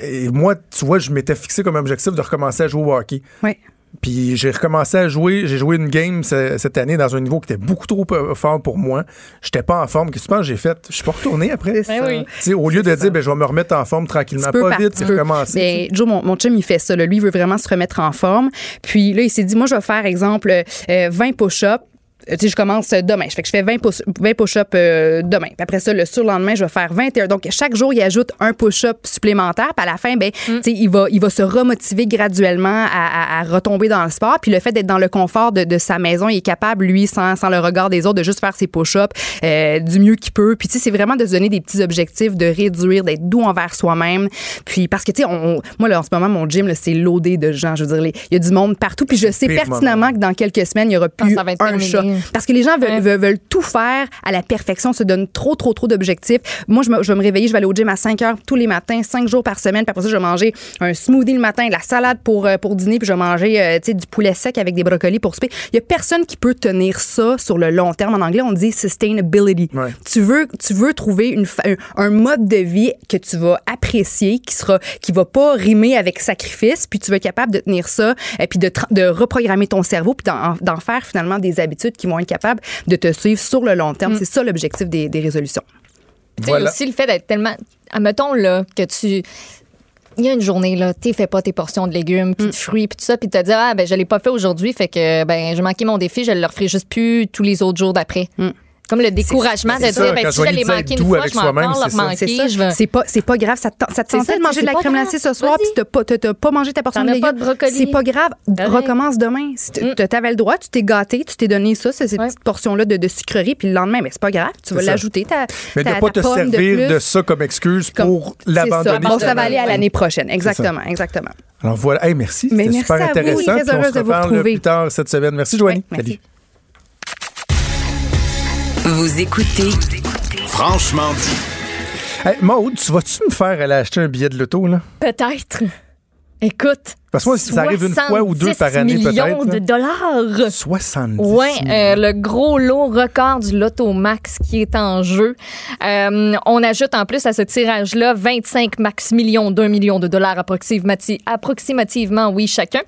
et moi, tu vois, je m'étais fixé comme objectif de recommencer à jouer au hockey. Ouais. Puis j'ai recommencé à jouer. J'ai joué une game ce- cette année dans un niveau qui était beaucoup trop euh, fort pour moi. J'étais pas en forme. Qu'est-ce que tu penses que j'ai fait? Je suis pas retourné après. C'est Ben oui. Tu sais, au lieu de dire, ben, je vais me remettre en forme tranquillement, pas vite, peux. recommencer. Ben, Joe, mon, mon chum, il fait ça. là. Lui, il veut vraiment se remettre en forme. Puis là, il s'est dit, moi, je vais faire, exemple, euh, 20 push-ups. Tu sais, je commence euh, demain. Je fais que je fais 20 push- 20 push-ups euh, demain. Puis après ça, le surlendemain, je vais faire 21. Donc, chaque jour, il ajoute un push-up supplémentaire. Puis à la fin, ben, tu sais, il va, il va se remotiver graduellement à, à- à retomber dans le sport. Puis le fait d'être dans le confort de, de sa maison, il est capable, lui, sans, sans le regard des autres, de juste faire ses push-ups euh, du mieux qu'il peut. Puis tu sais, c'est vraiment de se donner des petits objectifs, de réduire, d'être doux envers soi-même. Puis parce que, tu sais, on, on- moi, là, en ce moment, mon gym, là, c'est loadé de gens. Je veux dire, il y a du monde partout. Puis je sais pertinemment que dans quelques semaines, il y aura plus ça va être un terminé. chat. Parce que les gens veulent, veulent, veulent tout faire à la perfection, se donnent trop, trop, trop d'objectifs. Moi, je, me- je vais me réveiller, je vais aller au gym à 5 heures tous les matins, 5 jours par semaine. Puis après ça, je vais manger un smoothie le matin, de la salade pour, euh, pour dîner, puis je vais manger euh, tu sais, du poulet sec avec des brocolis pour souper. Il y a personne qui peut tenir ça sur le long terme. En anglais, on dit sustainability. Ouais. Tu veux, tu veux trouver une, un, un mode de vie que tu vas apprécier, qui sera, qui va pas rimer avec sacrifice, puis tu vas être capable de tenir ça, et puis de, de reprogrammer ton cerveau, puis d'en faire finalement des habitudes qui vont être capables de te suivre sur le long terme. C'est ça l'objectif des, des résolutions. Tu sais, aussi le fait d'être tellement. Admettons, là, que tu. Il y a une journée, là, tu fais pas tes portions de légumes, puis de fruits, puis tout ça, puis te dire, ah, ben, je l'ai pas fait aujourd'hui, fait que, ben, j'ai manqué mon défi, je le referai juste plus tous les autres jours d'après. Comme le découragement de dire, ben, si je l'ai manqué une fois, avec je vais soi-même, encore le c'est pas, c'est pas grave. Ça te, tentait ça, de manger de la crème glacée ce soir, puis t'as pas, t'as- t'as pas mangé ta portion de légumes. de brocoli. C'est pas grave. Recommence demain. Mm. T'avais le droit, tu t'es gâté, tu t'es donné ça, c'est- ces petites portions-là de, sucrerie, puis le lendemain, mais c'est pas grave. Tu vas l'ajouter. ta- Mais de pas te servir de, ça comme excuse pour l'abandonner. Bon, ça va aller à l'année prochaine. Exactement, exactement. Alors voilà. Hey, merci. C'était merci super à vous. intéressant. On heureuse se de vous reparle retrouver. plus tard cette semaine. Merci, Joanie. Salut. Vous écoutez Franchement dit. Hey, Maude, tu vas-tu me faire aller acheter un billet de l'auto, là? Peut-être. Écoute. Parce que moi, ça arrive une fois ou deux par année, 70 millions peut-être, de dollars. 70 Ouais, millions. euh, le gros lot record du Loto Max qui est en jeu. Euh, on ajoute en plus à ce tirage-là 25 max millions, d'un million de dollars approximati- approximativement, oui, chacun.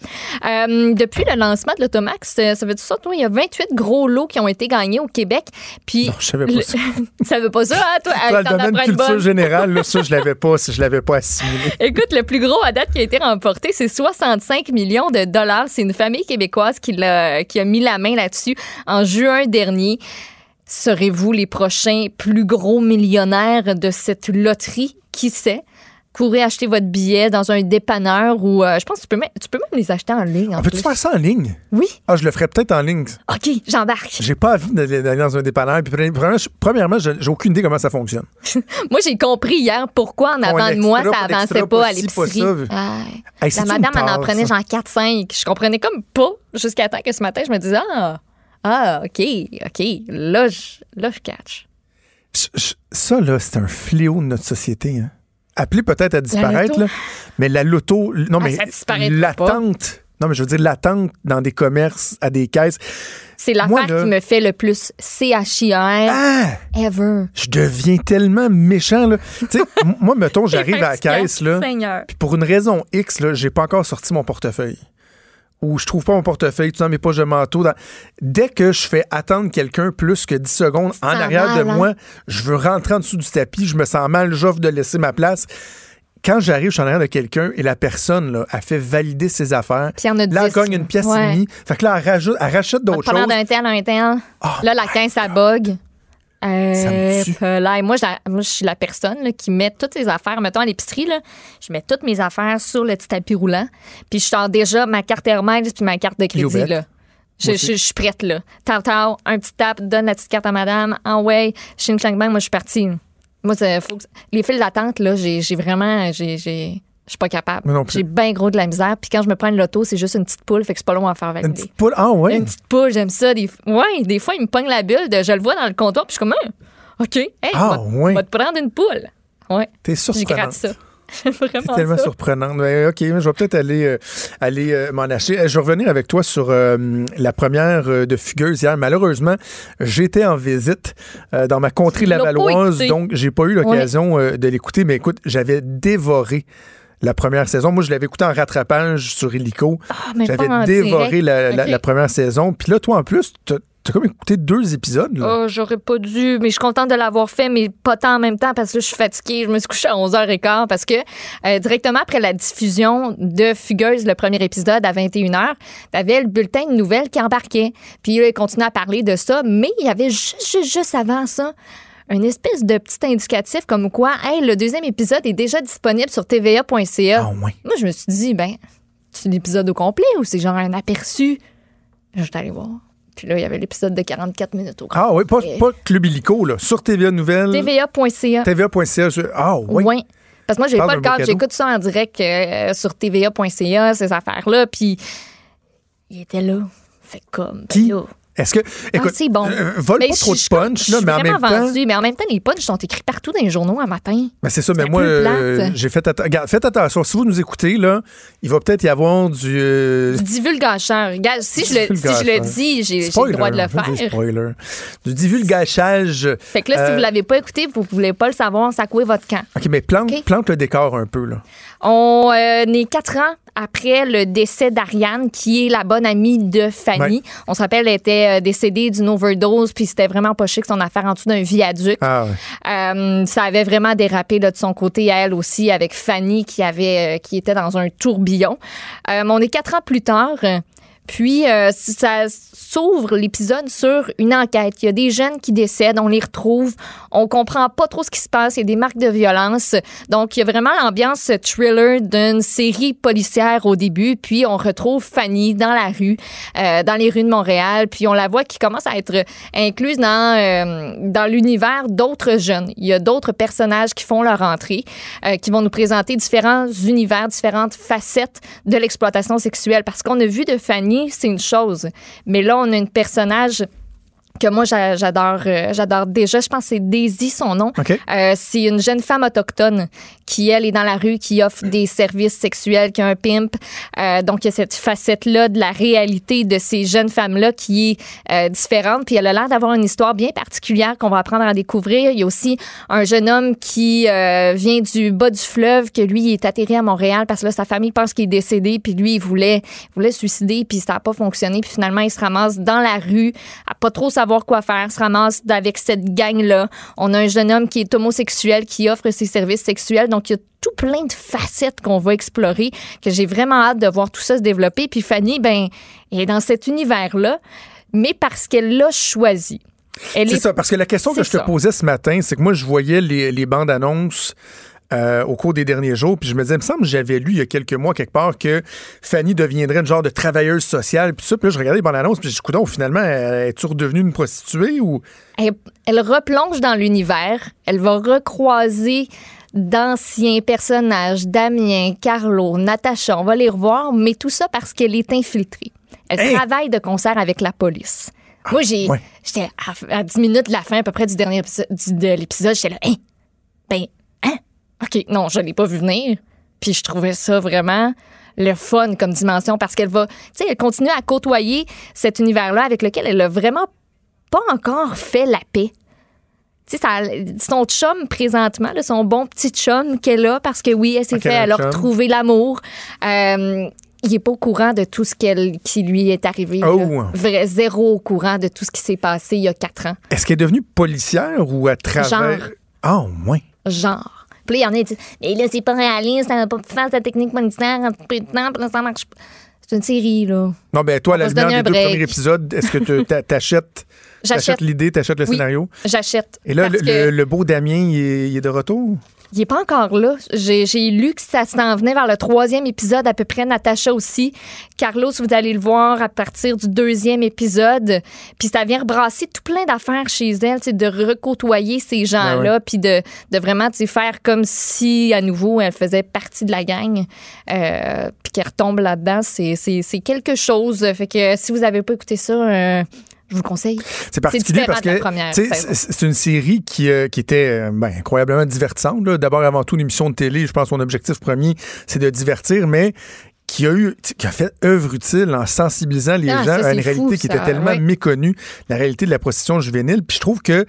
Euh, depuis le lancement de Loto Max, ça veut dire ça, toi, il y a 28 gros lots qui ont été gagnés au Québec. Puis, Non, je savais pas le- ça. tu savais pas ça, hein, toi? Dans le domaine une culture générale, là, ça, je l'avais pas, je l'avais pas assimilé. Écoute, le plus gros à date qui a été remporté, c'est 65 millions de dollars. C'est une famille québécoise qui, l'a- qui a mis la main là-dessus en juin dernier. Serez-vous les prochains plus gros millionnaires de cette loterie? Qui sait? Courez acheter votre billet dans un dépanneur ou euh, je pense que tu peux, même, tu peux même les acheter en ligne. En On peut-tu faire ça en ligne? Oui. Ah, je le ferais peut-être en ligne. OK, j'embarque. J'ai pas envie d'aller dans un dépanneur. Puis, premièrement, j'ai aucune idée comment ça fonctionne. Moi, j'ai compris hier pourquoi en avant de moi, ça avançait pas à l'épicerie. ça. Ah. Hey, La madame, en tare, prenait ça? genre 4-5. Je comprenais comme pas jusqu'à temps que ce matin, je me disais Ah, ah OK, OK. Là, je, là, je catch. Ça, là, c'est un fléau de notre société. Hein. Appelé peut-être à disparaître, là, mais la loto, non, Ah, mais l'attente, non, mais je veux dire, l'attente dans des commerces, à des caisses. C'est l'affaire qui me fait le plus CHIR Ah! ever. Je deviens tellement méchant, là. tu sais, moi, mettons, j'arrive à la caisse, là. Seigneur. Puis pour une raison X, là, j'ai pas encore sorti mon portefeuille. Ou je trouve pas mon portefeuille, tu dans mes poches de manteau. dans- Dès que je fais attendre quelqu'un plus que 10 secondes en arrière de hein? moi, je veux rentrer en dessous du tapis, je me sens mal, j'offre de laisser ma place. Quand j'arrive, je suis en arrière de quelqu'un et la personne, là, a fait valider ses affaires. Puis il y en a Là, elle 10, gagne une pièce ouais. et demie. Fait que là, elle, rajoute, elle rachète d'autres choses. d'un tel, un tel. là, la caisse, ça bug. Euh, Ça me tue. pelaille. moi, je, moi, je suis la personne là, qui met toutes ses affaires. Mettons à l'épicerie, là, je mets toutes mes affaires sur le petit tapis roulant. Puis je sors déjà ma carte Hermès puis ma carte de crédit. Là. Je, je, suis prête. là. Tau, un petit tap, donne la petite carte à madame. En way, ching, chang, bang, moi, je suis partie. Moi, c'est- faut que- les files d'attente, là, j'ai vraiment. j'ai- Je suis pas capable. J'ai bien gros de la misère. Puis quand je me prends une loto, c'est juste une petite poule, fait que c'est pas long à faire valider. Une petite poule? Ah, ouais. Une petite poule, j'aime ça. Des... Ouais, des fois, il me pogne la bulle de je le vois dans le comptoir, puis je suis comme, Ah, OK, hey, Ah, va, ouais. va te prendre une poule. Ouais. T'es surprenante. ça. C'est tellement ça. surprenant. Mais, OK, mais je vais peut-être aller, euh, aller euh, m'en acheter. Euh, Je vais revenir avec toi sur euh, la première de Fugueuse hier. Malheureusement, j'étais en visite dans ma contrée lavalloise, donc j'ai pas eu l'occasion de l'écouter. Mais écoute, j'avais dévoré la première saison. Moi, je l'avais écouté en rattrapage sur Illico. Ah, mais J'avais dévoré la, la- OK. la première saison. Puis là, toi, en plus, t'as as comme écouté deux épisodes. Là. Oh, j'aurais pas dû, mais je suis contente de l'avoir fait, mais pas tant en même temps parce que je suis fatiguée. Je me suis couchée à 11h15 parce que euh, directement après la diffusion de Fugueuse, le premier épisode à 21h, t'avais le bulletin de nouvelles qui embarquait. Puis là, il continuait à parler de ça, mais il y avait juste, juste, juste avant ça une espèce de petit indicatif comme quoi, hey, le deuxième épisode est déjà disponible sur tva.ca. Ah. Moi, je me suis dit, ben, c'est l'épisode au complet ou c'est genre un aperçu? Là, j'étais allée voir. Puis là, il y avait l'épisode de 44 minutes au complet. Ah oui, pas, pas Club Illico, là. Sur TVA Nouvelles. TVA.ca. TVA.ca. je- Ah oui. Oui. Parce que moi, j'ai pas le cadeau. J'écoute ça en direct euh, sur TVA.ca, ces affaires-là. Puis, il était là. Fait comme. ben Qui? là. Est-ce que. Écoute, ah, c'est bon. euh, vole Mais pas je- trop de punch, je là, mais en même temps. vendue, mais en même temps, les punchs sont écrits partout dans les journaux un matin. Ben c'est ça, mais moi, euh, j'ai fait, regarde, faites attention. Si vous nous écoutez, là, il va peut-être y avoir du. euh, Du divulgacheur. Si je, le, si je le dis, j'ai le droit de le faire. Spoiler. Du divulgachage. Fait que là, si Euh, vous l'avez pas écouté, vous voulez pas le savoir, ça couait votre camp. OK, mais plante, plante le décor un peu, là. On euh, est quatre ans après le décès d'Ariane, qui est la bonne amie de Fanny. Ouais. On se rappelle, elle était euh, décédée d'une overdose, puis c'était vraiment pas chic son affaire en dessous d'un viaduc. Ah, ouais. Euh, ça avait vraiment dérapé là, de son côté à elle aussi, avec Fanny qui avait, euh, qui était dans un tourbillon. Mais on est quatre ans plus tard. Puis, euh, ça s'ouvre l'épisode sur une enquête. Il y a des jeunes qui décèdent, on les retrouve, on comprend pas trop ce qui se passe, il y a des marques de violence. Donc, il y a vraiment l'ambiance thriller d'une série policière au début. Puis, on retrouve Fanny dans la rue, euh, dans les rues de Montréal. Puis, on la voit qui commence à être incluse dans, euh, dans l'univers d'autres jeunes. Il y a d'autres personnages qui font leur entrée, euh, qui vont nous présenter différents univers, différentes facettes de l'exploitation sexuelle. Parce qu'on a vu de Fanny, c'est une chose. Mais là, on a un personnage que moi j'a- j'adore euh, j'adore déjà. Je pense c'est Daisy son nom. OK. Euh, c'est une jeune femme autochtone qui elle est dans la rue qui offre des services sexuels qui a un pimp. Euh, donc il y a cette facette là de la réalité de ces jeunes femmes là qui est euh, différente. Puis elle a l'air d'avoir une histoire bien particulière qu'on va apprendre à découvrir. Il y a aussi un jeune homme qui euh, vient du bas du fleuve que lui il est atterri à Montréal parce que là sa famille pense qu'il est décédé. Puis lui il voulait il voulait suicider puis ça n'a pas fonctionné. Puis finalement il se ramasse dans la rue à pas trop savoir quoi faire se ramasse avec cette gang là on a un jeune homme qui est homosexuel qui offre ses services sexuels donc il y a tout plein de facettes qu'on va explorer que j'ai vraiment hâte de voir tout ça se développer puis Fanny ben elle est dans cet univers là mais parce qu'elle l'a choisi C'est est- ça, parce que la question que je te ça. posais ce matin, c'est que moi, je voyais les, les bandes annonces. Euh, au cours des derniers jours, puis je me disais, il me semble que j'avais lu il y a quelques mois quelque part que Fanny deviendrait une genre de travailleuse sociale, puis ça, puis là, je regardais les bandes annonces, puis je dis, finalement, elle est-tu redevenue une prostituée ou? elle, elle replonge dans l'univers. Elle va recroiser d'anciens personnages, Damien, Carlo, Natacha. On va les revoir, mais tout ça parce qu'elle est infiltrée. Elle Hey! travaille de concert avec la police. Moi, j'ai, ouais. j'étais à, à 10 minutes de la fin, à peu près du dernier épisode, du- de l'épisode, j'étais là, hein, ben, hein, ok, non, je l'ai pas vu venir. Puis je trouvais ça vraiment le fun comme dimension parce qu'elle va, tu sais, elle continue à côtoyer cet univers-là avec lequel elle a vraiment pas encore fait la paix. Tu sais, son chum présentement, là, son bon petit chum qu'elle a, parce que oui, elle s'est fait, un elle a chum. retrouvé l'amour. Euh, il est pas au courant de tout ce qui lui est arrivé. Oh. Vrai, zéro au courant de tout ce qui s'est passé il y a quatre ans. Est-ce qu'elle est devenue policière ou à travers? Genre. Ah, au moins. Genre. Puis là, il y en a qui disent, mais là, c'est pas réaliste, ça n'a pas pu faire sa technique policière en peu de temps, puis là, ça marche pas. C'est une série, là. Non, ben toi, à la va lumière des deux premiers épisodes, est-ce que tu t'a- t'achètes J'achète. l'idée, t'achètes le Oui. scénario? J'achète. Et là, le, que- le- le beau Damien, il est, il est de retour? Il est pas encore là. J'ai lu que ça s'en venait vers le troisième épisode, à peu près. Natacha aussi. Carlos, vous allez le voir à partir du deuxième épisode. Puis ça vient rebrasser tout plein d'affaires chez elle, de recôtoyer ces gens-là, puis de, de vraiment faire comme si, à nouveau, elle faisait partie de la gang. Euh, puis qu'elle retombe là-dedans. C'est quelque chose. Fait que si vous avez pas écouté ça, euh, je vous le conseille. C'est particulier parce que c'est une série qui, euh, qui était euh, ben, incroyablement divertissante. D'abord, avant tout, une émission de télé, je pense que son objectif premier, c'est de divertir, mais qui a eu qui a fait œuvre utile en sensibilisant les Ah, gens ça, à une réalité fou, qui ça, était tellement ouais. méconnue, la réalité de la prostitution juvénile. Puis je trouve que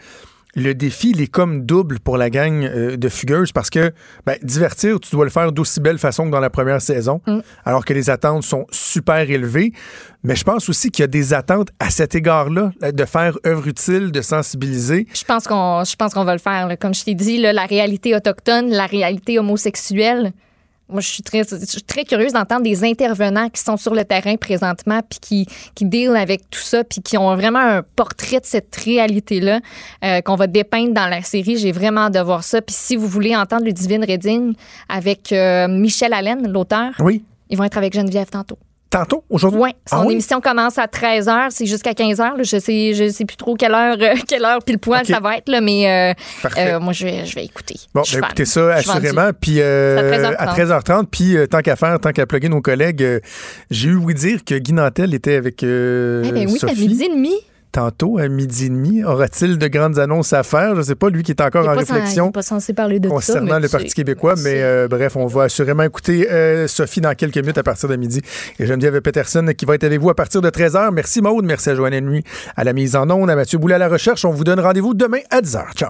le défi, il est comme double pour la gang euh, de fugueuses parce que ben, divertir, tu dois le faire d'aussi belle façon que dans la première saison, Mm. alors que les attentes sont super élevées. Mais je pense aussi qu'il y a des attentes à cet égard-là, là, de faire œuvre utile, de sensibiliser. Je pense qu'on je pense qu'on va le faire. là. Comme je t'ai dit, là, la réalité autochtone, la réalité homosexuelle. Moi, je suis très, je suis très curieuse d'entendre des intervenants qui sont sur le terrain présentement, puis qui, qui deal avec tout ça, puis qui ont vraiment un portrait de cette réalité-là euh, qu'on va dépeindre dans la série. J'ai vraiment hâte de voir ça. Puis si vous voulez entendre le Divine Reading avec euh, Michel Allen, l'auteur, Oui. ils vont être avec Geneviève tantôt. Tantôt, aujourd'hui? Oui, son Ah oui? émission commence à 13h, c'est jusqu'à 15h. Je sais, je sais plus trop quelle heure, euh, quelle heure pile poil ça va être, là, mais euh, euh, moi, je vais, je vais écouter. Bon, Je suis ben, fan. écoutez ça assurément. Puis euh, à à 13h30. 13h30, puis tant qu'à faire, tant qu'à plugger nos collègues, j'ai eu ouï dire que Guy Nantel était avec euh, Eh ben oui, à Sophie. midi et demi. Tantôt, à midi et demi. Aura-t-il de grandes annonces à faire? Je sais pas, lui qui est encore est en réflexion. pas censé parler de ça. concernant mais le Parti sais. québécois. Mais euh, bref, on va assurément écouter euh, Sophie dans quelques minutes à partir de midi. Et Geneviève Peterson qui va être avec vous à partir de 13h. Merci Maude, merci à Joanne Nuit à la mise en onde, à Mathieu Boulet à la recherche. On vous donne rendez-vous demain à 10h. Ciao.